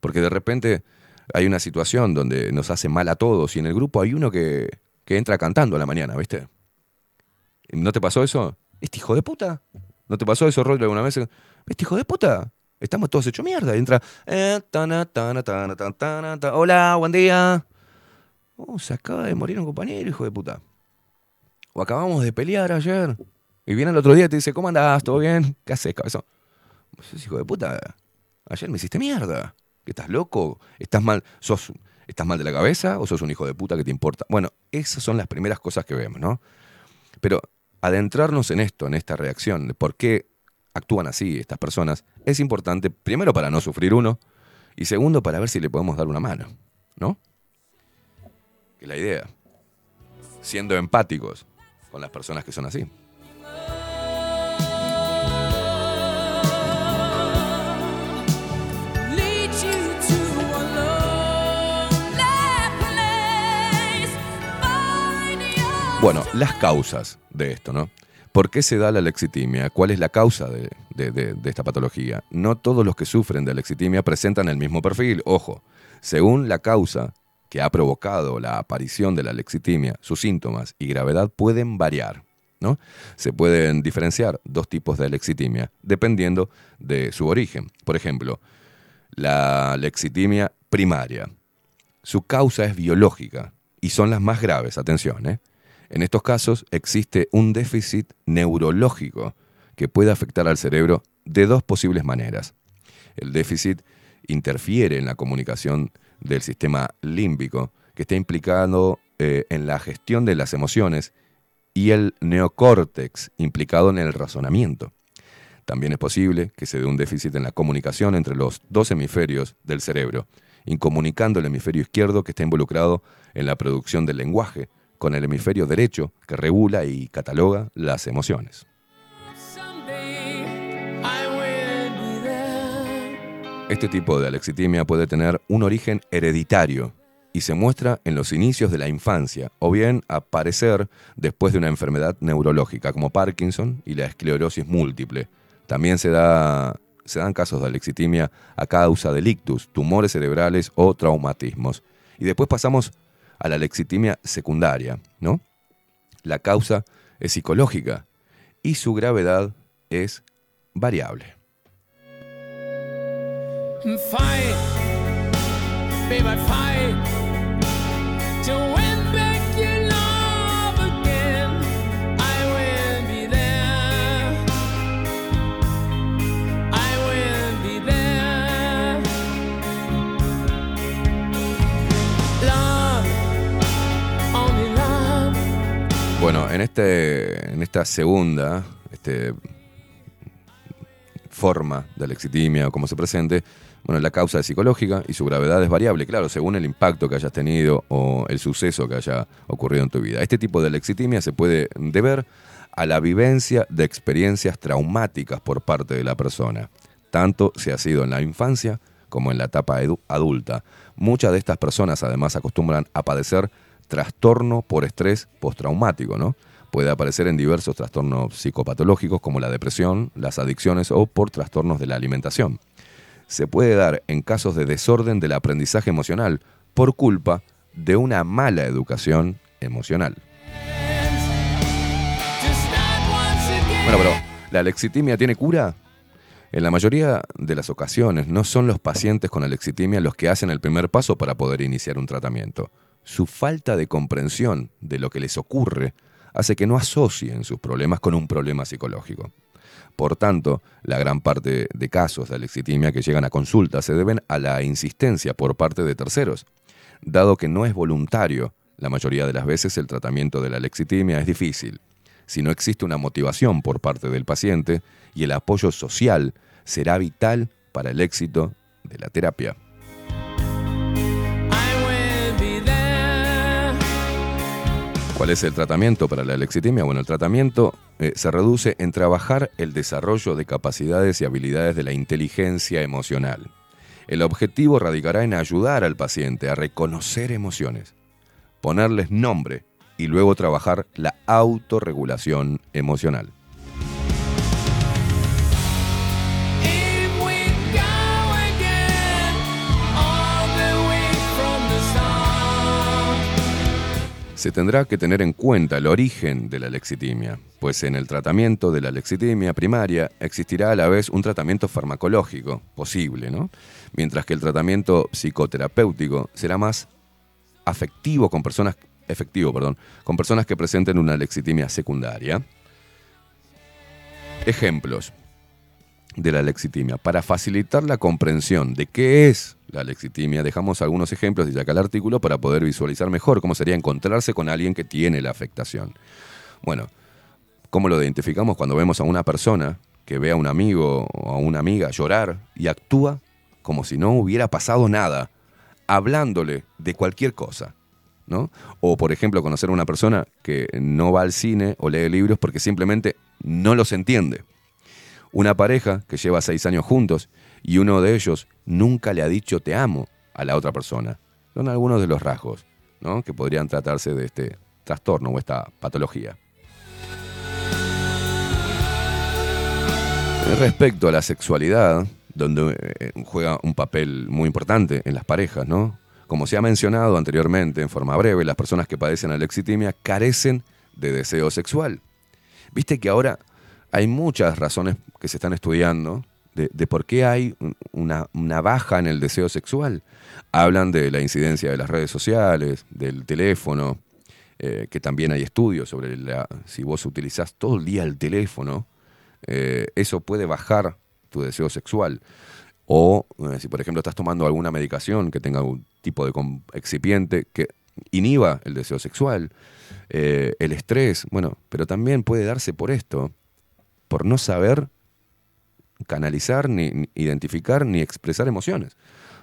Porque de repente hay una situación donde nos hace mal a todos y en el grupo hay uno que, que entra cantando a la mañana, ¿viste? ¿No te pasó eso? ¿Este hijo de puta? ¿No te pasó eso, Rodri, alguna vez? ¿Este hijo de puta? Estamos todos hechos mierda. Y entra. eh. Hola, buen día. Oh, se acaba de morir un compañero, hijo de puta. O acabamos de pelear ayer. Y viene el otro día y te dice, ¿cómo andás? ¿Todo bien? ¿Qué haces, cabezón? Sos hijo de puta. Ayer me hiciste mierda. ¿Que estás loco? ¿Estás mal? ¿Sos, ¿Estás mal de la cabeza o sos un hijo de puta que te importa? Bueno, esas son las primeras cosas que vemos, ¿no? Pero adentrarnos en esto, en esta reacción, de por qué actúan así estas personas, es importante, primero para no sufrir uno, y segundo para ver si le podemos dar una mano, ¿no? Que la idea. Siendo empáticos con las personas que son así. Bueno, las causas de esto, ¿no? ¿Por qué se da la lexitimia? ¿Cuál es la causa de, esta patología? No todos los que sufren de lexitimia presentan el mismo perfil. Ojo, según la causa que ha provocado la aparición de la lexitimia, sus síntomas y gravedad pueden variar. ¿no? Se pueden diferenciar dos tipos de lexitimia dependiendo de su origen. Por ejemplo, la lexitimia primaria. Su causa es biológica y son las más graves, atención. ¿eh? En estos casos existe un déficit neurológico que puede afectar al cerebro de dos posibles maneras. El déficit interfiere en la comunicación del sistema límbico, que está implicado eh, en la gestión de las emociones, y el neocórtex, implicado en el razonamiento. También es posible que se dé un déficit en la comunicación entre los dos hemisferios del cerebro, incomunicando el hemisferio izquierdo que está involucrado en la producción del lenguaje, con el hemisferio derecho que regula y cataloga las emociones. Este tipo de alexitimia puede tener un origen hereditario y se muestra en los inicios de la infancia o bien aparecer después de una enfermedad neurológica como Parkinson y la esclerosis múltiple. También se, da, se dan casos de alexitimia a causa de ictus, tumores cerebrales o traumatismos. Y después pasamos a la alexitimia secundaria, ¿no? La causa es psicológica y su gravedad es variable. En, este, en esta segunda este, forma de alexitimia o como se presente, bueno, la causa es psicológica y su gravedad es variable, claro, según el impacto que hayas tenido o el suceso que haya ocurrido en tu vida. Este tipo de alexitimia se puede deber a la vivencia de experiencias traumáticas por parte de la persona, tanto si ha sido en la infancia como en la etapa adulta. Muchas de estas personas además acostumbran a padecer trastorno por estrés postraumático, ¿no? Puede aparecer en diversos trastornos psicopatológicos como la depresión, las adicciones o por trastornos de la alimentación. Se puede dar en casos de desorden del aprendizaje emocional por culpa de una mala educación emocional. Bueno, pero ¿la alexitimia tiene cura? En la mayoría de las ocasiones no son los pacientes con alexitimia los que hacen el primer paso para poder iniciar un tratamiento. Su falta de comprensión de lo que les ocurre hace que no asocien sus problemas con un problema psicológico. Por tanto, la gran parte de casos de alexitimia que llegan a consulta se deben a la insistencia por parte de terceros. Dado que no es voluntario, la mayoría de las veces el tratamiento de la alexitimia es difícil. Si no existe una motivación por parte del paciente y el apoyo social será vital para el éxito de la terapia. ¿Cuál es el tratamiento para la lexitimia? Bueno, el tratamiento eh, se reduce en trabajar el desarrollo de capacidades y habilidades de la inteligencia emocional. El objetivo radicará en ayudar al paciente a reconocer emociones, ponerles nombre y luego trabajar la autorregulación emocional. Se tendrá que tener en cuenta el origen de la lexitimia, pues en el tratamiento de la lexitimia primaria existirá a la vez un tratamiento farmacológico posible, ¿no? Mientras que el tratamiento psicoterapéutico será más afectivo con personas efectivo, perdón, con personas que presenten una lexitimia secundaria. Ejemplos de la lexitimia. Para facilitar la comprensión de qué es la lexitimia, dejamos algunos ejemplos de acá el artículo para poder visualizar mejor cómo sería encontrarse con alguien que tiene la afectación. Bueno, ¿cómo lo identificamos cuando vemos a una persona que ve a un amigo o a una amiga llorar y actúa como si no hubiera pasado nada, hablándole de cualquier cosa? ¿no? O, por ejemplo, conocer a una persona que no va al cine o lee libros porque simplemente no los entiende. Una pareja que lleva seis años juntos y uno de ellos nunca le ha dicho te amo a la otra persona. Son algunos de los rasgos ¿no? que podrían tratarse de este trastorno o esta patología. Respecto a la sexualidad, donde eh, juega un papel muy importante en las parejas, ¿no? Como se ha mencionado anteriormente en forma breve, las personas que padecen alexitimia carecen de deseo sexual. Viste que ahora hay muchas razones que se están estudiando de, de por qué hay un- una, baja en el deseo sexual. Hablan de la incidencia de las redes sociales, del teléfono, eh, que también hay estudios sobre la, si vos utilizás todo el día el teléfono, eh, eso puede bajar tu deseo sexual. O eh, si, por ejemplo, estás tomando alguna medicación que tenga un tipo de excipiente que inhiba el deseo sexual, el estrés, bueno, pero también puede darse por esto, por no saber canalizar, ni, identificar, ni expresar emociones.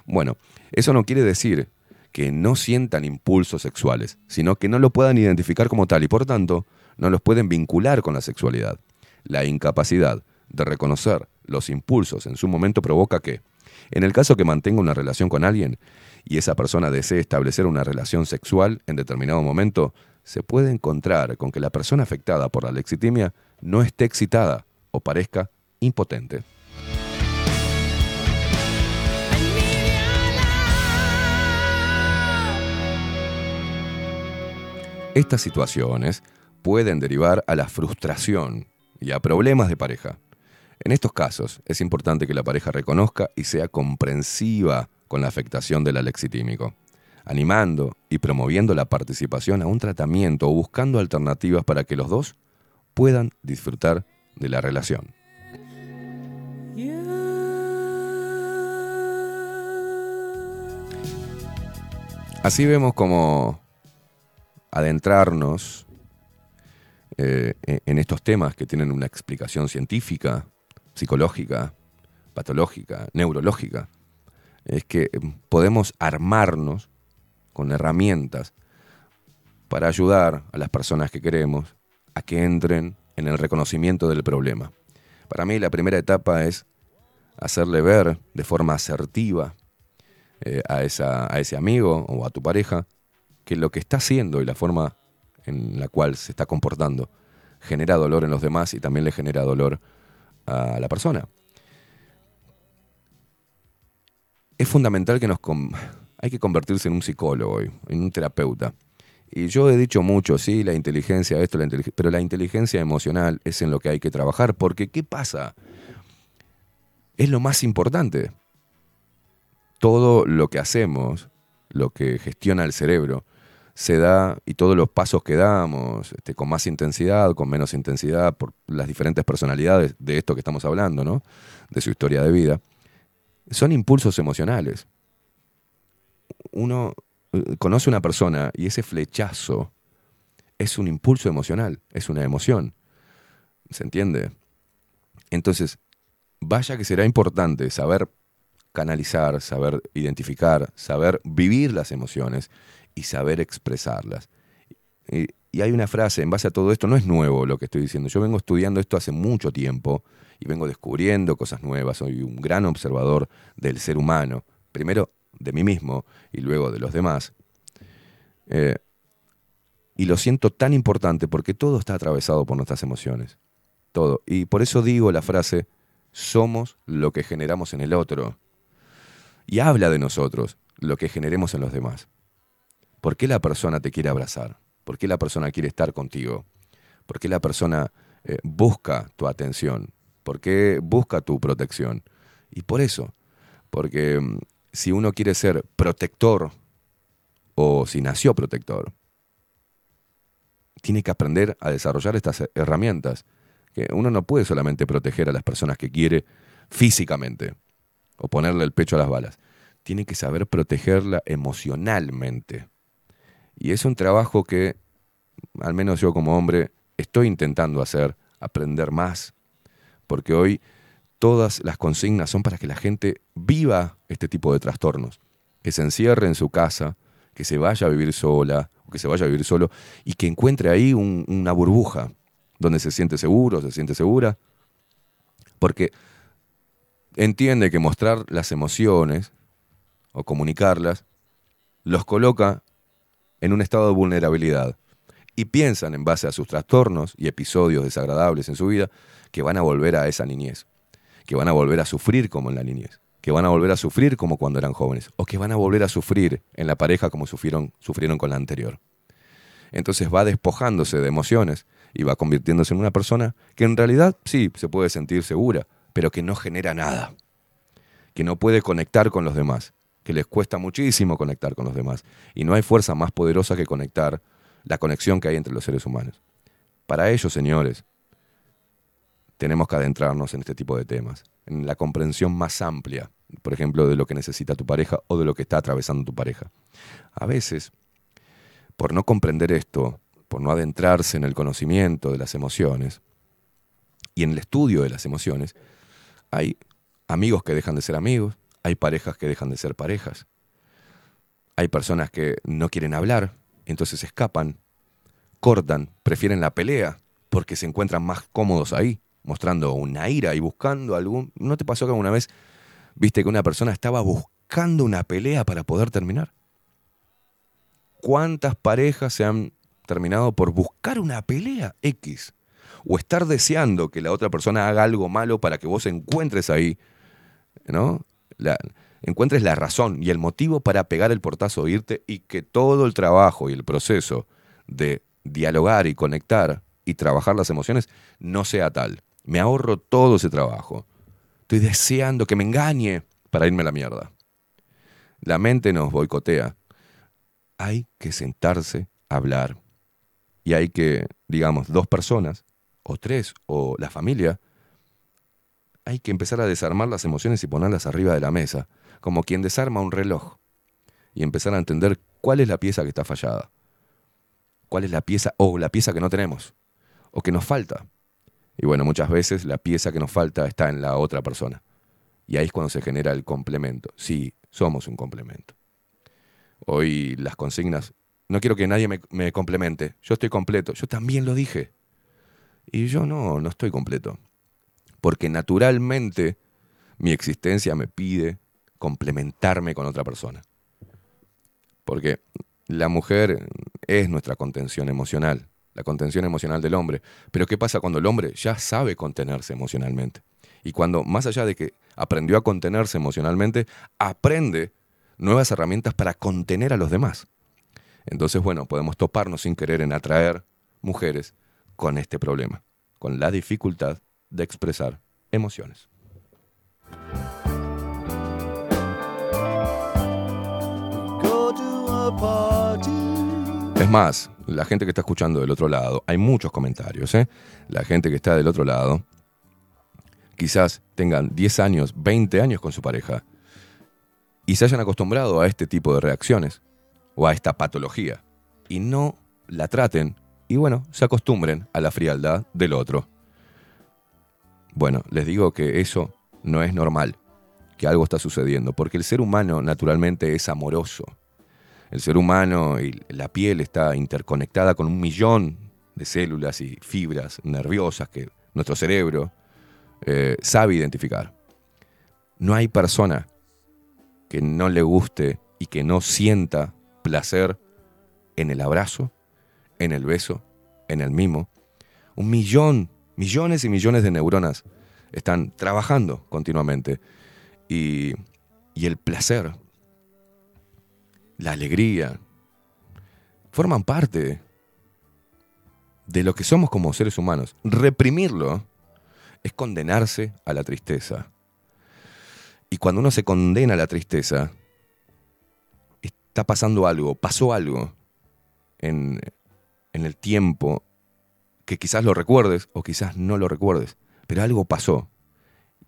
Bueno, eso no quiere decir que no sientan impulsos sexuales, sino que no lo puedan identificar como tal y por tanto no los pueden vincular con la sexualidad. La incapacidad de reconocer los impulsos en su momento provoca que, en el caso que mantenga una relación con alguien y esa persona desee establecer una relación sexual en determinado momento, se puede encontrar con que la persona afectada por la lexitimia no esté excitada o parezca impotente. Estas situaciones pueden derivar a la frustración y a problemas de pareja. En estos casos es importante que la pareja reconozca y sea comprensiva con la afectación del alexitímico, animando y promoviendo la participación a un tratamiento o buscando alternativas para que los dos puedan disfrutar de la relación. Así vemos como adentrarnos eh, en estos temas que tienen una explicación científica, psicológica, patológica, neurológica, es que eh, podemos armarnos con herramientas para ayudar a las personas que queremos a que entren en el reconocimiento del problema. Para mí la primera etapa es hacerle ver de forma asertiva eh, a, esa, a ese amigo o a tu pareja que lo que está haciendo y la forma en la cual se está comportando genera dolor en los demás y también le genera dolor a la persona. Es fundamental que nos... Hay que convertirse en un psicólogo en un terapeuta. Y yo he dicho mucho, sí, la inteligencia, esto, la inteligencia, pero la inteligencia emocional es en lo que hay que trabajar, porque ¿qué pasa? Es lo más importante. Todo lo que hacemos, lo que gestiona el cerebro, se da y todos los pasos que damos, este, con más intensidad, con menos intensidad, por las diferentes personalidades de esto que estamos hablando, ¿no? De su historia de vida, son impulsos emocionales. Uno conoce una persona y ese flechazo es un impulso emocional, es una emoción. ¿Se entiende? Entonces, vaya que será importante saber canalizar, saber identificar, saber vivir las emociones y saber expresarlas. Y, y hay una frase, en base a todo esto, no es nuevo lo que estoy diciendo, yo vengo estudiando esto hace mucho tiempo y vengo descubriendo cosas nuevas, soy un gran observador del ser humano, primero de mí mismo y luego de los demás. Eh, y lo siento tan importante porque todo está atravesado por nuestras emociones, todo. Y por eso digo la frase, somos lo que generamos en el otro. Y habla de nosotros, lo que generemos en los demás. ¿Por qué la persona te quiere abrazar? ¿Por qué la persona quiere estar contigo? ¿Por qué la persona eh, busca tu atención? ¿Por qué busca tu protección? Y por eso, porque mm, si uno quiere ser protector o si nació protector, tiene que aprender a desarrollar estas herramientas. Que uno no puede solamente proteger a las personas que quiere físicamente o ponerle el pecho a las balas. Tiene que saber protegerla emocionalmente. Y es un trabajo que, al menos yo como hombre, estoy intentando hacer, aprender más, porque hoy todas las consignas son para que la gente viva este tipo de trastornos, que se encierre en su casa, que se vaya a vivir sola, o que se vaya a vivir solo, y que encuentre ahí un- una burbuja donde se siente seguro, se siente segura, porque entiende que mostrar las emociones o comunicarlas los coloca en un estado de vulnerabilidad y piensan en base a sus trastornos y episodios desagradables en su vida que van a volver a esa niñez. Que van a volver a sufrir como en la niñez, que van a volver a sufrir como cuando eran jóvenes, o que van a volver a sufrir en la pareja como sufrieron, sufrieron con la anterior. Entonces va despojándose de emociones y va convirtiéndose en una persona que en realidad sí se puede sentir segura, pero que no genera nada, que no puede conectar con los demás, que les cuesta muchísimo conectar con los demás. Y no hay fuerza más poderosa que conectar la conexión que hay entre los seres humanos. Para ello, señores, tenemos que adentrarnos en este tipo de temas, en la comprensión más amplia, por ejemplo, de lo que necesita tu pareja o de lo que está atravesando tu pareja. A veces, por no comprender esto, por no adentrarse en el conocimiento de las emociones y en el estudio de las emociones, hay amigos que dejan de ser amigos, hay parejas que dejan de ser parejas, hay personas que no quieren hablar, entonces escapan, cortan, prefieren la pelea porque se encuentran más cómodos ahí, mostrando una ira y buscando algún... ¿No te pasó que alguna vez viste que una persona estaba buscando una pelea para poder terminar? ¿Cuántas parejas se han terminado por buscar una pelea X? O estar deseando que la otra persona haga algo malo para que vos encuentres ahí, ¿no? La, encuentres la razón y el motivo para pegar el portazo e irte y que todo el trabajo y el proceso de dialogar y conectar y trabajar las emociones no sea tal. Me ahorro todo ese trabajo. Estoy deseando que me engañe para irme a la mierda. La mente nos boicotea. Hay que sentarse a hablar. Y hay que, digamos, dos personas, o tres, o la familia, hay que empezar a desarmar las emociones y ponerlas arriba de la mesa, como quien desarma un reloj, y empezar a entender cuál es la pieza que está fallada, cuál es la pieza, o la pieza que no tenemos, o que nos falta. Y bueno, muchas veces la pieza que nos falta está en la otra persona. Y ahí es cuando se genera el complemento. Sí, somos un complemento. Hoy las consignas, no quiero que nadie me, me complemente, yo estoy completo, yo también lo dije. Y yo no, no estoy completo. Porque naturalmente mi existencia me pide complementarme con otra persona. Porque la mujer es nuestra contención emocional, la contención emocional del hombre. Pero ¿qué pasa cuando el hombre ya sabe contenerse emocionalmente? Y cuando, más allá de que aprendió a contenerse emocionalmente, aprende nuevas herramientas para contener a los demás. Entonces, bueno, podemos toparnos sin querer en atraer mujeres con este problema, con la dificultad de expresar emociones. Es más, la gente que está escuchando del otro lado, hay muchos comentarios, ¿eh? La gente que está del otro lado, quizás tengan 10 años, 20 años con su pareja y se hayan acostumbrado a este tipo de reacciones o a esta patología y no la traten y bueno, se acostumbren a la frialdad del otro. Bueno, les digo que eso no es normal, que algo está sucediendo, porque el ser humano naturalmente es amoroso. El ser humano y la piel está interconectada con un millón de células y fibras nerviosas que nuestro cerebro eh, sabe identificar. No hay persona que no le guste y que no sienta placer en el abrazo, en el beso, en el mimo. Un millón, millones y millones de neuronas están trabajando continuamente. Y, y el placer, la alegría, forman parte de lo que somos como seres humanos. Reprimirlo es condenarse a la tristeza. Y cuando uno se condena a la tristeza, está pasando algo, pasó algo en, en el tiempo que quizás lo recuerdes o quizás no lo recuerdes, pero algo pasó.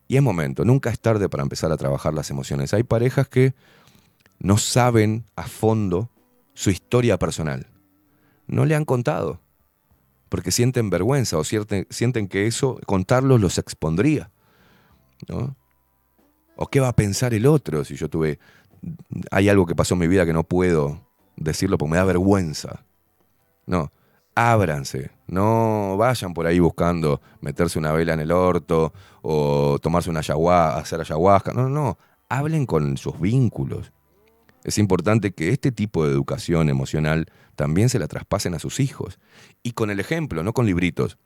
Y es momento, nunca es tarde para empezar a trabajar las emociones. Hay parejas que no saben a fondo su historia personal. No le han contado, porque sienten vergüenza o sienten, sienten que eso, contarlo, los expondría. ¿no? ¿O qué va a pensar el otro si yo tuve... Hay algo que pasó en mi vida que no puedo decirlo porque me da vergüenza. No, ábranse, no vayan por ahí buscando meterse una vela en el orto o tomarse una ayahuasca, hacer ayahuasca. No, no, no, hablen con sus vínculos. Es importante que este tipo de educación emocional también se la traspasen a sus hijos. Y con el ejemplo, no con libritos.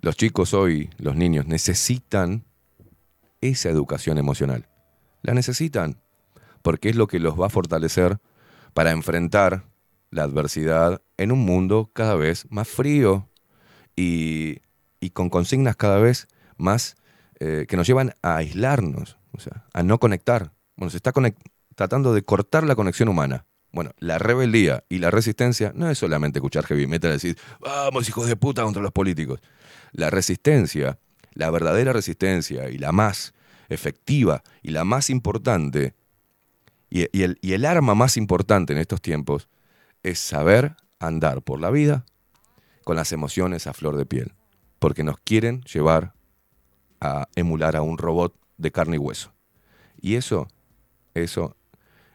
Los chicos hoy, los niños, necesitan esa educación emocional. La necesitan porque es lo que los va a fortalecer para enfrentar la adversidad en un mundo cada vez más frío y, con consignas cada vez más eh, que nos llevan a aislarnos, o sea, a no conectar. Bueno, se está conec- tratando de cortar la conexión humana. Bueno, la rebeldía y la resistencia no es solamente escuchar heavy metal y decir, vamos hijos de puta contra los políticos. La resistencia, la verdadera resistencia y la más efectiva y la más importante, y, y el, y el arma más importante en estos tiempos, es saber andar por la vida con las emociones a flor de piel. Porque nos quieren llevar a emular a un robot de carne y hueso. Y eso, eso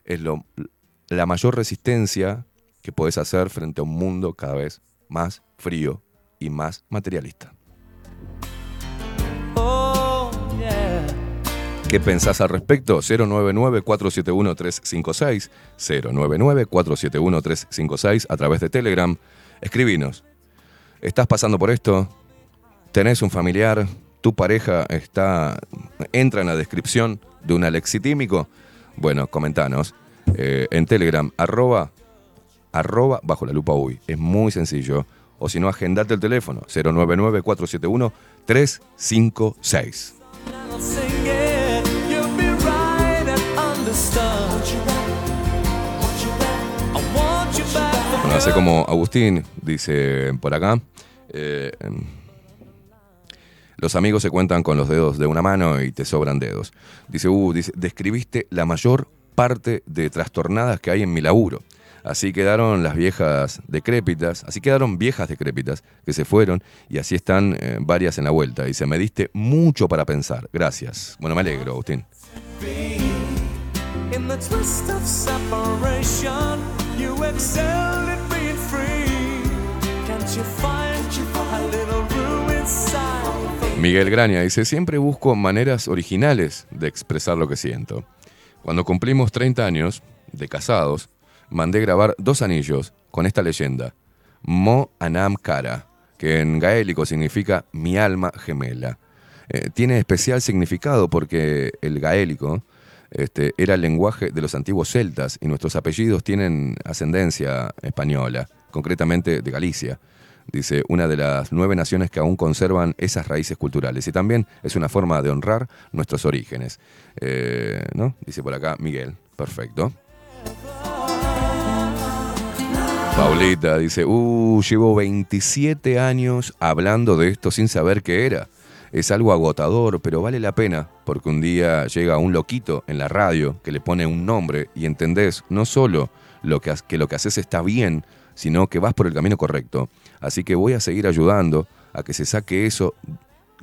es lo, la mayor resistencia que puedes hacer frente a un mundo cada vez más frío y más materialista. Oh. ¿Qué pensás al respecto? 099-471-356, 099-471-356 a través de Telegram. Escribinos. ¿Estás pasando por esto? ¿Tenés un familiar? ¿Tu pareja está entra en la descripción de un alexitímico? Bueno, comentanos eh, en Telegram, arroba, arroba bajo la lupa uy. Es muy sencillo. O si no, agendate el teléfono, 099-471-356. I'll sing it. You'll be right and understand. I want you back for Bueno, hace como Agustín, dice por acá. eh, los amigos se cuentan con los dedos de una mano y te sobran dedos. Dice, uh, describiste la mayor parte de trastornadas que hay en mi laburo. Así quedaron las viejas decrépitas, así quedaron viejas decrépitas que se fueron y así están eh, varias en la vuelta. Dice, me diste mucho para pensar. Gracias. Bueno, me alegro, Agustín. You you find inside? Miguel Graña dice, siempre busco maneras originales de expresar lo que siento. Cuando cumplimos 30 años de casados, mandé grabar dos anillos con esta leyenda, Mo Anam Kara, que en gaélico significa mi alma gemela. Eh, tiene especial significado porque el gaélico este, era el lenguaje de los antiguos celtas y nuestros apellidos tienen ascendencia española, concretamente de Galicia. Dice, una de las nueve naciones que aún conservan esas raíces culturales. Y también es una forma de honrar nuestros orígenes. Eh, ¿no? Dice por acá Miguel. Perfecto. Paulita dice, uh, llevo 27 años hablando de esto sin saber qué era. Es algo agotador, pero vale la pena, porque un día llega un loquito en la radio que le pone un nombre y entendés no solo lo que, que lo que haces está bien, sino que vas por el camino correcto. Así que voy a seguir ayudando a que se saque eso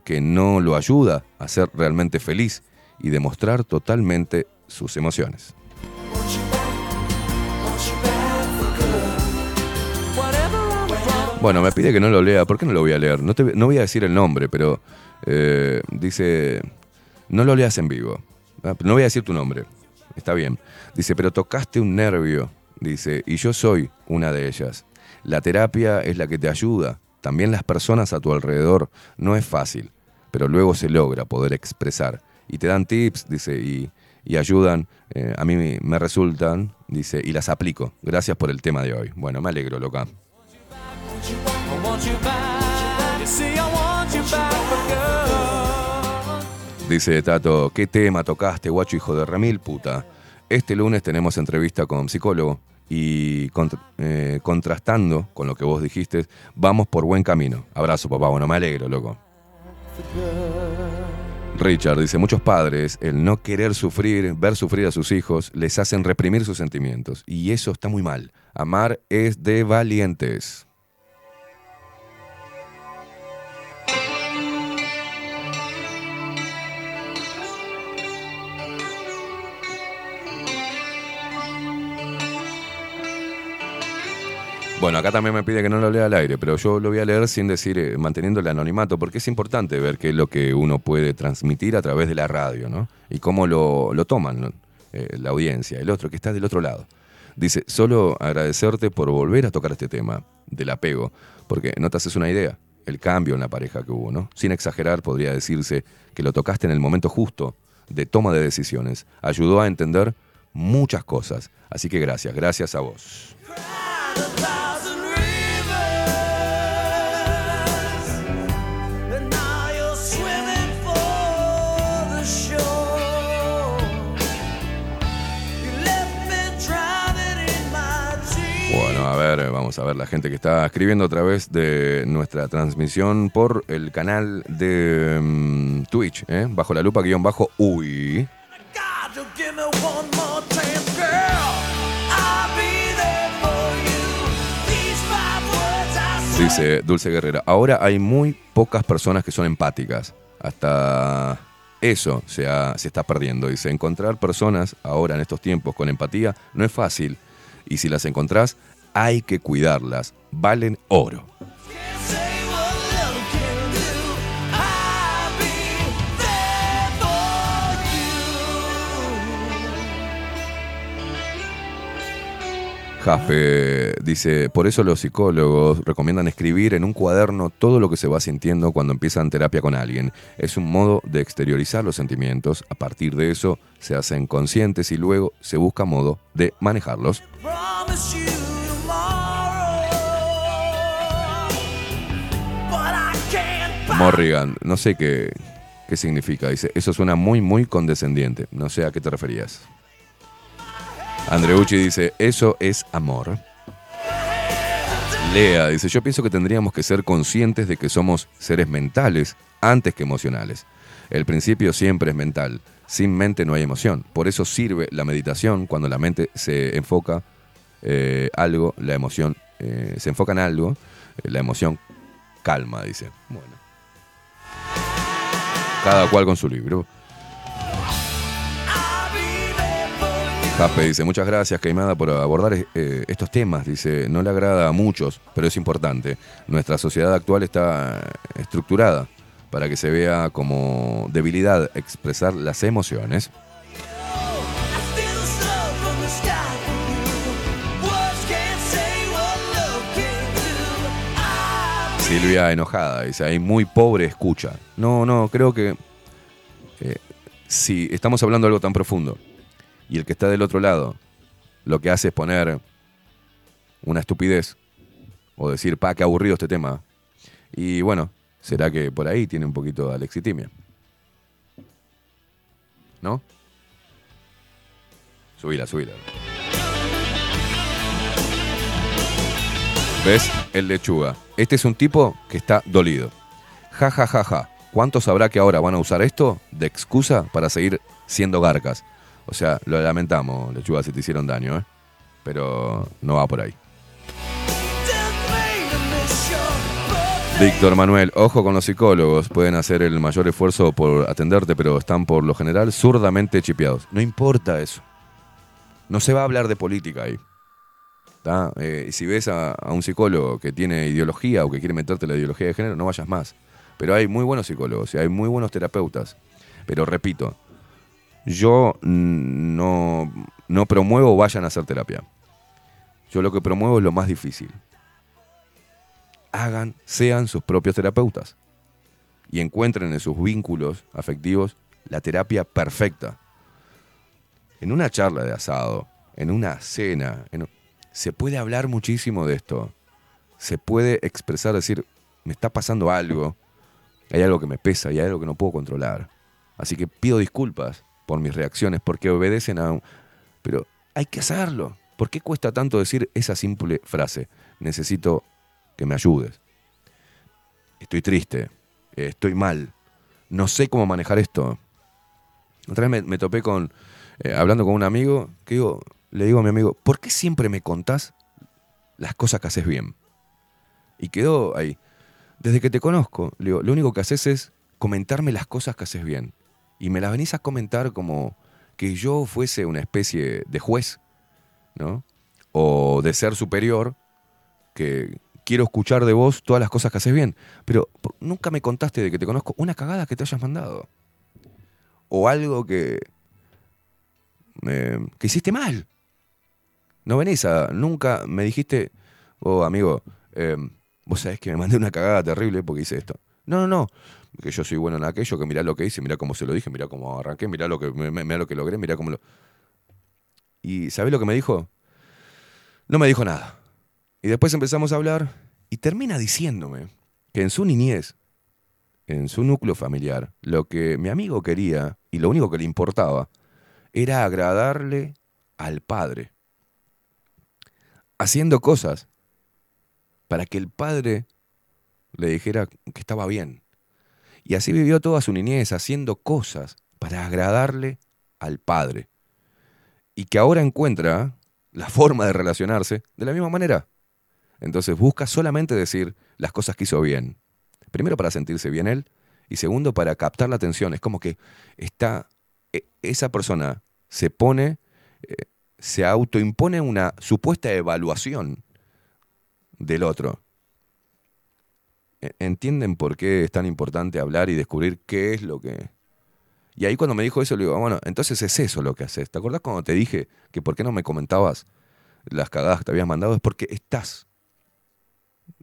que no lo ayuda a ser realmente feliz y demostrar totalmente sus emociones. Bueno, me pide que no lo lea. ¿Por qué no lo voy a leer? No, voy a decir el nombre, pero eh, dice, no lo leas en vivo. Ah, No voy a decir tu nombre. Está bien. Dice, pero tocaste un nervio. Dice, y yo soy una de ellas. La terapia es la que te ayuda. También las personas a tu alrededor. No es fácil, pero luego se logra poder expresar. Y te dan tips, dice, y, ayudan. Eh, a mí me- resultan, dice, y las aplico. Gracias por el tema de hoy. Bueno, me alegro, loca. Dice Tato, ¿qué tema tocaste, guacho hijo de remil puta? Este lunes tenemos entrevista con psicólogo y eh, contrastando con lo que vos dijiste, vamos por buen camino. Abrazo, papá. Bueno, me alegro, loco. Richard dice, muchos padres, el no querer sufrir, ver sufrir a sus hijos, les hacen reprimir sus sentimientos. Y eso está muy mal. Amar es de valientes. Bueno, acá también me pide que no lo lea al aire, pero yo lo voy a leer sin decir, eh, manteniendo el anonimato, porque es importante ver qué es lo que uno puede transmitir a través de la radio, ¿no? Y cómo lo, toman. Eh, la audiencia, el otro que está del otro lado. Dice, solo agradecerte por volver a tocar este tema del apego, porque no te haces una idea. el cambio en la pareja que hubo, ¿no? Sin exagerar, podría decirse que lo tocaste en el momento justo de toma de decisiones. Ayudó a entender muchas cosas. Así que gracias, gracias a vos. Bueno, a ver, vamos a ver la gente que está escribiendo a través de nuestra transmisión por el canal de mm, Twitch, ¿eh? bajo la lupa guion bajo uy. Dice Dulce Guerrera, ahora hay muy pocas personas que son empáticas. Hasta eso se, ha- se está perdiendo. Dice, encontrar personas ahora en estos tiempos con empatía no es fácil. Y si las encontrás, hay que cuidarlas. Valen oro. Jaspe dice, por eso los psicólogos recomiendan escribir en un cuaderno todo lo que se va sintiendo cuando empiezan terapia con alguien. Es un modo de exteriorizar los sentimientos, a partir de eso se hacen conscientes y luego se busca modo de manejarlos. Morrigan, no sé qué, qué significa, dice, eso suena muy, muy condescendiente, no sé a qué te referías. Andreucci dice, eso es amor. Lea dice, yo pienso que tendríamos que ser conscientes de que somos seres mentales antes que emocionales. El principio siempre es mental. Sin mente no hay emoción. Por eso sirve la meditación cuando la mente se enfoca eh, algo, la emoción eh, se enfoca en algo, eh, la emoción calma, dice. Bueno. Cada cual con su libro. Jaspe dice, muchas gracias, Caimada, por abordar eh, estos temas. Dice, no le agrada a muchos, pero es importante. Nuestra sociedad actual está estructurada para que se vea como debilidad expresar las emociones. Silvia enojada, dice, hay muy pobre escucha. No, no, creo que eh, si estamos hablando de algo tan profundo y el que está del otro lado lo que hace es poner una estupidez o decir, pa, qué aburrido este tema. Y bueno, será que por ahí tiene un poquito de alexitimia. ¿No? Subila, subila. ¿Ves? El lechuga. Este es un tipo que está dolido. Ja, ja, ja, ja. ¿Cuántos sabrá que ahora van a usar esto de excusa para seguir siendo garcas? O sea, lo lamentamos, lechuga, si te hicieron daño, ¿eh? Pero no va por ahí. Víctor Manuel, ojo con los psicólogos, pueden hacer el mayor esfuerzo por atenderte, pero están por lo general zurdamente chipeados. No importa eso. No se va a hablar de política ahí. Eh, si ves a un psicólogo que tiene ideología o que quiere meterte la ideología de género, no vayas más. Pero hay muy buenos psicólogos y hay muy buenos terapeutas. Pero repito, yo no, no promuevo vayan a hacer terapia. Yo lo que promuevo es lo más difícil. Hagan, sean sus propios terapeutas. Y encuentren en sus vínculos afectivos la terapia perfecta. En una charla de asado, en una cena, en- se puede hablar muchísimo de esto. Se puede expresar, decir, me está pasando algo, hay algo que me pesa y hay algo que no puedo controlar. Así que pido disculpas por mis reacciones, porque obedecen a... un- Pero hay que hacerlo. ¿Por qué cuesta tanto decir esa simple frase? Necesito que me ayudes. Estoy triste, estoy mal, no sé cómo manejar esto. Otra vez me, topé con, eh, hablando con un amigo, que digo, le digo a mi amigo, ¿por qué siempre me contás las cosas que haces bien? Y quedó ahí. Desde que te conozco, digo, lo único que haces es comentarme las cosas que haces bien. Y me las venís a comentar como que yo fuese una especie de juez, ¿no? O de ser superior, que quiero escuchar de vos todas las cosas que haces bien. Pero nunca me contaste de que te conozco una cagada que te hayas mandado. O algo que, eh, que hiciste mal. No venís a. Nunca me dijiste, oh amigo, eh, vos sabés que me mandé una cagada terrible porque hice esto. No, no, no, que yo soy bueno en aquello, que mirá lo que hice, mirá cómo se lo dije, mirá cómo arranqué, mirá lo que, mirá lo que logré, mirá cómo lo... ¿Y sabés lo que me dijo? No me dijo nada. Y después empezamos a hablar y termina diciéndome que en su niñez, en su núcleo familiar, lo que mi amigo quería y lo único que le importaba era agradarle al padre, haciendo cosas para que el padre le dijera que estaba bien. Y así vivió toda su niñez, haciendo cosas para agradarle al padre. Y que ahora encuentra la forma de relacionarse de la misma manera. Entonces busca solamente decir las cosas que hizo bien. Primero para sentirse bien él y segundo para captar la atención. Es como que está, e- esa persona se pone, eh, se autoimpone una supuesta evaluación del otro. E- ¿Entienden por qué es tan importante hablar y descubrir qué es lo que... Y ahí cuando me dijo eso, le digo, bueno, entonces es eso lo que haces. ¿Te acordás cuando te dije que por qué no me comentabas las cagadas que te habías mandado? Es porque estás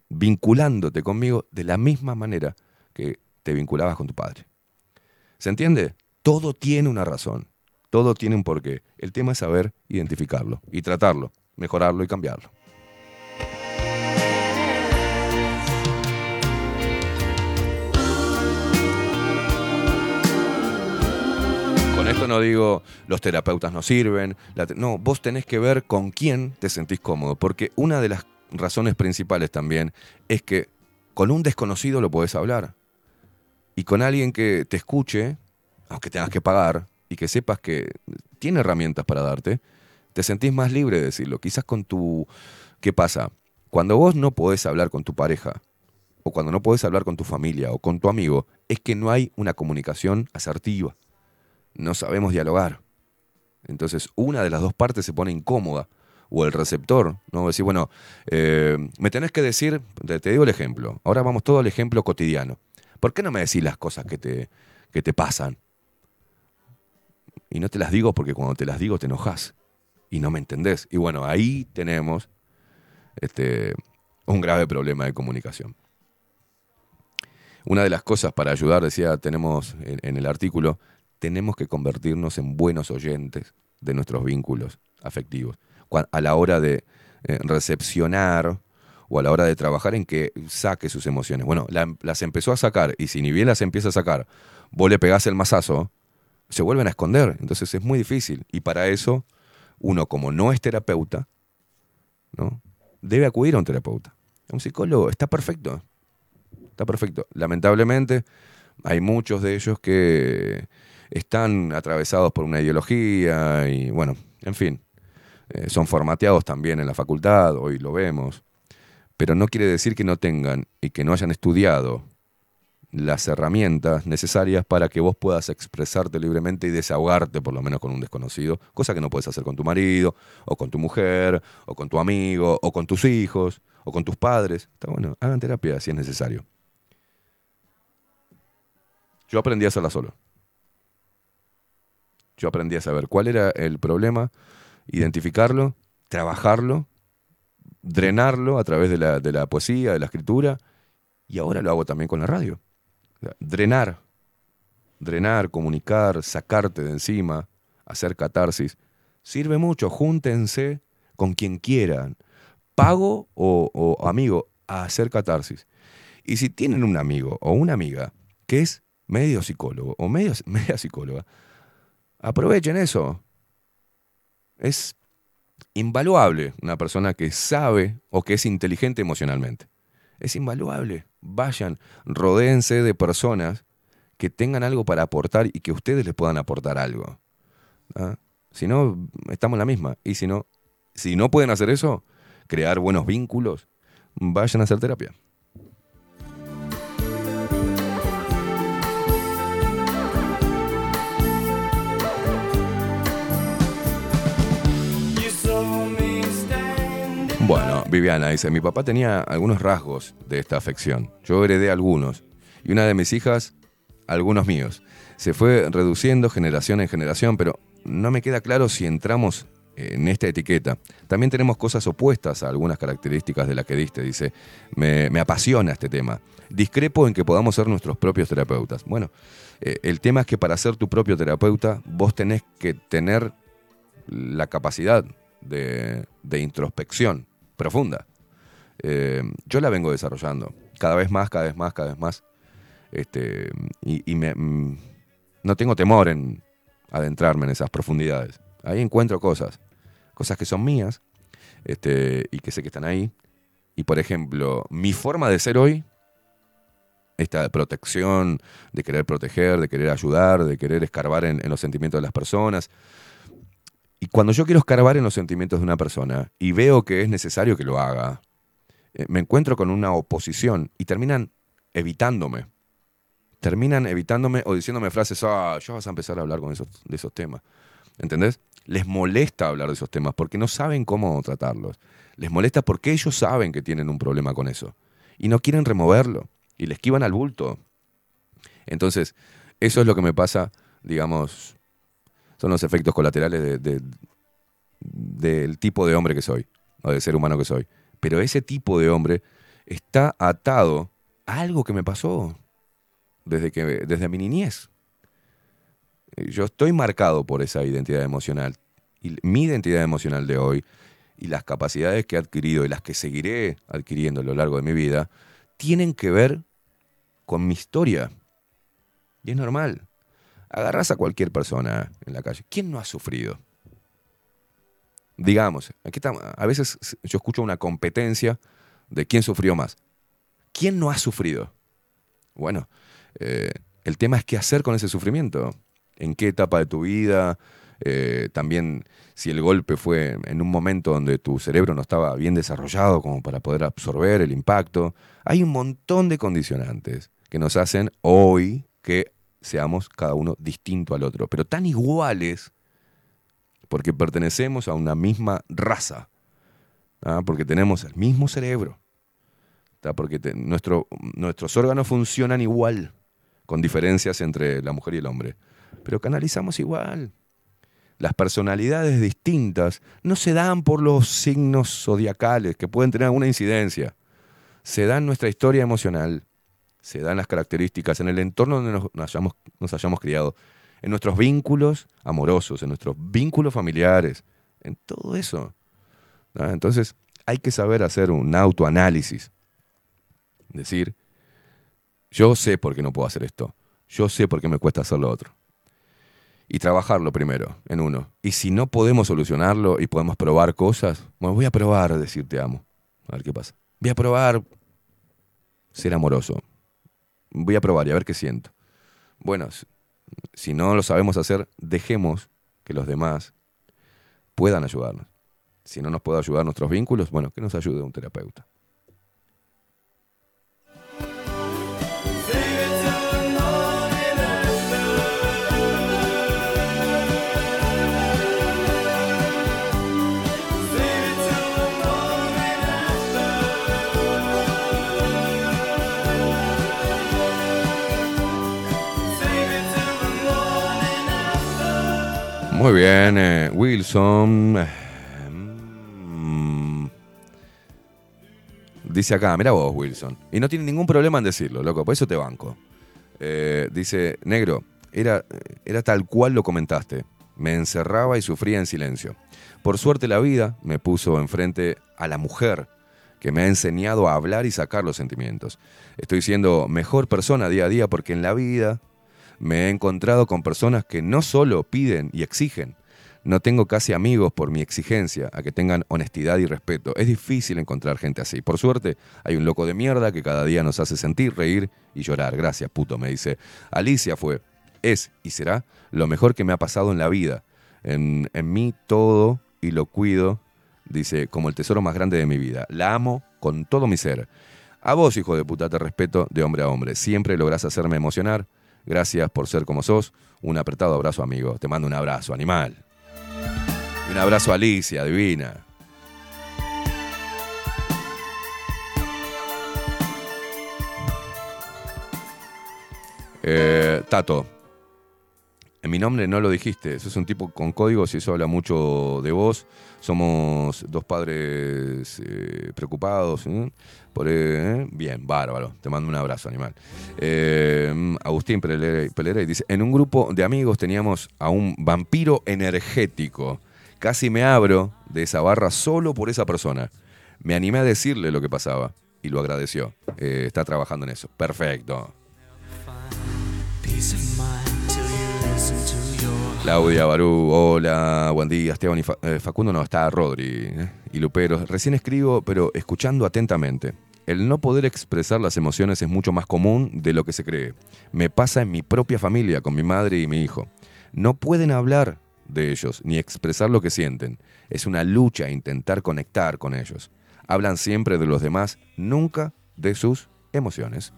vinculándote conmigo de la misma manera que te vinculabas con tu padre. ¿Se entiende? Todo tiene una razón, todo tiene un porqué. El tema es saber identificarlo y tratarlo, mejorarlo y cambiarlo. Esto no digo los terapeutas no sirven, te- no, vos tenés que ver con quién te sentís cómodo, porque una de las razones principales también es que con un desconocido lo podés hablar y con alguien que te escuche, aunque tengas que pagar y que sepas que tiene herramientas para darte, te sentís más libre de decirlo. Quizás con tu... ¿Qué pasa? Cuando vos no podés hablar con tu pareja, o cuando no podés hablar con tu familia o con tu amigo, es que no hay una comunicación asertiva. No sabemos dialogar. Entonces, una de las dos partes se pone incómoda. O el receptor, ¿no? Decir, bueno, eh, me tenés que decir, te, digo el ejemplo. Ahora vamos todo al ejemplo cotidiano. ¿Por qué no me decís las cosas que te, que te pasan? Y no te las digo porque cuando te las digo te enojas y no me entendés. Y bueno, ahí tenemos este, un grave problema de comunicación. Una de las cosas para ayudar, decía, tenemos en, en el artículo, tenemos que convertirnos en buenos oyentes de nuestros vínculos afectivos. A la hora de eh, recepcionar o a la hora de trabajar en que saque sus emociones. Bueno, la- las empezó a sacar y si ni bien las empieza a sacar, vos le pegás el mazazo, se vuelven a esconder. Entonces es muy difícil. Y para eso, uno como no es terapeuta, ¿no? debe acudir a un terapeuta. A un psicólogo está perfecto. Está perfecto. Lamentablemente, hay muchos de ellos que están atravesados por una ideología y, bueno, en fin, eh, son formateados también en la facultad, hoy lo vemos, pero no quiere decir que no tengan y que no hayan estudiado las herramientas necesarias para que vos puedas expresarte libremente y desahogarte por lo menos con un desconocido, cosa que no puedes hacer con tu marido, o con tu mujer, o con tu amigo, o con tus hijos, o con tus padres. Está bueno, hagan terapia si es necesario. Yo aprendí a hacerla solo. Yo aprendí a saber cuál era el problema, identificarlo, trabajarlo, drenarlo a través de la, poesía, de la escritura, y ahora lo hago también con la radio. Drenar, drenar, comunicar, sacarte de encima, hacer catarsis, sirve mucho. Júntense con quien quieran, pago o, o amigo, a hacer catarsis. Y si tienen un amigo o una amiga que es medio psicólogo o medio, media psicóloga, aprovechen eso. Es invaluable una persona que sabe o que es inteligente emocionalmente. Es invaluable. Vayan, rodéense de personas que tengan algo para aportar y que ustedes les puedan aportar algo. ¿ah? Si no, estamos en la misma. Y si no, si no pueden hacer eso, crear buenos vínculos, vayan a hacer terapia. Viviana dice, mi papá tenía algunos rasgos de esta afección. Yo heredé algunos. Y una de mis hijas, algunos míos. Se fue reduciendo generación en generación, pero no me queda claro si entramos en esta etiqueta. También tenemos cosas opuestas a algunas características de las que diste. Dice, me, apasiona este tema. Discrepo en que podamos ser nuestros propios terapeutas. Bueno, eh, el tema es que para ser tu propio terapeuta, vos tenés que tener la capacidad de introspección profunda. Eh, yo la vengo desarrollando cada vez más, cada vez más, cada vez más. Este, y y me, mm, no tengo temor en adentrarme en esas profundidades. Ahí encuentro cosas, cosas que son mías este, y que sé que están ahí. Y por ejemplo, mi forma de ser hoy, esta protección, de querer proteger, de querer ayudar, de querer escarbar en, en los sentimientos de las personas. Y cuando yo quiero escarbar en los sentimientos de una persona y veo que es necesario que lo haga, eh, me encuentro con una oposición y terminan evitándome. Terminan evitándome o diciéndome frases, ah, ya vas a empezar a hablar con esos, de esos temas. ¿Entendés? Les molesta hablar de esos temas porque no saben cómo tratarlos. Les molesta porque ellos saben que tienen un problema con eso. Y no quieren removerlo. Y le esquivan al bulto. Entonces, eso es lo que me pasa, digamos, son los efectos colaterales de- de- del tipo de hombre que soy, o de ser humano que soy. Pero ese tipo de hombre está atado a algo que me pasó desde, que, desde mi niñez. Eh, Yo estoy marcado por esa identidad emocional. Y mi identidad emocional de hoy y las capacidades que he adquirido y las que seguiré adquiriendo a lo largo de mi vida tienen que ver con mi historia. Y es normal. Agarras a cualquier persona en la calle. ¿Quién no ha sufrido? Digamos, aquí a veces yo escucho una competencia de quién sufrió más. ¿Quién no ha sufrido? Bueno, eh, el tema es qué hacer con ese sufrimiento. ¿En qué etapa de tu vida? Eh, también si el golpe fue en un momento donde tu cerebro no estaba bien desarrollado como para poder absorber el impacto. Hay un montón de condicionantes que nos hacen hoy que seamos cada uno distinto al otro, pero tan iguales porque pertenecemos a una misma raza, ¿ah? porque tenemos el mismo cerebro, porque nuestros órganos funcionan igual, con diferencias entre la mujer y el hombre, pero canalizamos igual. Las personalidades distintas no se dan por los signos zodiacales que pueden tener alguna incidencia, se dan nuestra historia emocional, se dan las características en el entorno donde nos, hayamos, nos hayamos criado, en nuestros vínculos amorosos, en nuestros vínculos familiares, en todo eso. Entonces hay que saber hacer un autoanálisis. Decir, yo sé por qué no puedo hacer esto, yo sé por qué me cuesta hacer lo otro. Y trabajarlo primero, en uno. Y si no podemos solucionarlo y podemos probar cosas, bueno, voy a probar decir te amo. A ver qué pasa. Voy a probar ser amoroso. Voy a probar y a ver qué siento. Bueno, si no lo sabemos hacer, dejemos que los demás puedan ayudarnos. Si no nos puede ayudar nuestros vínculos, bueno, que nos ayude un terapeuta. Muy bien, eh, Wilson. Mm. Dice acá, mira vos, Wilson. Y no tiene ningún problema en decirlo, loco, por eso te banco. Eh, dice, negro, era, era tal cual lo comentaste. Me encerraba y sufría en silencio. Por suerte la vida me puso enfrente a la mujer que me ha enseñado a hablar y sacar los sentimientos. Estoy siendo mejor persona día a día porque en la vida me he encontrado con personas que no solo piden y exigen, no tengo casi amigos por mi exigencia a que tengan honestidad y respeto. Es difícil encontrar gente así. Por suerte, hay un loco de mierda que cada día nos hace sentir, reír y llorar. Gracias, puto, me dice. Alicia fue, es y será lo mejor que me ha pasado en la vida. En, en mí todo y lo cuido, dice, como el tesoro más grande de mi vida. La amo con todo mi ser. A vos, hijo de puta, te respeto de hombre a hombre. Siempre lográs hacerme emocionar. Gracias por ser como sos. Un apretado abrazo, amigo. Te mando un abrazo, animal. Un abrazo Alicia, divina. Eh, Tato, En mi nombre no lo dijiste. Eso es un tipo con códigos y eso habla mucho de vos. Somos dos padres eh, preocupados. ¿eh? Por, eh, bien, bárbaro. Te mando un abrazo, animal. Eh, Agustín Pelere, Pelere dice: En un grupo de amigos teníamos a un vampiro energético. Casi me abro de esa barra solo por esa persona. Me animé a decirle lo que pasaba y lo agradeció. Eh, está trabajando en eso. Perfecto. Claudia, Barú, hola, buen día, Esteban y eh, Facundo, no, está Rodri eh, y Luperos. Recién escribo, pero escuchando atentamente. El no poder expresar las emociones es mucho más común de lo que se cree. Me pasa en mi propia familia, con mi madre y mi hijo. No pueden hablar de ellos, ni expresar lo que sienten. Es una lucha intentar conectar con ellos. Hablan siempre de los demás, nunca de sus emociones.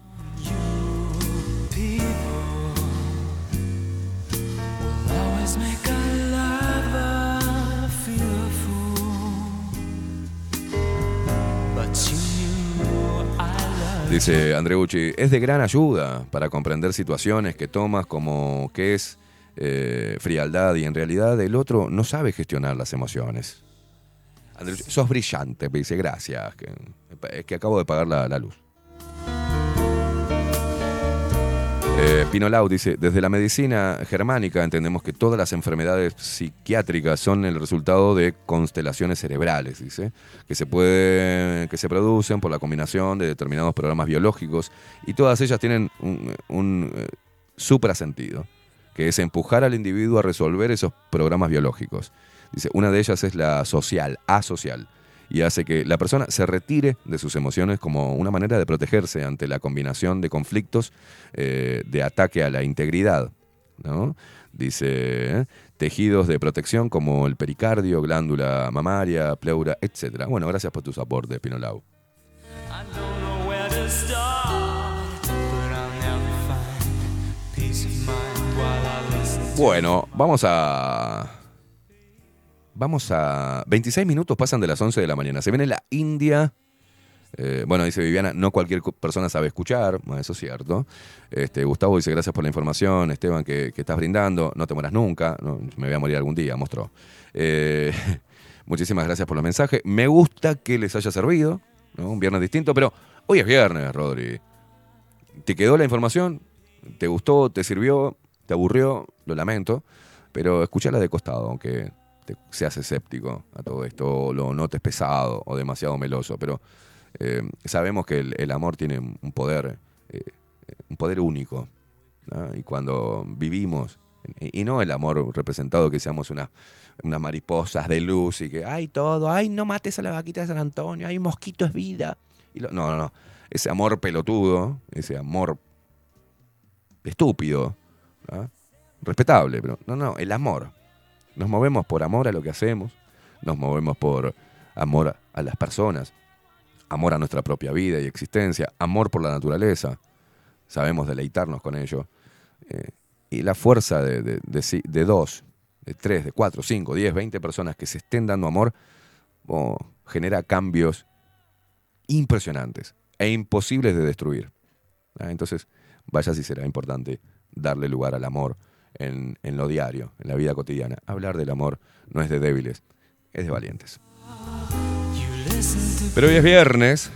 Dice Andreucci, es de gran ayuda para comprender situaciones que tomas como que es eh, frialdad y en realidad el otro no sabe gestionar las emociones. Andreucci, sos brillante, me dice, gracias, es que acabo de pagar la luz. Eh, Pino Lau dice, desde la medicina germánica entendemos que todas las enfermedades psiquiátricas son el resultado de constelaciones cerebrales, dice, que se que se producen por la combinación de determinados programas biológicos y todas ellas tienen un, un eh, suprasentido, que es empujar al individuo a resolver esos programas biológicos. Dice, una de ellas es la social, asocial, y hace que la persona se retire de sus emociones como una manera de protegerse ante la combinación de conflictos eh, de ataque a la integridad. ¿no? Dice, ¿eh? tejidos de protección como el pericardio, glándula mamaria, pleura, etc. Bueno, gracias por tus aportes, Pinolau. Bueno, vamos a... Vamos a... 26 minutos pasan de las 11 de la mañana. Se viene la India. Eh, bueno, dice Viviana, no cualquier cu- persona sabe escuchar. Bueno, eso es cierto. Este, Gustavo dice, gracias por la información. Esteban, que, estás brindando. No te mueras nunca. No, me voy a morir algún día, mostró. Eh, muchísimas gracias por los mensajes. Me gusta que les haya servido. Un viernes distinto, pero hoy es viernes, Rodri. ¿Te quedó la información? ¿Te gustó? ¿Te sirvió? ¿Te aburrió? Lo lamento. Pero escuchala de costado, aunque te seas escéptico a todo esto, o lo notes pesado o demasiado meloso. Pero eh, sabemos que el, amor tiene un poder, eh, un poder único. Y cuando vivimos, y, no el amor representado que seamos una- unas mariposas de luz y que, ay, todo, ay, no mates a la vaquita de San Antonio, ay, mosquito es vida. No, no, no. Ese amor pelotudo, ese amor estúpido, respetable, pero no, no, el amor. Nos movemos por amor a lo que hacemos, nos movemos por amor a las personas, amor a nuestra propia vida y existencia, amor por la naturaleza. Sabemos deleitarnos con ello. Eh, y la fuerza de, dos, de tres, de cuatro, cinco, diez, veinte personas que se estén dando amor, oh, genera cambios impresionantes e imposibles de destruir. ¿ah? Entonces, vaya si será importante darle lugar al amor en, en lo diario, en la vida cotidiana. Hablar del amor no es de débiles, es de valientes. Pero hoy es viernes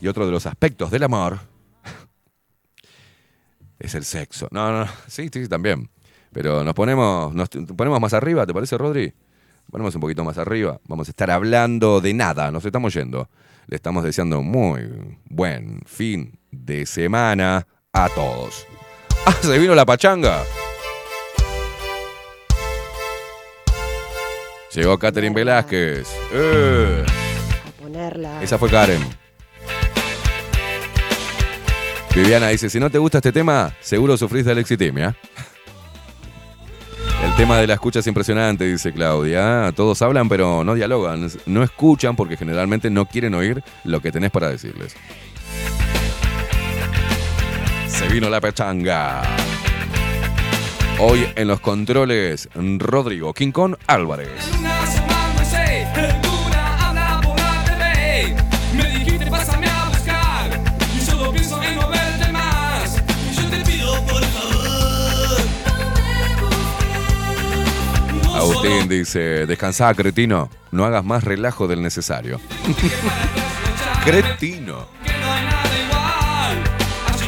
y otro de los aspectos del amor es el sexo. No, no, sí, sí, también. Pero nos ponemos, nos ponemos más arriba, ¿te parece, Rodri? Ponemos un poquito más arriba. Vamos a estar hablando de nada, nos estamos yendo. Le estamos deseando muy buen fin de semana a todos. ¡Ah, se vino la pachanga! Llegó Catherine Velázquez. ¡Eh! Ponerla. Esa fue Karen. Viviana dice, si no te gusta este tema, seguro sufrís de alexitimia. El tema de la escucha es impresionante, dice Claudia. Todos hablan pero no dialogan. No escuchan porque generalmente no quieren oír lo que tenés para decirles. Se vino la pechanga. Hoy en los controles, Rodrigo Quincón Álvarez. Una semana me sé, luna anda por la TV. Me dijiste pásame a buscar y solo pienso en no verte más. Y yo te pido por favor, no me busques Martín dice, descansá, cretino. No hagas más relajo del necesario. cretino.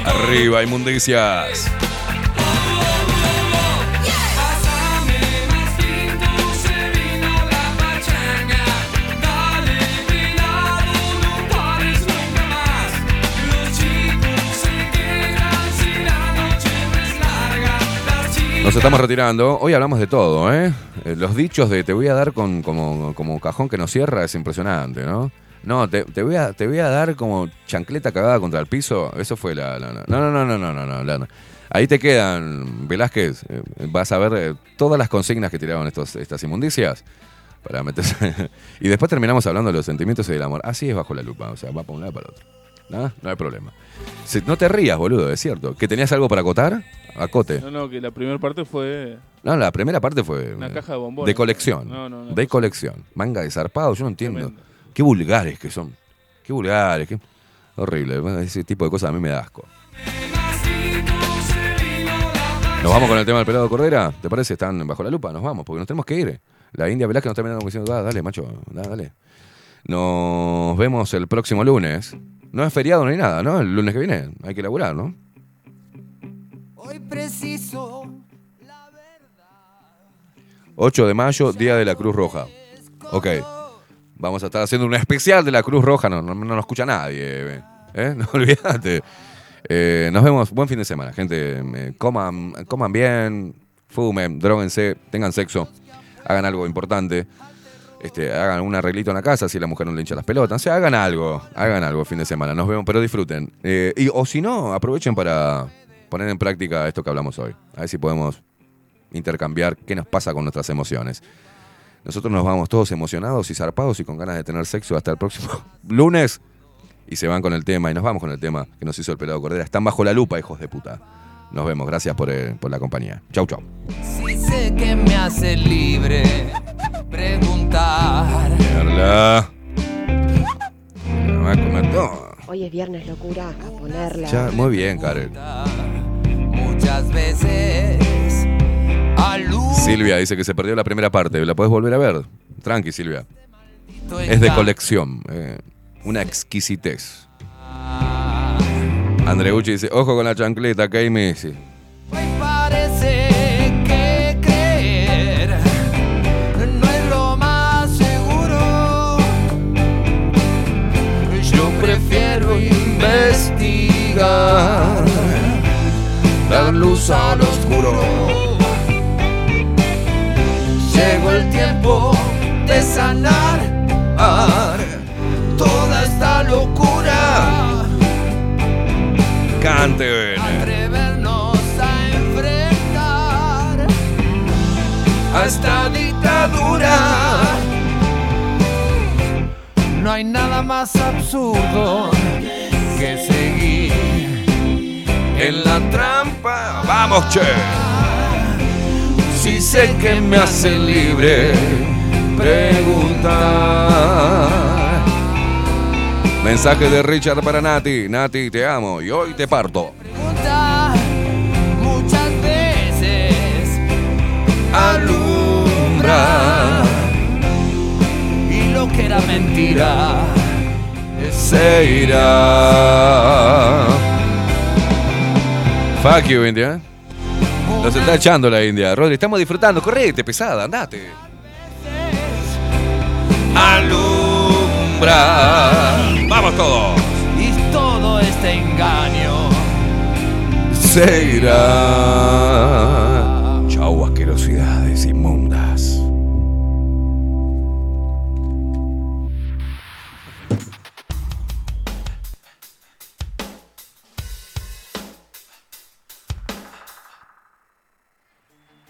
Arriba, inmundicias. Nos estamos retirando. Hoy hablamos de todo, ¿eh? Eh, Los dichos de te voy a dar con, como, como cajón que no cierra es impresionante, ¿no? No, te, te voy a, te voy a dar como chancleta cagada contra el piso. Eso fue la. no, no, no, no, no, no, no, Ahí te quedan, Velázquez. eh, vas a ver eh, todas las consignas que tiraron estas inmundicias para meterse. y después terminamos hablando de los sentimientos y del amor. Así es bajo la lupa, o sea, va para un lado para el otro. ¿No? No hay problema. Si- no te rías, boludo, es cierto. ¿Que tenías algo para acotar? Acote. No, no, que la primera parte fue. No, la primera parte fue. Una eh, caja de bombones. De colección. No, no, no. de colección. Manga de zarpado, yo no entiendo. Qué vulgares que son. Qué vulgares. Qué... Horrible. Ese tipo de cosas a mí me da asco. Nos vamos con el tema del pelado Cordera. ¿Te parece? Están bajo la lupa. Nos vamos, porque nos tenemos que ir. La India Velázquez nos está mirando como diciendo, "Ah, dale, macho, da, dale. Nos vemos el próximo lunes. No es feriado ni nada, ¿no? El lunes que viene. Hay que laburar, ¿no? Hoy preciso 8 de mayo, Día de la Cruz Roja. Ok. Vamos a estar haciendo un especial de la Cruz Roja. No, no, no nos escucha nadie. ¿eh? No olvídate. Eh, nos vemos. Buen fin de semana, gente. Eh, coman, coman bien, fumen, droguense, tengan sexo, hagan algo importante. Este, hagan un arreglito en la casa si la mujer no le hincha las pelotas. O sea, hagan algo, hagan algo el fin de semana. Nos vemos, pero disfruten. Eh, y, o si no, aprovechen para poner en práctica esto que hablamos hoy. A ver si podemos intercambiar qué nos pasa con nuestras emociones. Nosotros nos vamos todos emocionados y zarpados y con ganas de tener sexo hasta el próximo lunes. Y se van con el tema y nos vamos con el tema que nos hizo el pelado Cordera. Están bajo la lupa, hijos de puta. Nos vemos. Gracias por, eh, por la compañía. Chau, chau. Si sé que me hace libre preguntar. Mierda. Me va a comer todo. Hoy es viernes, locura, a ponerla. Ya, muy bien, Karen. Muchas veces Silvia dice que se perdió la primera parte. ¿La puedes volver a ver? Tranqui, Silvia. Es de colección. eh, una exquisitez. Andreucci dice, ojo con la chancleta, Messi. que seguro. Yo prefiero investigar, dar luz al oscuro. Llegó el tiempo de sanar toda esta locura. Cante, Atrevernos a enfrentar a esta dictadura. No hay nada más absurdo que seguir en la trampa. Vamos, che. Si sé que me hace libre preguntar. Mensaje de Richard para Nati. Nati, te amo y hoy te parto. Pregunta muchas veces alumbra y lo que era mentira Se irá. Fuck you, India. Nos está echando la India. Rodri, estamos disfrutando. Correte, pesada, andate. Alumbra. Vamos todos. y todo este engaño Se irá. Chau, asquerosidades inmundas.